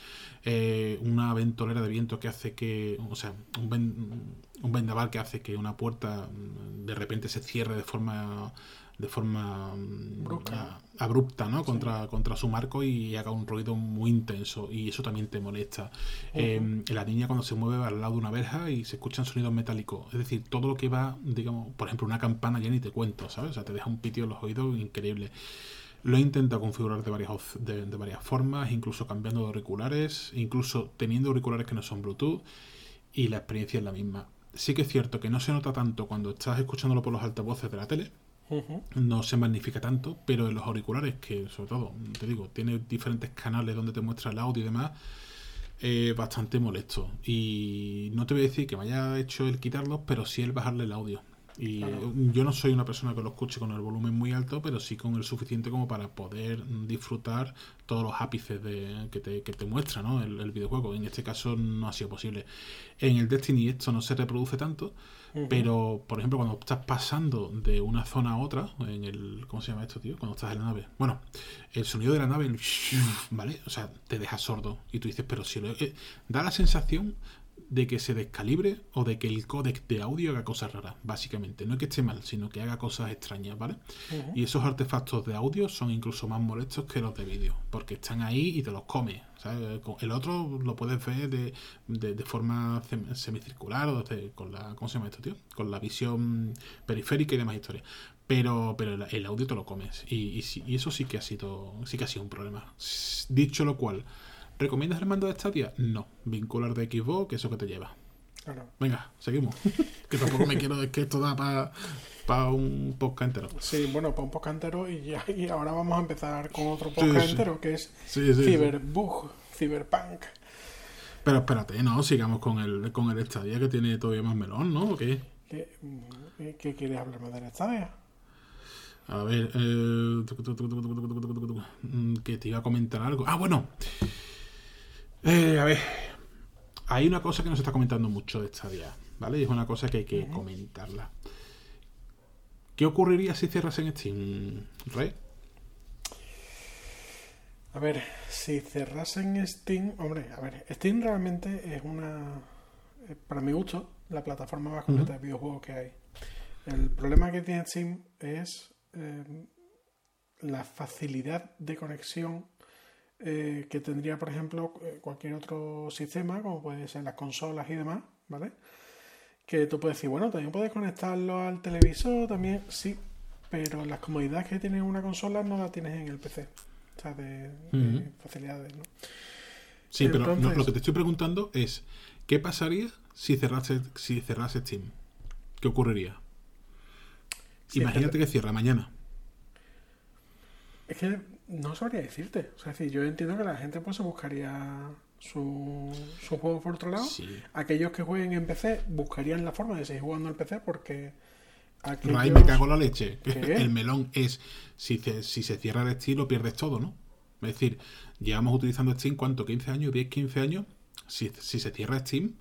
Eh, una ventolera de viento que hace que, o sea, un, un vendaval que hace que una puerta mm, de repente se cierre de forma de forma mm, abrupta, ¿no? Contra, contra su marco y haga un ruido muy intenso y eso también te molesta. Em, la niña cuando se mueve al lado de una verja y se escuchan sonidos metálicos, es decir, todo lo que va, digamos, por ejemplo, una campana ya ni te cuento, ¿sabes? O sea, te deja un pitio en los oídos increíble. Lo he intentado configurar de varias, de, de varias formas, incluso cambiando de auriculares, incluso teniendo auriculares que no son Bluetooth y la experiencia es la misma sí que es cierto que no se nota tanto cuando estás escuchándolo por los altavoces de la tele. No se magnifica tanto, pero en los auriculares, que sobre todo, te digo, tiene diferentes canales donde te muestra el audio y demás, es bastante molesto. Y no te voy a decir que me haya hecho el quitarlos, pero sí el bajarle el audio. Y yo no soy una persona que lo escuche con el volumen muy alto, pero sí con el suficiente como para poder disfrutar todos los ápices de, que, te, que te muestra ¿no? el, videojuego. En este caso no ha sido posible. En el Destiny esto no se reproduce tanto, pero por ejemplo cuando estás pasando de una zona a otra, en el... ¿Cómo se llama esto, tío? Cuando estás en la nave. Bueno, el sonido de la nave, ¿vale? O sea, te deja sordo. Y tú dices, pero si lo... Eh, da la sensación de que se descalibre o de que el códec de audio haga cosas raras, básicamente. No es que esté mal, sino que haga cosas extrañas, ¿vale? Y esos artefactos de audio son incluso más molestos que los de vídeo, porque están ahí y te los come. El otro lo puedes ver de, de, forma semicircular o con la, ¿cómo se llama esto, tío? Con la visión periférica y demás historias. Pero, pero el, audio te lo comes. Y, y, eso sí que ha sido, sí que ha sido un problema. Dicho lo cual, ¿Recomiendas el mando de Stadia? No. Vincular de Xbox, que eso que te lleva. Claro. Venga, seguimos. que tampoco me quiero, es que esto da para un podcast entero. Sí, bueno, para un podcast entero y, ya, y ahora vamos a empezar con otro podcast entero que es Cyberbug, Cyberpunk. Pero espérate, no, sigamos con el, con el Stadia que tiene todavía más melón, ¿no? ¿O qué? ¿Qué, qué quieres hablarme del Stadia? A ver, eh, que te iba a comentar algo. Ah, bueno. Eh, a ver, hay una cosa que nos está comentando mucho de esta día, ¿vale? Y es una cosa que hay que comentarla. ¿Qué ocurriría si cierras en Steam, Rey? A ver, si cerras en Steam, hombre, a ver, Steam realmente es una, eh, para mi gusto, la plataforma más completa de videojuegos que hay. El problema que tiene Steam es eh, la facilidad de conexión eh, que tendría, por ejemplo, eh, cualquier otro sistema, como puede ser las consolas y demás, ¿vale? Que tú puedes decir, bueno, también puedes conectarlo al televisor, también, sí, pero las comodidades que tiene una consola no las tienes en el PC. O sea, de, facilidades, ¿no? Sí, pero lo que te estoy preguntando es, ¿qué pasaría si cerrase, si cerrase Steam? ¿Qué ocurriría? Imagínate que cierra mañana. Es que no sabría decirte. O sea, yo entiendo que la gente pues se buscaría su, su juego por otro lado. Aquellos que jueguen en PC buscarían la forma de seguir jugando al PC porque... Aquellos... me cago la leche. El melón es, si, si se cierra el estilo, pierdes todo, ¿no? Es decir, llevamos utilizando Steam, ¿cuánto? ¿15 años? ¿10, 15 años? Si, si se cierra Steam,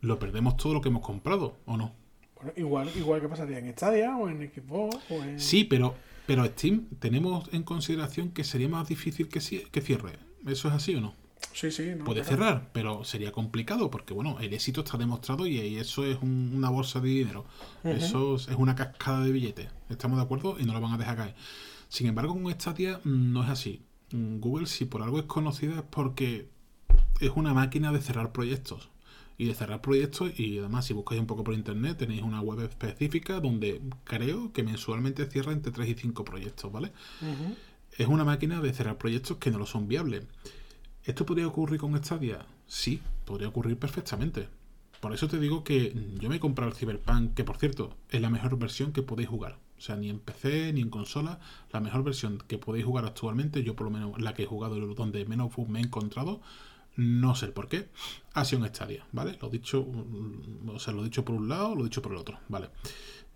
lo perdemos todo lo que hemos comprado, ¿o no? Bueno, igual, igual que pasaría en Stadia o en Xbox o en... Sí, pero pero Steam, tenemos en consideración que sería más difícil que, que cierre. ¿Eso es así o no? Sí, sí. Puede cerrar, pero sería complicado porque, bueno, el éxito está demostrado y, eso es una bolsa de dinero. Eso es una cascada de billetes. ¿Estamos de acuerdo? Y no lo van a dejar caer. Sin embargo, con Stadia no es así. Google, si por algo es conocida, es porque es una máquina de cerrar proyectos y de cerrar proyectos y además si buscáis un poco por internet tenéis una web específica donde creo que mensualmente cierra entre 3 y 5 proyectos, ¿vale? Es una máquina de cerrar proyectos que no lo son viables. ¿Esto podría ocurrir con Stadia? Sí, podría ocurrir perfectamente. Por eso te digo que yo me he comprado el Cyberpunk, que por cierto es la mejor versión que podéis jugar. O sea, ni en PC ni en consola, la mejor versión que podéis jugar actualmente, yo por lo menos la que he jugado donde menos me he encontrado, no sé por qué, ha sido un Stadia, ¿vale? Lo dicho, o sea, lo dicho por un lado, lo dicho por el otro, ¿vale?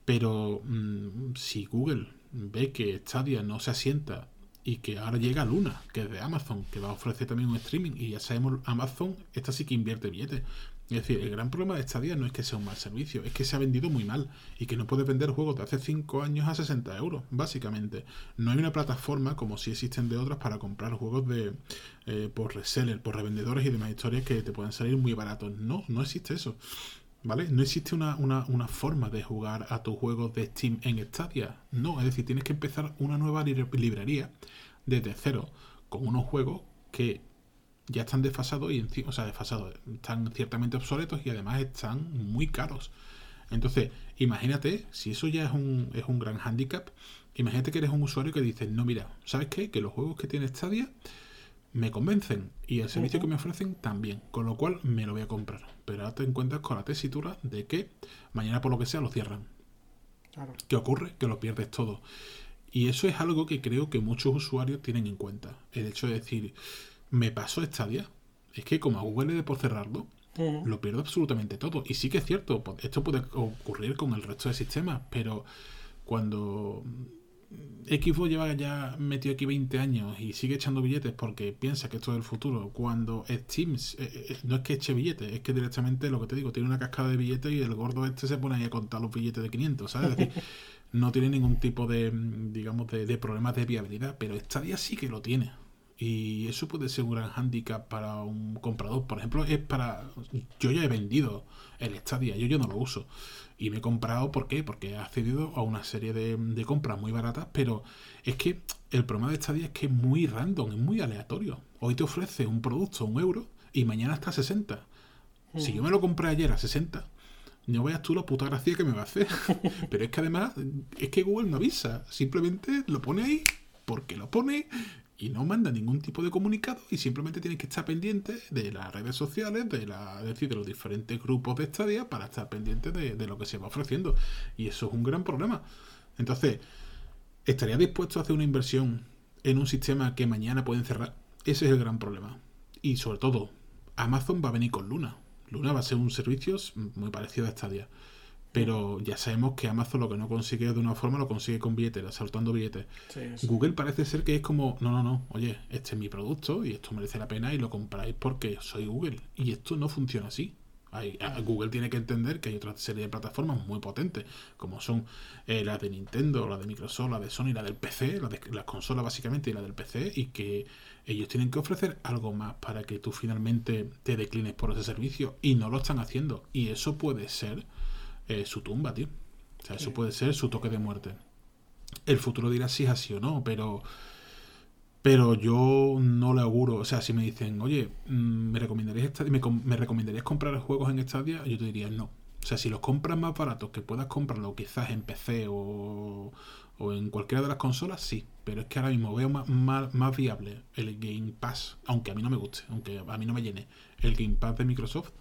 Pero mm, si Google ve que Stadia no se asienta y que ahora llega Luna, que es de Amazon, que va a ofrecer también un streaming, y ya sabemos, Amazon, esta sí que invierte billetes. Es decir, el gran problema de esta día no es que sea un mal servicio, es que se ha vendido muy mal y que no puede vender juegos de hace 5 años a 60 euros, básicamente. No hay una plataforma como si existen de otras para comprar juegos de eh, por reseller, por revendedores y demás historias que te pueden salir muy baratos. No, no existe eso. ¿Vale? No existe una, una, forma de jugar a tus juegos de Steam en Stadia. No, es decir, tienes que empezar una nueva librería desde cero con unos juegos que ya están desfasados y o sea, desfasados, están ciertamente obsoletos y además están muy caros. Entonces, imagínate, si eso ya es un, es un gran handicap, imagínate que eres un usuario que dice, no, mira, ¿sabes qué? Que los juegos que tiene Stadia me convencen y el servicio que me ofrecen también, con lo cual me lo voy a comprar. Pero ahora te encuentras con la tesitura de que mañana por lo que sea lo cierran. ¿Qué ocurre? Que lo pierdes todo. Y eso es algo que creo que muchos usuarios tienen en cuenta. El hecho de decir, me paso Stadia. Es que como a Google le de por cerrarlo, lo pierdo absolutamente todo. Y sí que es cierto, esto puede ocurrir con el resto de sistemas, pero cuando Xbox lleva ya metido aquí 20 años y sigue echando billetes porque piensa que esto es el futuro. Cuando Steam eh, eh, no es que eche billetes, es que directamente lo que te digo, tiene una cascada de billetes y el gordo este se pone ahí a contar los billetes de 500, ¿sabes? Es decir, no tiene ningún tipo de, digamos, de, de problemas de viabilidad, pero Stadia sí que lo tiene. Y eso puede ser un gran handicap para un comprador. Por ejemplo, es para. Yo ya he vendido el Stadia, yo, yo no lo uso. Y me he comprado, ¿por qué? Porque he accedido a una serie de, compras muy baratas, pero es que el problema de Stadia es que es muy random, es muy aleatorio. Hoy te ofrece un producto un euro y mañana está a 60. Si yo me lo compré ayer a 60, no veas tú la puta gracia que me va a hacer. Pero es que además, es que Google no avisa. Simplemente lo pone ahí porque lo pone y no manda ningún tipo de comunicado y simplemente tienes que estar pendiente de las redes sociales, de la, decir, de los diferentes grupos de Stadia para estar pendiente de, lo que se va ofreciendo. Y eso es un gran problema. Entonces, ¿estaría dispuesto a hacer una inversión en un sistema que mañana pueden cerrar? Ese es el gran problema. Y sobre todo, Amazon va a venir con Luna. Luna va a ser un servicio muy parecido a Stadia. Pero ya sabemos que Amazon lo que no consigue de una forma lo consigue con billetes, saltando billetes. Google parece ser que es como, no, no, no, oye, este es mi producto y esto merece la pena y lo compráis porque soy Google. Y esto no funciona así. Google tiene que entender que hay otra serie de plataformas muy potentes, como son eh, las de Nintendo, la de Microsoft, la de Sony, la del PC, la de las consolas básicamente y la del PC, y que ellos tienen que ofrecer algo más para que tú finalmente te declines por ese servicio y no lo están haciendo. Y eso puede ser eh, su tumba, tío. O sea, eso puede ser su toque de muerte. El futuro dirá si es así o no, pero. Pero yo no le auguro. O sea, si me dicen, oye, mm, ¿me recomendarías, me, me recomendarías comprar juegos en Stadia? Yo te diría no. O sea, si los compras más baratos que puedas comprarlo quizás en PC o, o en cualquiera de las consolas, sí. Pero es que ahora mismo veo más, más, más, viable el Game Pass, aunque a mí no me guste, aunque a mí no me llene, el Game Pass de Microsoft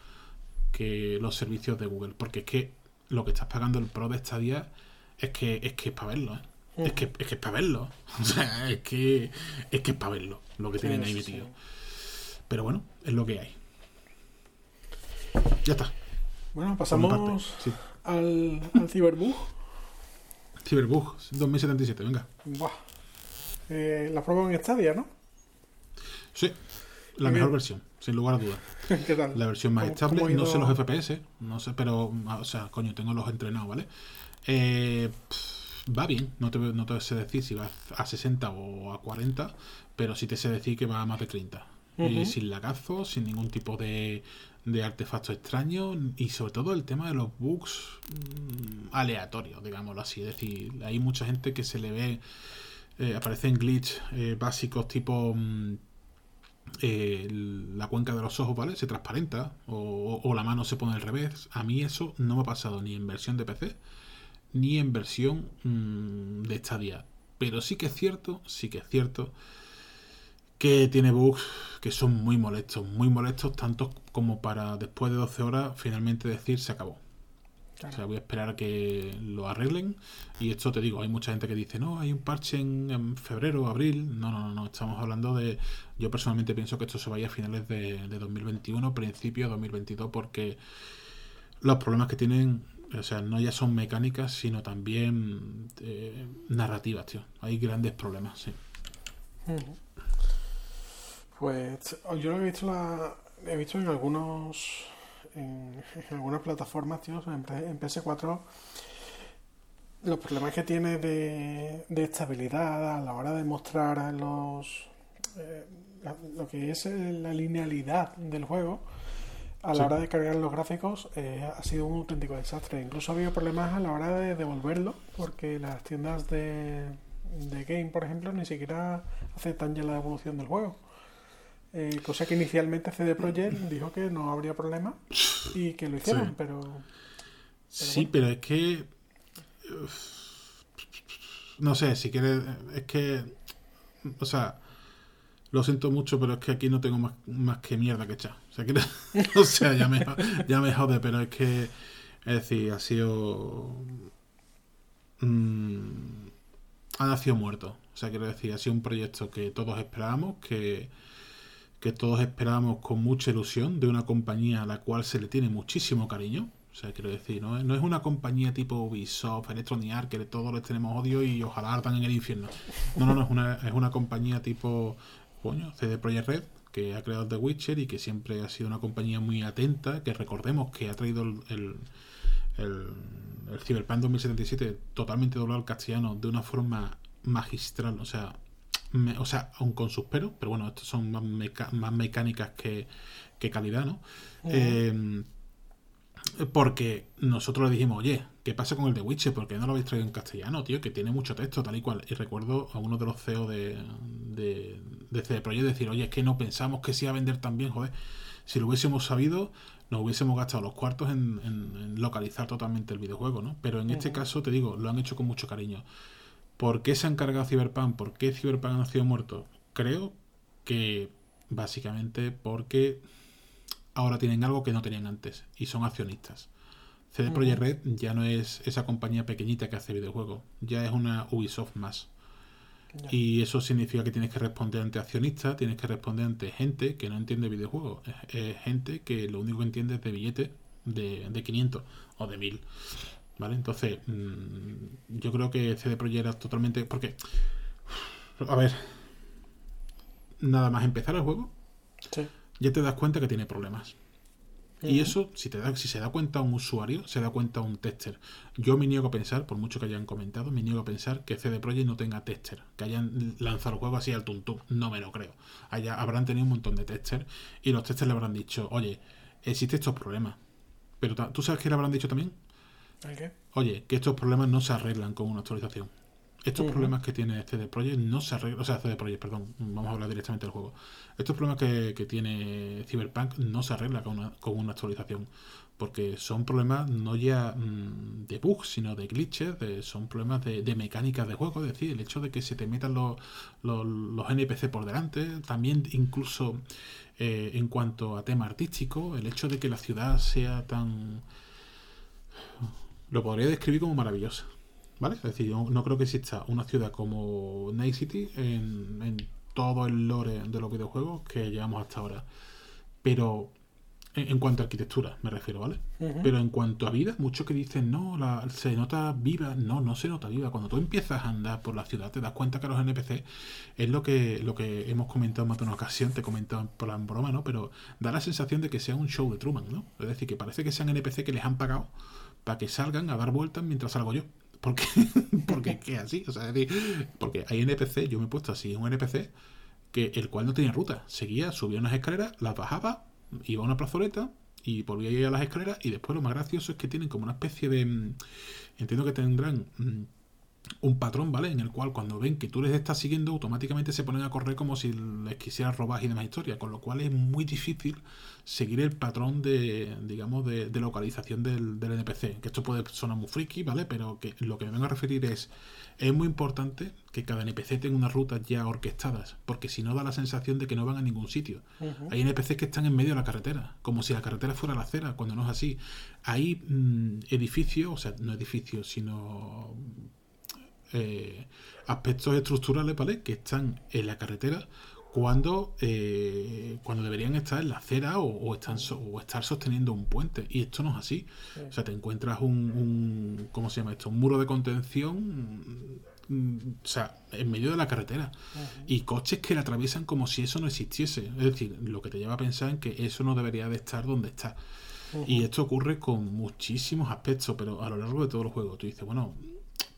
que los servicios de Google. Porque es que lo que estás pagando el Pro de Stadia es que es que es para verlo, ¿eh? Es que, es que es para verlo. O sea, es que es que es para verlo lo que tienen ahí metido. Pero bueno, es lo que hay. Ya está. Bueno, pasamos al, al Cyberbug. Cyberbug 2077, venga. Buah. Eh, la prueba en Stadia, ¿no? Sí, la mejor versión sin lugar a dudas. ¿Qué tal? La versión más estable, no sé los FPS, no sé, pero, o sea, coño, tengo los entrenados, ¿vale? Eh, va bien, no te, no te sé decir si va a 60 o a 40, pero sí te sé decir que va a más de 30. Y sin lagazos, sin ningún tipo de, de artefacto extraño y sobre todo el tema de los bugs mm, aleatorios, digámoslo así. Es decir, hay mucha gente que se le ve, eh, aparecen glitch eh, básicos tipo... Mm, eh, la cuenca de los ojos, ¿vale? Se transparenta o, la mano se pone al revés. A mí eso no me ha pasado ni en versión de PC ni en versión mm, de Stadia. Pero sí que es cierto, sí que es cierto que tiene bugs que son muy molestos, muy molestos, tanto como para después de 12 horas finalmente decir se acabó. O sea, voy a esperar a que lo arreglen. Y esto te digo, hay mucha gente que dice, no, hay un parche en, febrero, abril. No, no, no, no, estamos hablando de... Yo personalmente pienso que esto se vaya a finales de, 2021, principio de 2022, porque los problemas que tienen, o sea, no ya son mecánicas, sino también eh, narrativas, tío. Hay grandes problemas, sí. Pues yo lo he visto, la, he visto en algunos en, algunas plataformas, tío, en, PS4, los problemas que tiene de, estabilidad a la hora de mostrar los eh, lo que es la linealidad del juego a la hora de cargar los gráficos eh, ha sido un auténtico desastre. Incluso ha habido problemas a la hora de devolverlo porque las tiendas de, de game, por ejemplo, ni siquiera aceptan ya la devolución del juego. Eh, cosa que inicialmente CD Projekt dijo que no habría problema y que lo hicieron, pero, Sí, pero es que. No sé, si quieres. Es que. O sea. Lo siento mucho, pero es que aquí no tengo más, más que mierda que echar. O sea, que, o sea ya, me, ya me jode, pero es que. Es decir, ha sido. Mmm, ha nacido muerto. O sea, quiero decir, ha sido un proyecto que todos esperábamos, que, que todos esperábamos con mucha ilusión de una compañía a la cual se le tiene muchísimo cariño. O sea, quiero decir, no es, una compañía tipo Ubisoft, Electronic Arts, que todos les tenemos odio y ojalá ardan en el infierno. No, no, no, es una, es una compañía tipo, coño, CD Projekt Red, que ha creado The Witcher y que siempre ha sido una compañía muy atenta, que recordemos que ha traído el, el, el, el Cyberpunk 2077 totalmente doblado al castellano de una forma magistral, o sea, me, o sea, aún con sus peros, pero bueno, estos son más, meca más mecánicas que, que, calidad, ¿no? Uh -huh. eh, porque nosotros le dijimos, oye, ¿qué pasa con el de Witcher? ¿Por qué no lo habéis traído en castellano, tío? Que tiene mucho texto, tal y cual. Y recuerdo a uno de los CEO de, de, de CD Projekt decir, oye, es que no pensamos que se iba a vender tan bien, joder. Si lo hubiésemos sabido, nos hubiésemos gastado los cuartos en, en, en localizar totalmente el videojuego, ¿no? Pero en uh -huh. este caso, te digo, lo han hecho con mucho cariño. ¿Por qué se han cargado Cyberpunk? ¿Por qué Cyberpunk ha sido muerto? Creo que básicamente porque ahora tienen algo que no tenían antes y son accionistas. CD Projekt Red ya no es esa compañía pequeñita que hace videojuegos, ya es una Ubisoft más. Y eso significa que tienes que responder ante accionistas, tienes que responder ante gente que no entiende videojuegos, es, es gente que lo único que entiende es de billetes de, de 500 o de 1000. ¿Vale? Entonces, mmm, yo creo que CD Projekt era totalmente. Porque, a ver, nada más empezar el juego, sí. ya te das cuenta que tiene problemas. Uh -huh. Y eso, si, te da, si se da cuenta un usuario, se da cuenta un tester. Yo me niego a pensar, por mucho que hayan comentado, me niego a pensar que CD Projekt no tenga tester, que hayan lanzado el juego así al tuntum. No me lo creo. Allá habrán tenido un montón de testers y los testers le habrán dicho, oye, existen estos problemas. Pero ¿tú sabes qué le habrán dicho también? ¿Qué? Oye, que estos problemas no se arreglan con una actualización. Estos uh -huh. problemas que tiene CD Projekt no se arreglan, o sea, CD Projekt, perdón, vamos a hablar directamente del juego. Estos problemas que, que tiene Cyberpunk no se arreglan con una, con una actualización, porque son problemas no ya mmm, de bugs, sino de glitches, de, son problemas de, de mecánicas de juego, es decir, el hecho de que se te metan los, los, los NPC por delante, también incluso eh, en cuanto a tema artístico, el hecho de que la ciudad sea tan lo podría describir como maravillosa. ¿Vale? Es decir, yo no creo que exista una ciudad como Night City en, en todo el lore de los videojuegos que llevamos hasta ahora. Pero en, en cuanto a arquitectura, me refiero, ¿vale? Uh -huh. Pero en cuanto a vida, muchos que dicen, no, la, se nota viva. No, no se nota viva. Cuando tú empiezas a andar por la ciudad, te das cuenta que los NPC es lo que, lo que hemos comentado en más de una ocasión, te he comentado por la broma, ¿no? Pero da la sensación de que sea un show de Truman, ¿no? Es decir, que parece que sean NPC que les han pagado para que salgan a dar vueltas mientras salgo yo. Porque, porque ¿qué así? O sea, es decir, porque hay NPC, yo me he puesto así, un NPC que el cual no tenía ruta. Seguía, subía unas escaleras, las bajaba, iba a una plazoleta y volvía a ir a las escaleras y después lo más gracioso es que tienen como una especie de... Mm, entiendo que tendrán mm, un patrón, ¿vale? En el cual cuando ven que tú les estás siguiendo, automáticamente se ponen a correr como si les quisieras robar y demás historia, con lo cual es muy difícil seguir el patrón de, digamos, de, de localización del, del, NPC. Que esto puede sonar muy friki, ¿vale? Pero que lo que me vengo a referir es, es muy importante que cada NPC tenga unas rutas ya orquestadas, porque si no da la sensación de que no van a ningún sitio. Uh -huh. Hay NPCs que están en medio de la carretera, como si la carretera fuera la acera, cuando no es así. Hay mmm, edificios, o sea, no edificios, sino eh, aspectos estructurales, ¿vale? Que están en la carretera cuando, eh, cuando deberían estar en la acera o, o, están so, o, estar sosteniendo un puente. Y esto no es así. Sí. O sea, te encuentras un, un, ¿cómo se llama esto? Un muro de contención, mm, o sea, en medio de la carretera. Y coches que la atraviesan como si eso no existiese. Es decir, lo que te lleva a pensar en que eso no debería de estar donde está. Y esto ocurre con muchísimos aspectos, pero a lo largo de todo el juego. Tú dices, bueno,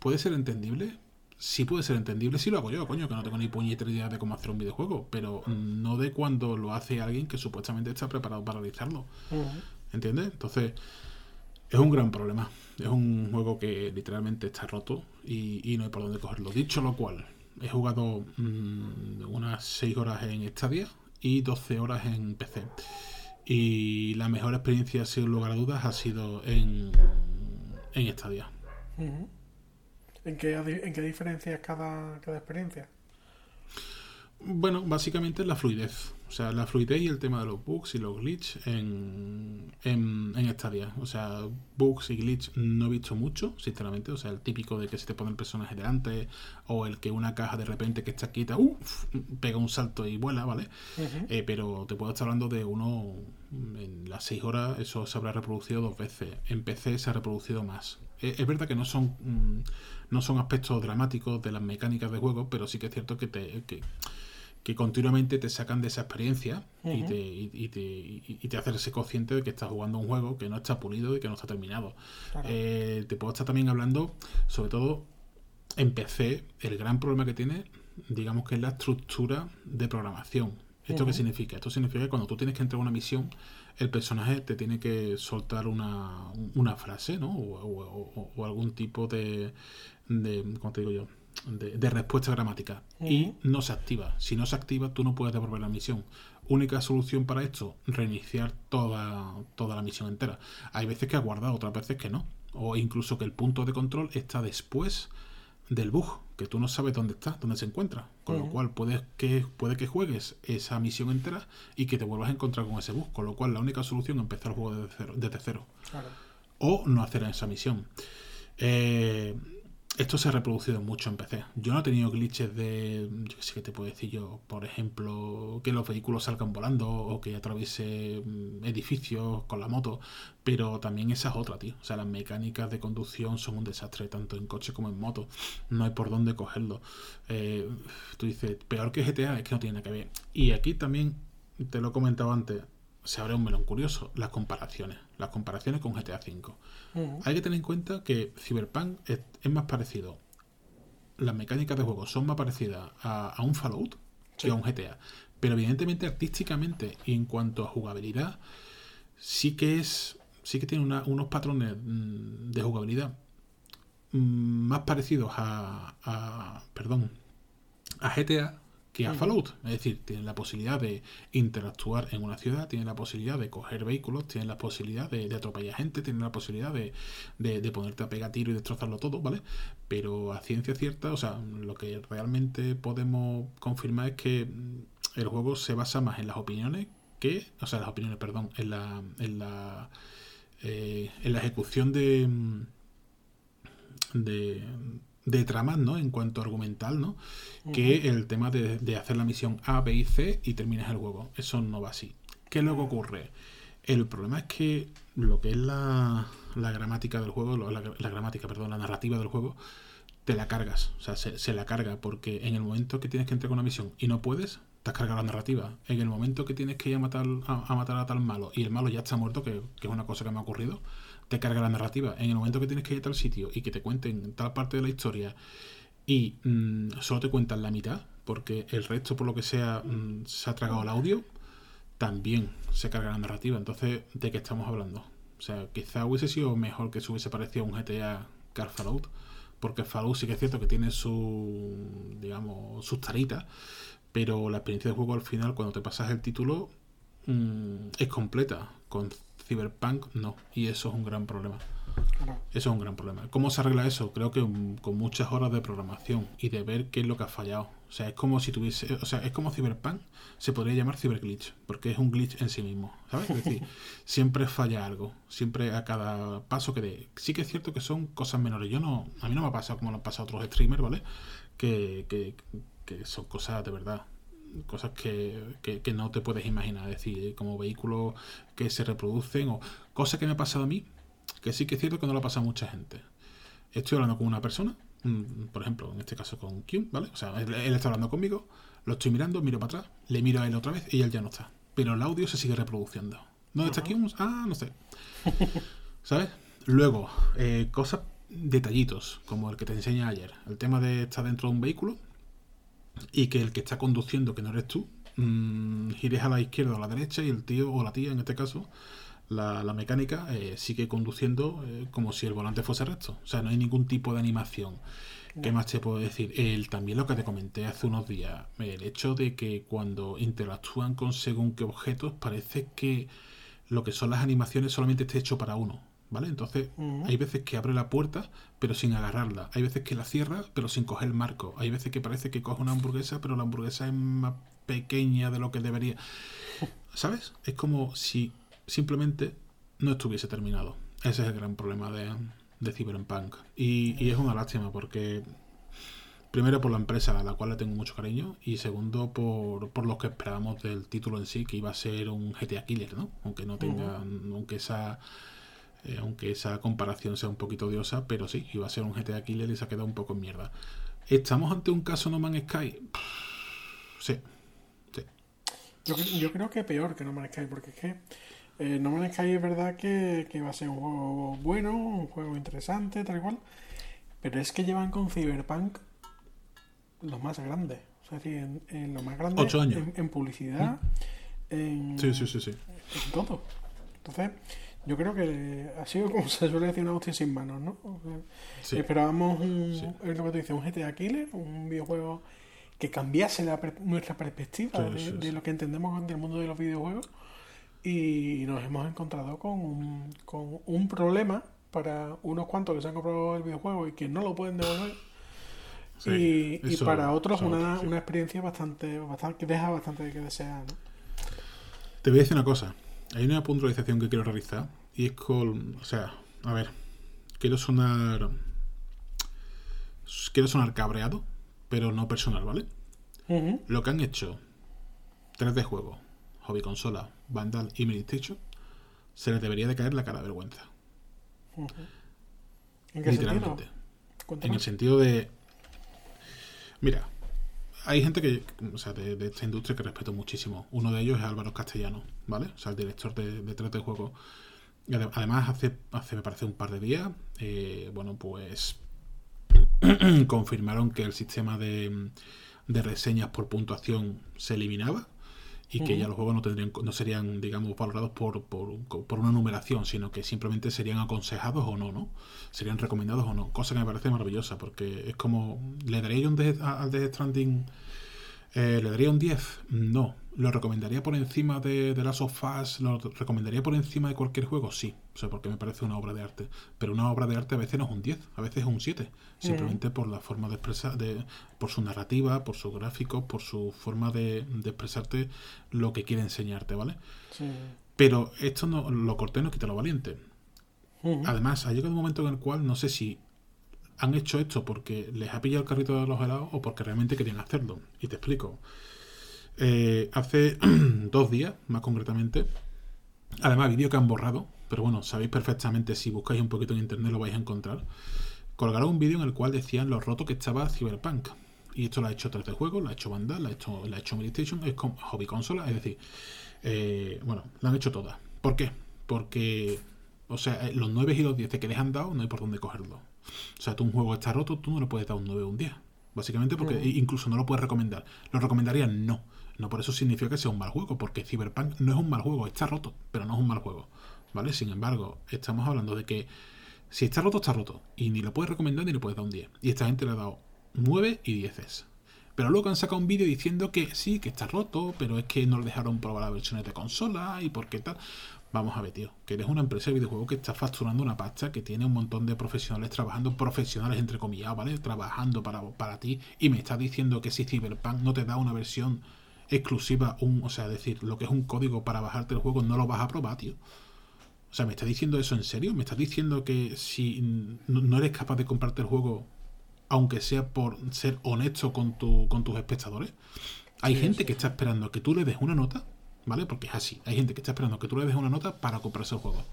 ¿puede ser entendible? sí puede ser entendible si lo hago yo, coño, que no tengo ni puñetera idea de cómo hacer un videojuego, pero no de cuando lo hace alguien que supuestamente está preparado para realizarlo. Uh -huh. ¿Entiendes? Entonces, es un gran problema. Es un juego que literalmente está roto y, y no hay por dónde cogerlo. Dicho lo cual, he jugado mmm, unas 6 horas en Stadia y 12 horas en PC. Y la mejor experiencia, sin lugar a dudas, ha sido en, en Stadia. Uh -huh. ¿En qué, en qué diferencia es cada, cada experiencia? Bueno, básicamente la fluidez. O sea, la fluidez y el tema de los bugs y los glitches en, en, en Stadia. O sea, bugs y glitch no he visto mucho, sinceramente. O sea, el típico de que se te pone el personaje delante o el que una caja de repente que está quieta, uf, pega un salto y vuela, ¿vale? Eh, pero te puedo estar hablando de uno en las 6 horas, eso se habrá reproducido dos veces. En PC se ha reproducido más. Eh, es verdad que no son, mm, no son aspectos dramáticos de las mecánicas de juego, pero sí que es cierto que te... Que, que continuamente te sacan de esa experiencia y, te, y, te, y, te hacen ser consciente de que estás jugando un juego que no está pulido y que no está terminado. Eh, te puedo estar también hablando, sobre todo en PC, el gran problema que tiene, digamos que es la estructura de programación. ¿Esto qué significa? Esto significa que cuando tú tienes que entrar a una misión, el personaje te tiene que soltar una, una frase, ¿no? O, o, algún tipo de, de, ¿cómo te digo yo? de, respuesta gramática y no se activa. Si no se activa, tú no puedes devolver la misión. Única solución para esto, reiniciar toda, toda la misión entera. Hay veces que ha guardado, otras veces que no. O incluso que el punto de control está después del bug, que tú no sabes dónde está, dónde se encuentra. Con lo cual puede que, puede que juegues esa misión entera y que te vuelvas a encontrar con ese bug. Con lo cual la única solución es empezar el juego desde cero. Desde cero. O no hacer esa misión. Eh, esto se ha reproducido mucho en PC. Yo no he tenido glitches de, yo qué sé qué te puedo decir yo, por ejemplo, que los vehículos salgan volando o que atraviese mm, edificios con la moto, pero también esa es otra, tío. O sea, las mecánicas de conducción son un desastre, tanto en coche como en moto. No hay por dónde cogerlo. Eh, tú dices, peor que GTA, es que no tiene nada que ver. Y aquí también, te lo he comentado antes, se abre un melón curioso, las comparaciones, las comparaciones con GTA V. Hay que tener en cuenta que Cyberpunk es, más parecido, las mecánicas de juego son más parecidas a, un Fallout que a un GTA. Pero evidentemente artísticamente y en cuanto a jugabilidad, sí que es. sí que tiene unos patrones mm, de jugabilidad mm, más parecidos a, a. perdón. a GTA que a Fallout. Es decir, tienen la posibilidad de interactuar en una ciudad, tienen la posibilidad de coger vehículos, tienen la posibilidad de, atropellar gente, tienen la posibilidad de, de, ponerte a pegar tiro y destrozarlo todo, ¿vale? Pero a ciencia cierta, o sea, lo que realmente podemos confirmar es que el juego se basa más en las opiniones que, o sea, las opiniones, perdón, en la, en la, eh, en la ejecución de, de de tramas, ¿no? En cuanto argumental, ¿no? Que el tema de, hacer la misión A, B y C y terminas el juego. Eso no va así. ¿Qué luego ocurre? El problema es que lo que es la, la gramática del juego, la, gramática, perdón, la narrativa del juego, te la cargas. O sea, se, la carga porque en el momento que tienes que entrar con una misión y no puedes, te has cargado la narrativa. En el momento que tienes que ir a matar a, matar a tal malo y el malo ya está muerto, que, que es una cosa que me ha ocurrido, te carga la narrativa. En el momento que tienes que ir a tal sitio y que te cuenten tal parte de la historia y mm, solo te cuentan la mitad, porque el resto, por lo que sea, mm, se ha tragado el audio, también se carga la narrativa. Entonces, ¿de qué estamos hablando? O sea, quizá hubiese sido mejor que se hubiese parecido a un GTA que Fallout, porque Fallout sí que es cierto que tiene su, digamos, sus taritas, pero la experiencia de juego al final, cuando te pasas el título, mm, es completa, Cyberpunk no, y eso es un gran problema. Eso es un gran problema. ¿Cómo se arregla eso? Creo que con muchas horas de programación y de ver qué es lo que ha fallado. O sea, es como si tuviese, o sea, es como Cyberpunk se podría llamar Cyberglitch, porque es un glitch en sí mismo, ¿sabes? Es decir, siempre falla algo, siempre a cada paso que dé. Sí que es cierto que son cosas menores. Yo no, a mí no me ha pasado como lo han pasado otros streamers, ¿vale? Que, que, que son cosas de verdad cosas que, que, no te puedes imaginar, es decir, como vehículos que se reproducen o cosas que me ha pasado a mí, que sí que es cierto que no lo ha pasado a mucha gente. Estoy hablando con una persona, por ejemplo, en este caso con Kyun, ¿vale? O sea, él, está hablando conmigo, lo estoy mirando, miro para atrás, le miro a él otra vez y él ya no está. Pero el audio se sigue reproduciendo. ¿Dónde está Kyun? Ah, no sé. ¿Sabes? Luego, eh, cosas, detallitos, como el que te enseñé ayer. El tema de estar dentro de un vehículo y que el que está conduciendo, que no eres tú, mmm, gires a la izquierda o a la derecha y el tío o la tía, en este caso, la, mecánica, eh, sigue conduciendo eh, como si el volante fuese recto. O sea, no hay ningún tipo de animación. ¿Qué más te puedo decir? El, también lo que te comenté hace unos días, el hecho de que cuando interactúan con según qué objetos, parece que lo que son las animaciones solamente está hecho para uno. ¿Vale? Entonces, hay veces que abre la puerta, pero sin agarrarla. Hay veces que la cierra, pero sin coger el marco. Hay veces que parece que coge una hamburguesa, pero la hamburguesa es más pequeña de lo que debería. ¿Sabes? Es como si simplemente no estuviese terminado. Ese es el gran problema de, de Cyberpunk. Y, y es una lástima porque Primero por la empresa a la cual le tengo mucho cariño y segundo por, por lo que esperábamos del título en sí, que iba a ser un GTA Killer, ¿no? Aunque no tenga, aunque esa eh, aunque esa comparación sea un poquito odiosa, pero sí, iba a ser un GTA Killer y se ha quedado un poco en mierda. ¿Estamos ante un caso No Man's Sky? Sí. sí. Yo, yo, creo que peor que No Man's Sky, porque es que eh, No Man's Sky es verdad que, que va a ser un juego bueno, un juego interesante, tal cual, pero es que llevan con Cyberpunk los más grandes. O sea, en, en lo más grande. En, publicidad. En, sí, sí, sí, sí. En todo. Entonces, yo creo que ha sido como se suele decir una hostia sin manos, ¿no? Esperábamos un, es lo que tú dices, un GTA Killer, un videojuego que cambiase nuestra perspectiva de, lo que entendemos del mundo de los videojuegos y nos hemos encontrado con un, con un problema para unos cuantos que se han comprado el videojuego y que no lo pueden devolver y, para otros una, una, experiencia bastante, bastante que deja bastante que desear. Te voy a decir una cosa. Hay una puntualización que quiero realizar y es con, o sea, a ver, quiero sonar, quiero sonar cabreado, pero no personal, ¿vale? Lo que han hecho 3D Juego, Hobby Consola, Vandal y Meditation, se les debería de caer la cara de vergüenza. ¿En qué Literalmente. En el sentido de Mira, hay gente que, o sea, de, esta industria que respeto muchísimo. Uno de ellos es Álvaro Castellano, ¿vale? O sea, el director de, de 3D Juego. Además, hace, hace, me parece, un par de días, eh, bueno, pues confirmaron que el sistema de, de reseñas por puntuación se eliminaba y que ya los juegos no tendrían no serían digamos valorados por, por, por, una numeración sino que simplemente serían aconsejados o no no serían recomendados o no cosa que me parece maravillosa porque es como le daría un al Death Stranding eh, le daría un 10 no ¿Lo recomendaría por encima de, de Last of Us? ¿Lo recomendaría por encima de cualquier juego? Sí, o sea, porque me parece una obra de arte. Pero una obra de arte a veces no es un 10, a veces es un 7. Simplemente por la forma de expresar, de, por su narrativa, por sus gráficos, por su forma de, expresarte lo que quiere enseñarte, ¿vale? Sí. Pero esto no, lo corté no quita lo valiente. Además, ha llegado un momento en el cual no sé si han hecho esto porque les ha pillado el carrito de los helados o porque realmente querían hacerlo. Y te explico. Eh, hace dos días, más concretamente. Además, vídeo que han borrado, pero bueno, sabéis perfectamente, si buscáis un poquito en internet lo vais a encontrar. Colgaron un vídeo en el cual decían lo roto que estaba Cyberpunk. Y esto lo ha hecho 3D Juegos, lo ha hecho Vandal, lo ha hecho, lo ha hecho Meditation, es como Hobby Consola, es decir, eh, bueno, lo han hecho todas. ¿Por qué? Porque, o sea, eh, los 9 y los 10 que les han dado, no hay por dónde cogerlo. O sea, tú un juego está roto, tú no le puedes dar un 9 o un 10. Básicamente porque incluso no lo puedes recomendar. ¿Lo recomendaría? No. No por eso significa que sea un mal juego, porque Cyberpunk no es un mal juego, está roto, pero no es un mal juego. ¿Vale? Sin embargo, estamos hablando de que si está roto, está roto. Y ni lo puedes recomendar ni le puedes dar un 10. Y esta gente le ha dado 9 y 10 Pero luego han sacado un vídeo diciendo que sí, que está roto, pero es que no le dejaron probar las versiones de consola y por qué tal. Vamos a ver, tío, que eres una empresa de videojuegos que está facturando una pasta, que tiene un montón de profesionales trabajando, profesionales entre comillas, ¿vale? Trabajando para, para ti, y me estás diciendo que si Cyberpunk no te da una versión exclusiva, un, o sea, decir, lo que es un código para bajarte el juego no lo vas a probar, tío. O sea, ¿me estás diciendo eso en serio? ¿Me estás diciendo que si no eres capaz de comprarte el juego, aunque sea por ser honesto con, tu, con tus espectadores? Hay gente que está esperando que tú le des una nota, ¿vale? Porque es así. Hay gente que está esperando que tú le des una nota para comprarse el juego.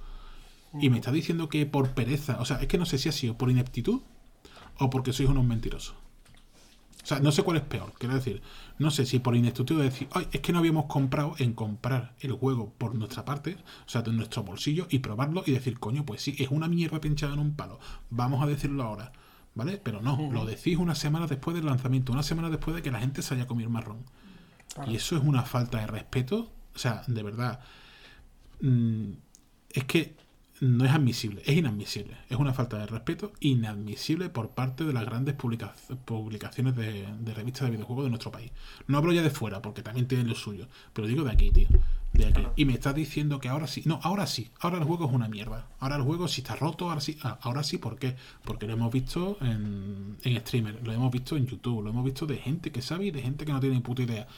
Y me estás diciendo que por pereza, o sea, es que no sé si ha sido por ineptitud o porque sois unos mentirosos. O sea, no sé cuál es peor. Quiero decir, no sé si por ineptitud de decir, ay, es que no habíamos comprado en comprar el juego por nuestra parte, o sea, de nuestro bolsillo, y probarlo y decir, coño, pues sí, es una mierda pinchada en un palo. Vamos a decirlo ahora. ¿Vale? Pero no, lo decís una semana después del lanzamiento, una semana después de que la gente se haya comido el marrón. Y eso es una falta de respeto. O sea, de verdad. Mm, es que no es admisible, es inadmisible. Es una falta de respeto inadmisible por parte de las grandes publicaciones de, revistas de videojuegos de nuestro país. No hablo ya de fuera, porque también tienen lo suyo, pero digo de aquí, tío. Y me estás diciendo que ahora sí. No, ahora sí. Ahora el juego es una mierda. Ahora el juego si está roto, ahora sí. Ah, ahora sí, ¿por qué? Porque lo hemos visto en, en streamer, lo hemos visto en YouTube, lo hemos visto de gente que sabe y de gente que no tiene ni puta idea.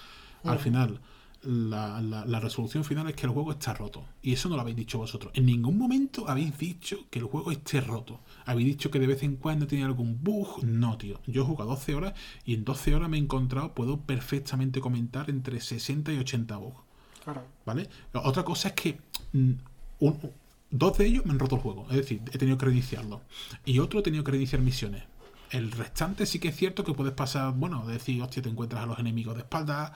Al final, la, la, resolución final es que el juego está roto. Y eso no lo habéis dicho vosotros. En ningún momento habéis dicho que el juego esté roto. Habéis dicho que de vez en cuando tiene algún bug. No, tío. Yo he jugado 12 horas y en 12 horas me he encontrado, puedo perfectamente comentar entre 60 y 80 bugs. ¿Vale? Otra cosa es que mm, dos de ellos me han roto el juego. Es decir, he tenido que reiniciarlo. Y otro he tenido que reiniciar misiones. El restante sí que es cierto que puedes pasar, bueno, decir, hostia, te encuentras a los enemigos de espalda,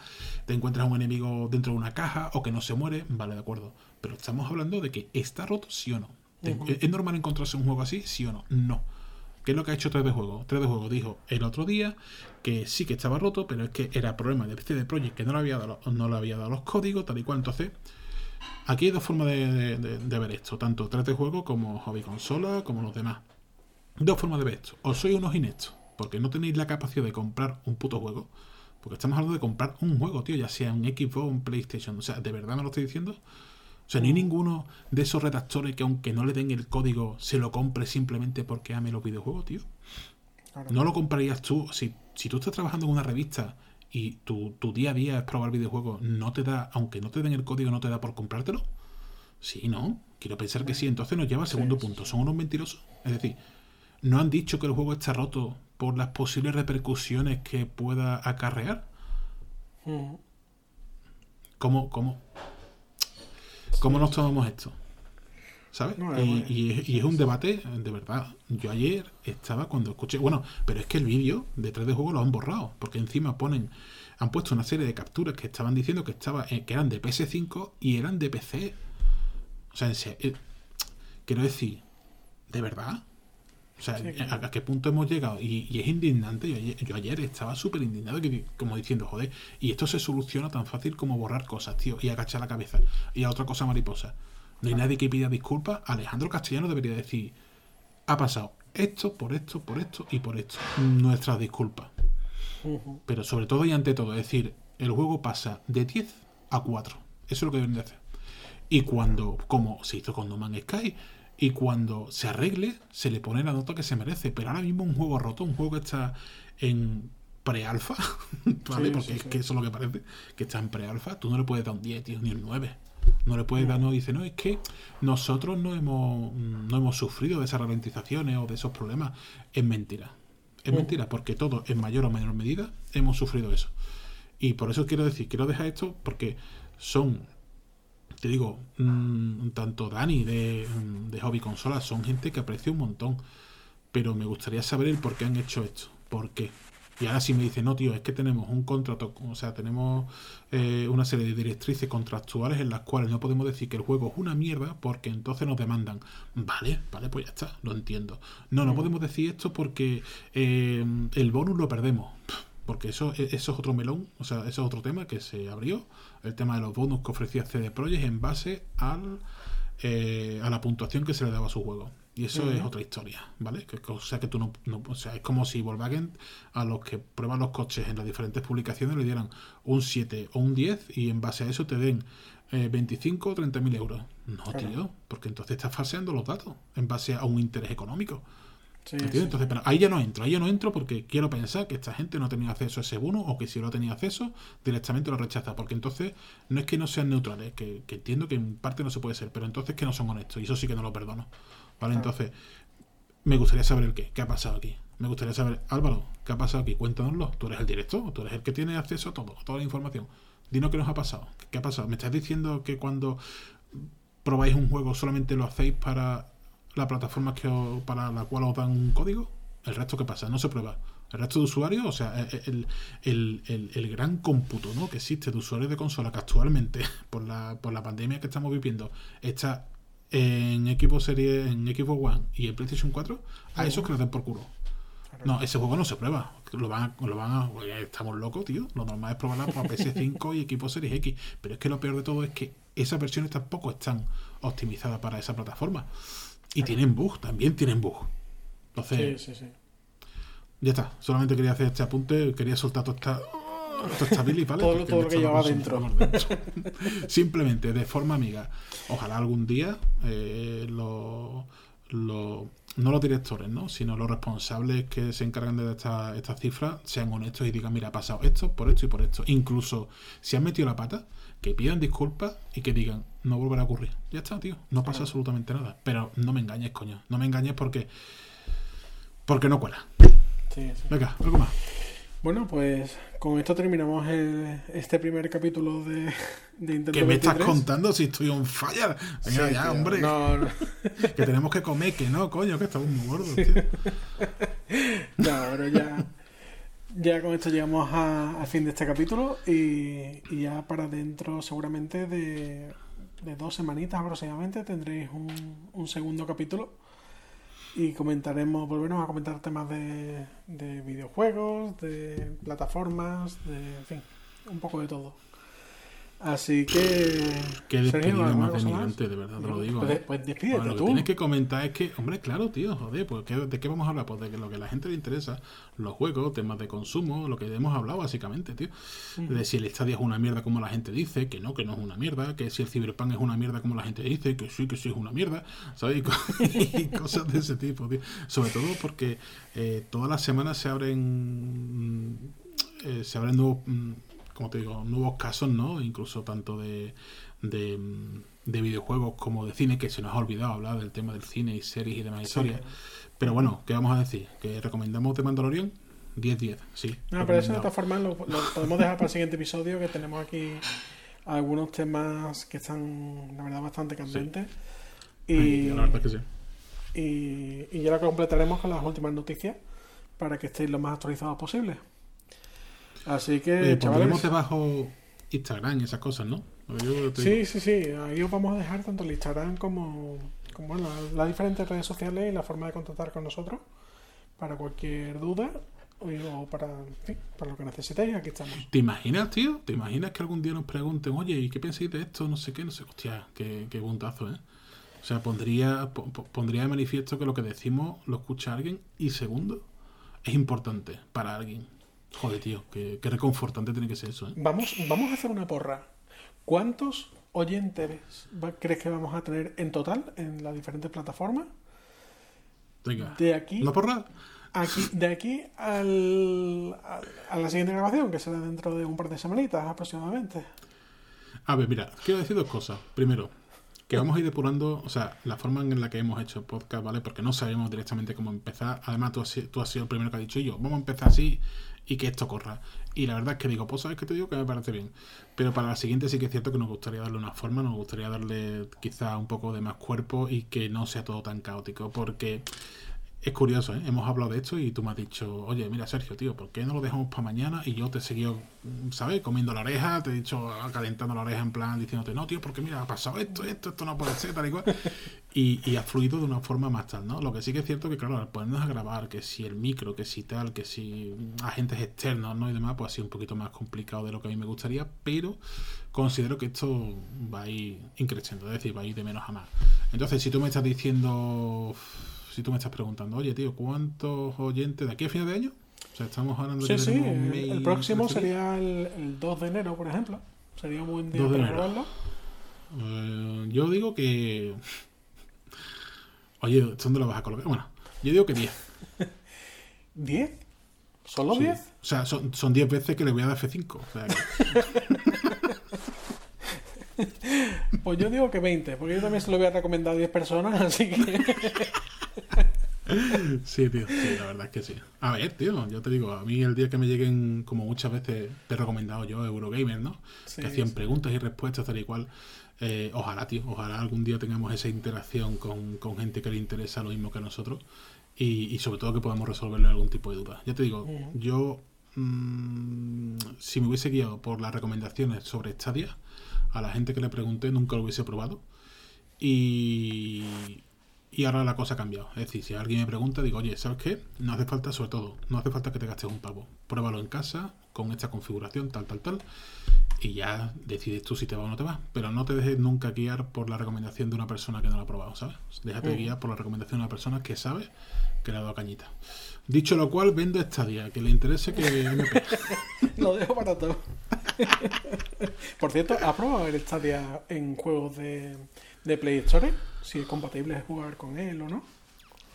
te encuentras a un enemigo dentro de una caja o que no se muere, vale, de acuerdo. Pero estamos hablando de que está roto, sí o no. ¿Es normal encontrarse un juego así, sí o no? No. ¿Qué es lo que ha hecho 3D Juego? 3D Juego dijo el otro día que sí que estaba roto, pero es que era problema de CD Projekt que no le había dado, no le había dado los códigos, tal y cual. Entonces, aquí hay dos formas de, ver esto, tanto 3D Juego como Hobby Consola, como los demás. Dos formas de ver esto. O sois unos ineptos, porque no tenéis la capacidad de comprar un puto juego. Porque estamos hablando de comprar un juego, tío, ya sea un Xbox o un PlayStation. O sea, ¿de verdad me lo estoy diciendo? O sea, ni ninguno de esos redactores que aunque no le den el código, se lo compre simplemente porque ame los videojuegos, tío. No lo comprarías tú. Si, si tú estás trabajando en una revista y tu, tu, día a día es probar videojuegos, no te da, aunque no te den el código, no te da por comprártelo. Sí, ¿no? Quiero pensar que sí. Entonces nos lleva al segundo punto. Son unos mentirosos. Es decir, no han dicho que el juego está roto por las posibles repercusiones que pueda acarrear. ¿Cómo, cómo, ¿Cómo nos tomamos esto? ¿Sabes? y, es, un debate, de verdad. Yo ayer estaba cuando escuché. Bueno, pero es que el vídeo de 3D juego lo han borrado. Porque encima ponen. Han puesto una serie de capturas que estaban diciendo que estaba eh, que eran de PS5 y eran de PC. O sea, en serio, eh, quiero decir, ¿de verdad? O sea, ¿a, qué punto hemos llegado? Y, es indignante. Yo ayer, estaba súper indignado, como diciendo, joder, y esto se soluciona tan fácil como borrar cosas, tío, y agachar la cabeza. Y a otra cosa mariposa. No hay nadie que pida disculpas. Alejandro Castellano debería decir, ha pasado esto, por esto, por esto y por esto. Nuestras disculpas. Pero sobre todo y ante todo, es decir, el juego pasa de 10 a 4. Eso es lo que deben de hacer. Y cuando, como se hizo con No Man's Sky, y cuando se arregle, se le pone la nota que se merece. Pero ahora mismo un juego roto, un juego que está en pre-alfa, ¿vale? Porque es que eso es lo que parece, que está en pre-alfa, tú no le puedes dar un 10, tío, ni un 9. No le puedes dar, no, dice, no, es que nosotros no hemos, no hemos sufrido de esas ralentizaciones o de esos problemas. Es mentira. Es mentira, porque todos, en mayor o menor medida, hemos sufrido eso. Y por eso quiero decir, quiero dejar esto porque son te digo, mm, tanto Dani de, de Hobby Consolas son gente que aprecio un montón. Pero me gustaría saber el por qué han hecho esto. ¿Por qué? Y ahora si me dice, no, tío, es que tenemos un contrato, o sea, tenemos eh, una serie de directrices contractuales en las cuales no podemos decir que el juego es una mierda porque entonces nos demandan. Vale, vale, pues ya está, lo entiendo. No, no podemos decir esto porque eh, el bonus lo perdemos porque eso, e, eso es otro melón, o sea, eso es otro tema que se abrió, el tema de los bonus que ofrecía CD Projekt en base al, eh, a la puntuación que se le daba a su juego. Y eso es otra historia, ¿vale? Que, o sea, que tú no, o sea, es como si Volkswagen a los que prueban los coches en las diferentes publicaciones le dieran un 7 o un 10 y en base a eso te den 25 o 30 mil euros. No, tío, porque entonces estás falseando los datos en base a un interés económico. Entonces, pero ahí ya no entro, ahí ya no entro porque quiero pensar que esta gente no tenía acceso a ese bono o que si no tenía acceso, directamente lo rechaza. Porque entonces no es que no sean neutrales, que, entiendo que en parte no se puede ser, pero entonces que no son honestos y eso sí que no lo perdono. ¿Vale? Entonces, me gustaría saber el qué, qué ha pasado aquí. Me gustaría saber, Álvaro, ¿qué ha pasado aquí? Cuéntanoslo. Tú eres el director, tú eres el que tiene acceso a todo, a toda la información. Dinos qué nos ha pasado. ¿Qué ha pasado? ¿Me estás diciendo que cuando probáis un juego solamente lo hacéis para la plataforma que para la cual os dan un código, el resto que pasa, no se prueba. El resto de usuarios, o sea, el, el, gran cómputo ¿no? que existe de usuarios de consola que actualmente, por la, por la pandemia que estamos viviendo, está en equipo serie, en equipo One y en PlayStation 4, a esos que lo den por culo. No, ese juego no se prueba. Lo van a, lo van a, estamos locos, tío. Lo normal es probarla para PS5 y equipo Series X. Pero es que lo peor de todo es que esas versiones tampoco están optimizadas para esa plataforma. Y tienen bug, también tienen bug. Entonces, sí, sí, sí. ya está. Solamente quería hacer este apunte, quería soltar toda esta, todo, todo lo que llevaba dentro. Simplemente, de forma amiga. Ojalá algún día eh, lo, no los directores, ¿no? sino los responsables que se encargan de estas esta cifras sean honestos y digan, mira, ha pasado esto, por esto y por esto. Incluso si han metido la pata, que pidan disculpas y que digan, no volverá a ocurrir. Ya está, tío, no pasa absolutamente nada. Pero no me engañes, coño. No me engañes porque... Porque no cuela. Sí, sí. Venga, algo más. Bueno, pues con esto terminamos este primer capítulo de, de ¿Qué me estás contando si estoy on fire? Venga ya, hombre. que tenemos que comer, que no, coño, que estamos muy gordos, tío. no, pero ya, ya con esto llegamos al fin de este capítulo y, ya para dentro seguramente de, dos semanitas aproximadamente tendréis un, un segundo capítulo y comentaremos, volveremos a comentar temas de, de videojuegos, de plataformas, de, en fin, un poco de todo. Así que. Qué despedida más denigrante, de verdad, te lo digo. Pues, ¿eh? pues despídete lo que tienes que comentar es que, hombre, claro, tío, joder, pues ¿de qué vamos a hablar? Pues de lo que a la gente le interesa, los juegos, temas de consumo, lo que hemos hablado básicamente, tío. De si el Stadia es una mierda como la gente dice, que no, que no es una mierda, que si el Cyberpunk es una mierda como la gente dice, que sí, que sí es una mierda, ¿sabes? Y, cosas de ese tipo, tío. Sobre todo porque eh, todas las semanas se abren. Mm, eh, se abren nuevos. Como te digo, nuevos casos, ¿no? Incluso tanto de, de, videojuegos como de cine, que se nos ha olvidado hablar del tema del cine y series y demás historias. Pero bueno, ¿qué vamos a decir? ¿Que recomendamos The Mandalorian? 10-10, sí. No, pero eso de todas formas lo, podemos dejar para el siguiente episodio, que tenemos aquí algunos temas que están, la verdad, bastante candentes. Y, la verdad que sí. Y, y ya lo completaremos con las últimas noticias para que estéis lo más actualizados posible. Así que, eh, chavales. debajo Instagram y esas cosas, ¿no? Sí, sí, sí. Ahí os vamos a dejar tanto el Instagram como, como las diferentes redes sociales y la forma de contactar con nosotros para cualquier duda o para, para lo que necesitéis. Aquí estamos. ¿Te imaginas, tío? ¿Te imaginas que algún día nos pregunten, oye, ¿y qué pensáis de esto? No sé qué, no sé. Hostia, qué, qué puntazo, ¿eh? O sea, pondría, pondría de manifiesto que lo que decimos lo escucha alguien y segundo, es importante para alguien. Joder, tío, qué, reconfortante tiene que ser eso. ¿eh? Vamos, vamos a hacer una porra. ¿Cuántos oyentes crees que vamos a tener en total en las diferentes plataformas? Venga. De aquí. ¿La porra? Aquí, de aquí al, a, la siguiente grabación, que será dentro de un par de semanitas aproximadamente. A ver, mira, quiero decir dos cosas. Primero, que vamos a ir depurando, o sea, la forma en la que hemos hecho el podcast, ¿vale? Porque no sabemos directamente cómo empezar. Además, tú has, tú has sido el primero que ha dicho yo, vamos a empezar así y que esto corra. Y la verdad es que digo, pues sabes que te digo que me parece bien. Pero para la siguiente sí que es cierto que nos gustaría darle una forma, nos gustaría darle quizá un poco de más cuerpo y que no sea todo tan caótico. Porque es curioso, ¿eh? hemos hablado de esto y tú me has dicho, oye, mira Sergio, tío, ¿por qué no lo dejamos para mañana? Y yo te he seguido, ¿sabes? Comiendo la oreja, te he dicho, calentando la oreja en plan, diciéndote, no, tío, porque mira, ha pasado esto, esto, esto no puede ser, tal y cual. Y, y ha fluido de una forma más tal, ¿no? Lo que sí que es cierto que, claro, al ponernos a grabar, que si el micro, que si tal, que si agentes externos, ¿no? Y demás, pues ha sido un poquito más complicado de lo que a mí me gustaría, pero considero que esto va a ir increciendo, es decir, va a ir de menos a más. Entonces, si tú me estás diciendo si tú me estás preguntando, oye, tío, ¿cuántos oyentes de aquí a final de año? O sea, estamos hablando de. Sí, sí, el, próximo sería el, 2 de enero, por ejemplo. Sería un buen día para probarlo. Eh, yo digo que. Oye, ¿dónde lo vas a colocar? Bueno, yo digo que 10. ¿10? ¿Solo 10? O sea, son 10 veces que le voy a dar F5. O sea, pues yo digo que 20, porque yo también se lo voy a recomendar a 10 personas, así que. Sí, tío, sí, la verdad es que sí. A ver, tío, yo te digo, a mí el día que me lleguen, como muchas veces te he recomendado yo, Eurogamer, ¿no? que hacían preguntas y respuestas tal y cual. Eh, ojalá, tío, ojalá algún día tengamos esa interacción con, gente que le interesa lo mismo que a nosotros y, sobre todo que podamos resolverle algún tipo de duda. Ya te digo, yo, mm, si me hubiese guiado por las recomendaciones sobre Stadia, a la gente que le pregunté nunca lo hubiese probado. Y, Y ahora la cosa ha cambiado. Es decir, si alguien me pregunta, digo, oye, ¿sabes qué? No hace falta, sobre todo, no hace falta que te gastes un pavo. Pruébalo en casa, con esta configuración, tal, tal, tal. Y ya decides tú si te va o no te va. Pero no te dejes nunca guiar por la recomendación de una persona que no lo ha probado, ¿sabes? Déjate guiar por la recomendación de una persona que sabe que le ha dado cañita. Dicho lo cual, vendo Stadia. Que le interese que Lo dejo para todo. Por cierto, ¿has probado el Stadia en juegos de, de Play Store? Si es compatible jugar con él o no.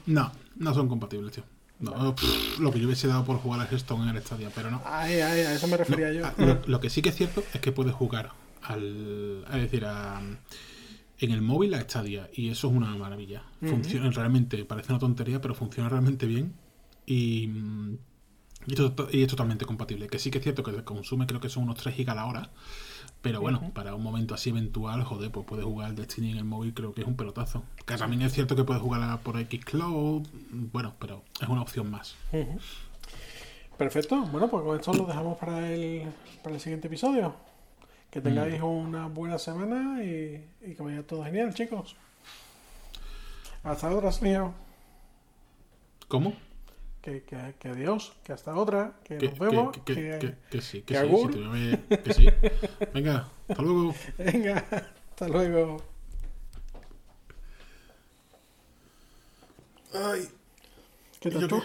No, no son compatibles, tío. No, lo que yo hubiese dado por jugar a Hearthstone en el Stadia, pero no. Ay, ay, a eso me refería yo. lo, que sí que es cierto es que puedes jugar al. Es decir, a, en el móvil a Stadia, y eso es una maravilla. Funciona realmente, parece una tontería, pero funciona realmente bien. Y. Y, es totalmente compatible. Que sí que es cierto que consume, creo que son unos 3 GB a la hora. Pero bueno, para un momento así eventual, joder, pues puedes jugar al Destiny en el móvil, creo que es un pelotazo. Que también es cierto que puedes jugar por Xcloud, bueno, pero es una opción más. Perfecto, bueno, pues con esto lo dejamos para el, para el siguiente episodio. Que tengáis mm. una buena semana y, que vaya todo genial, chicos. Hasta otra, señor. ¿Cómo? Que, que, que, adiós, que hasta otra, que, nos vemos, que, que, que, sí, que, sí, que sí. Venga, hasta luego. Venga, hasta luego. Ay. ¿Qué tal tú?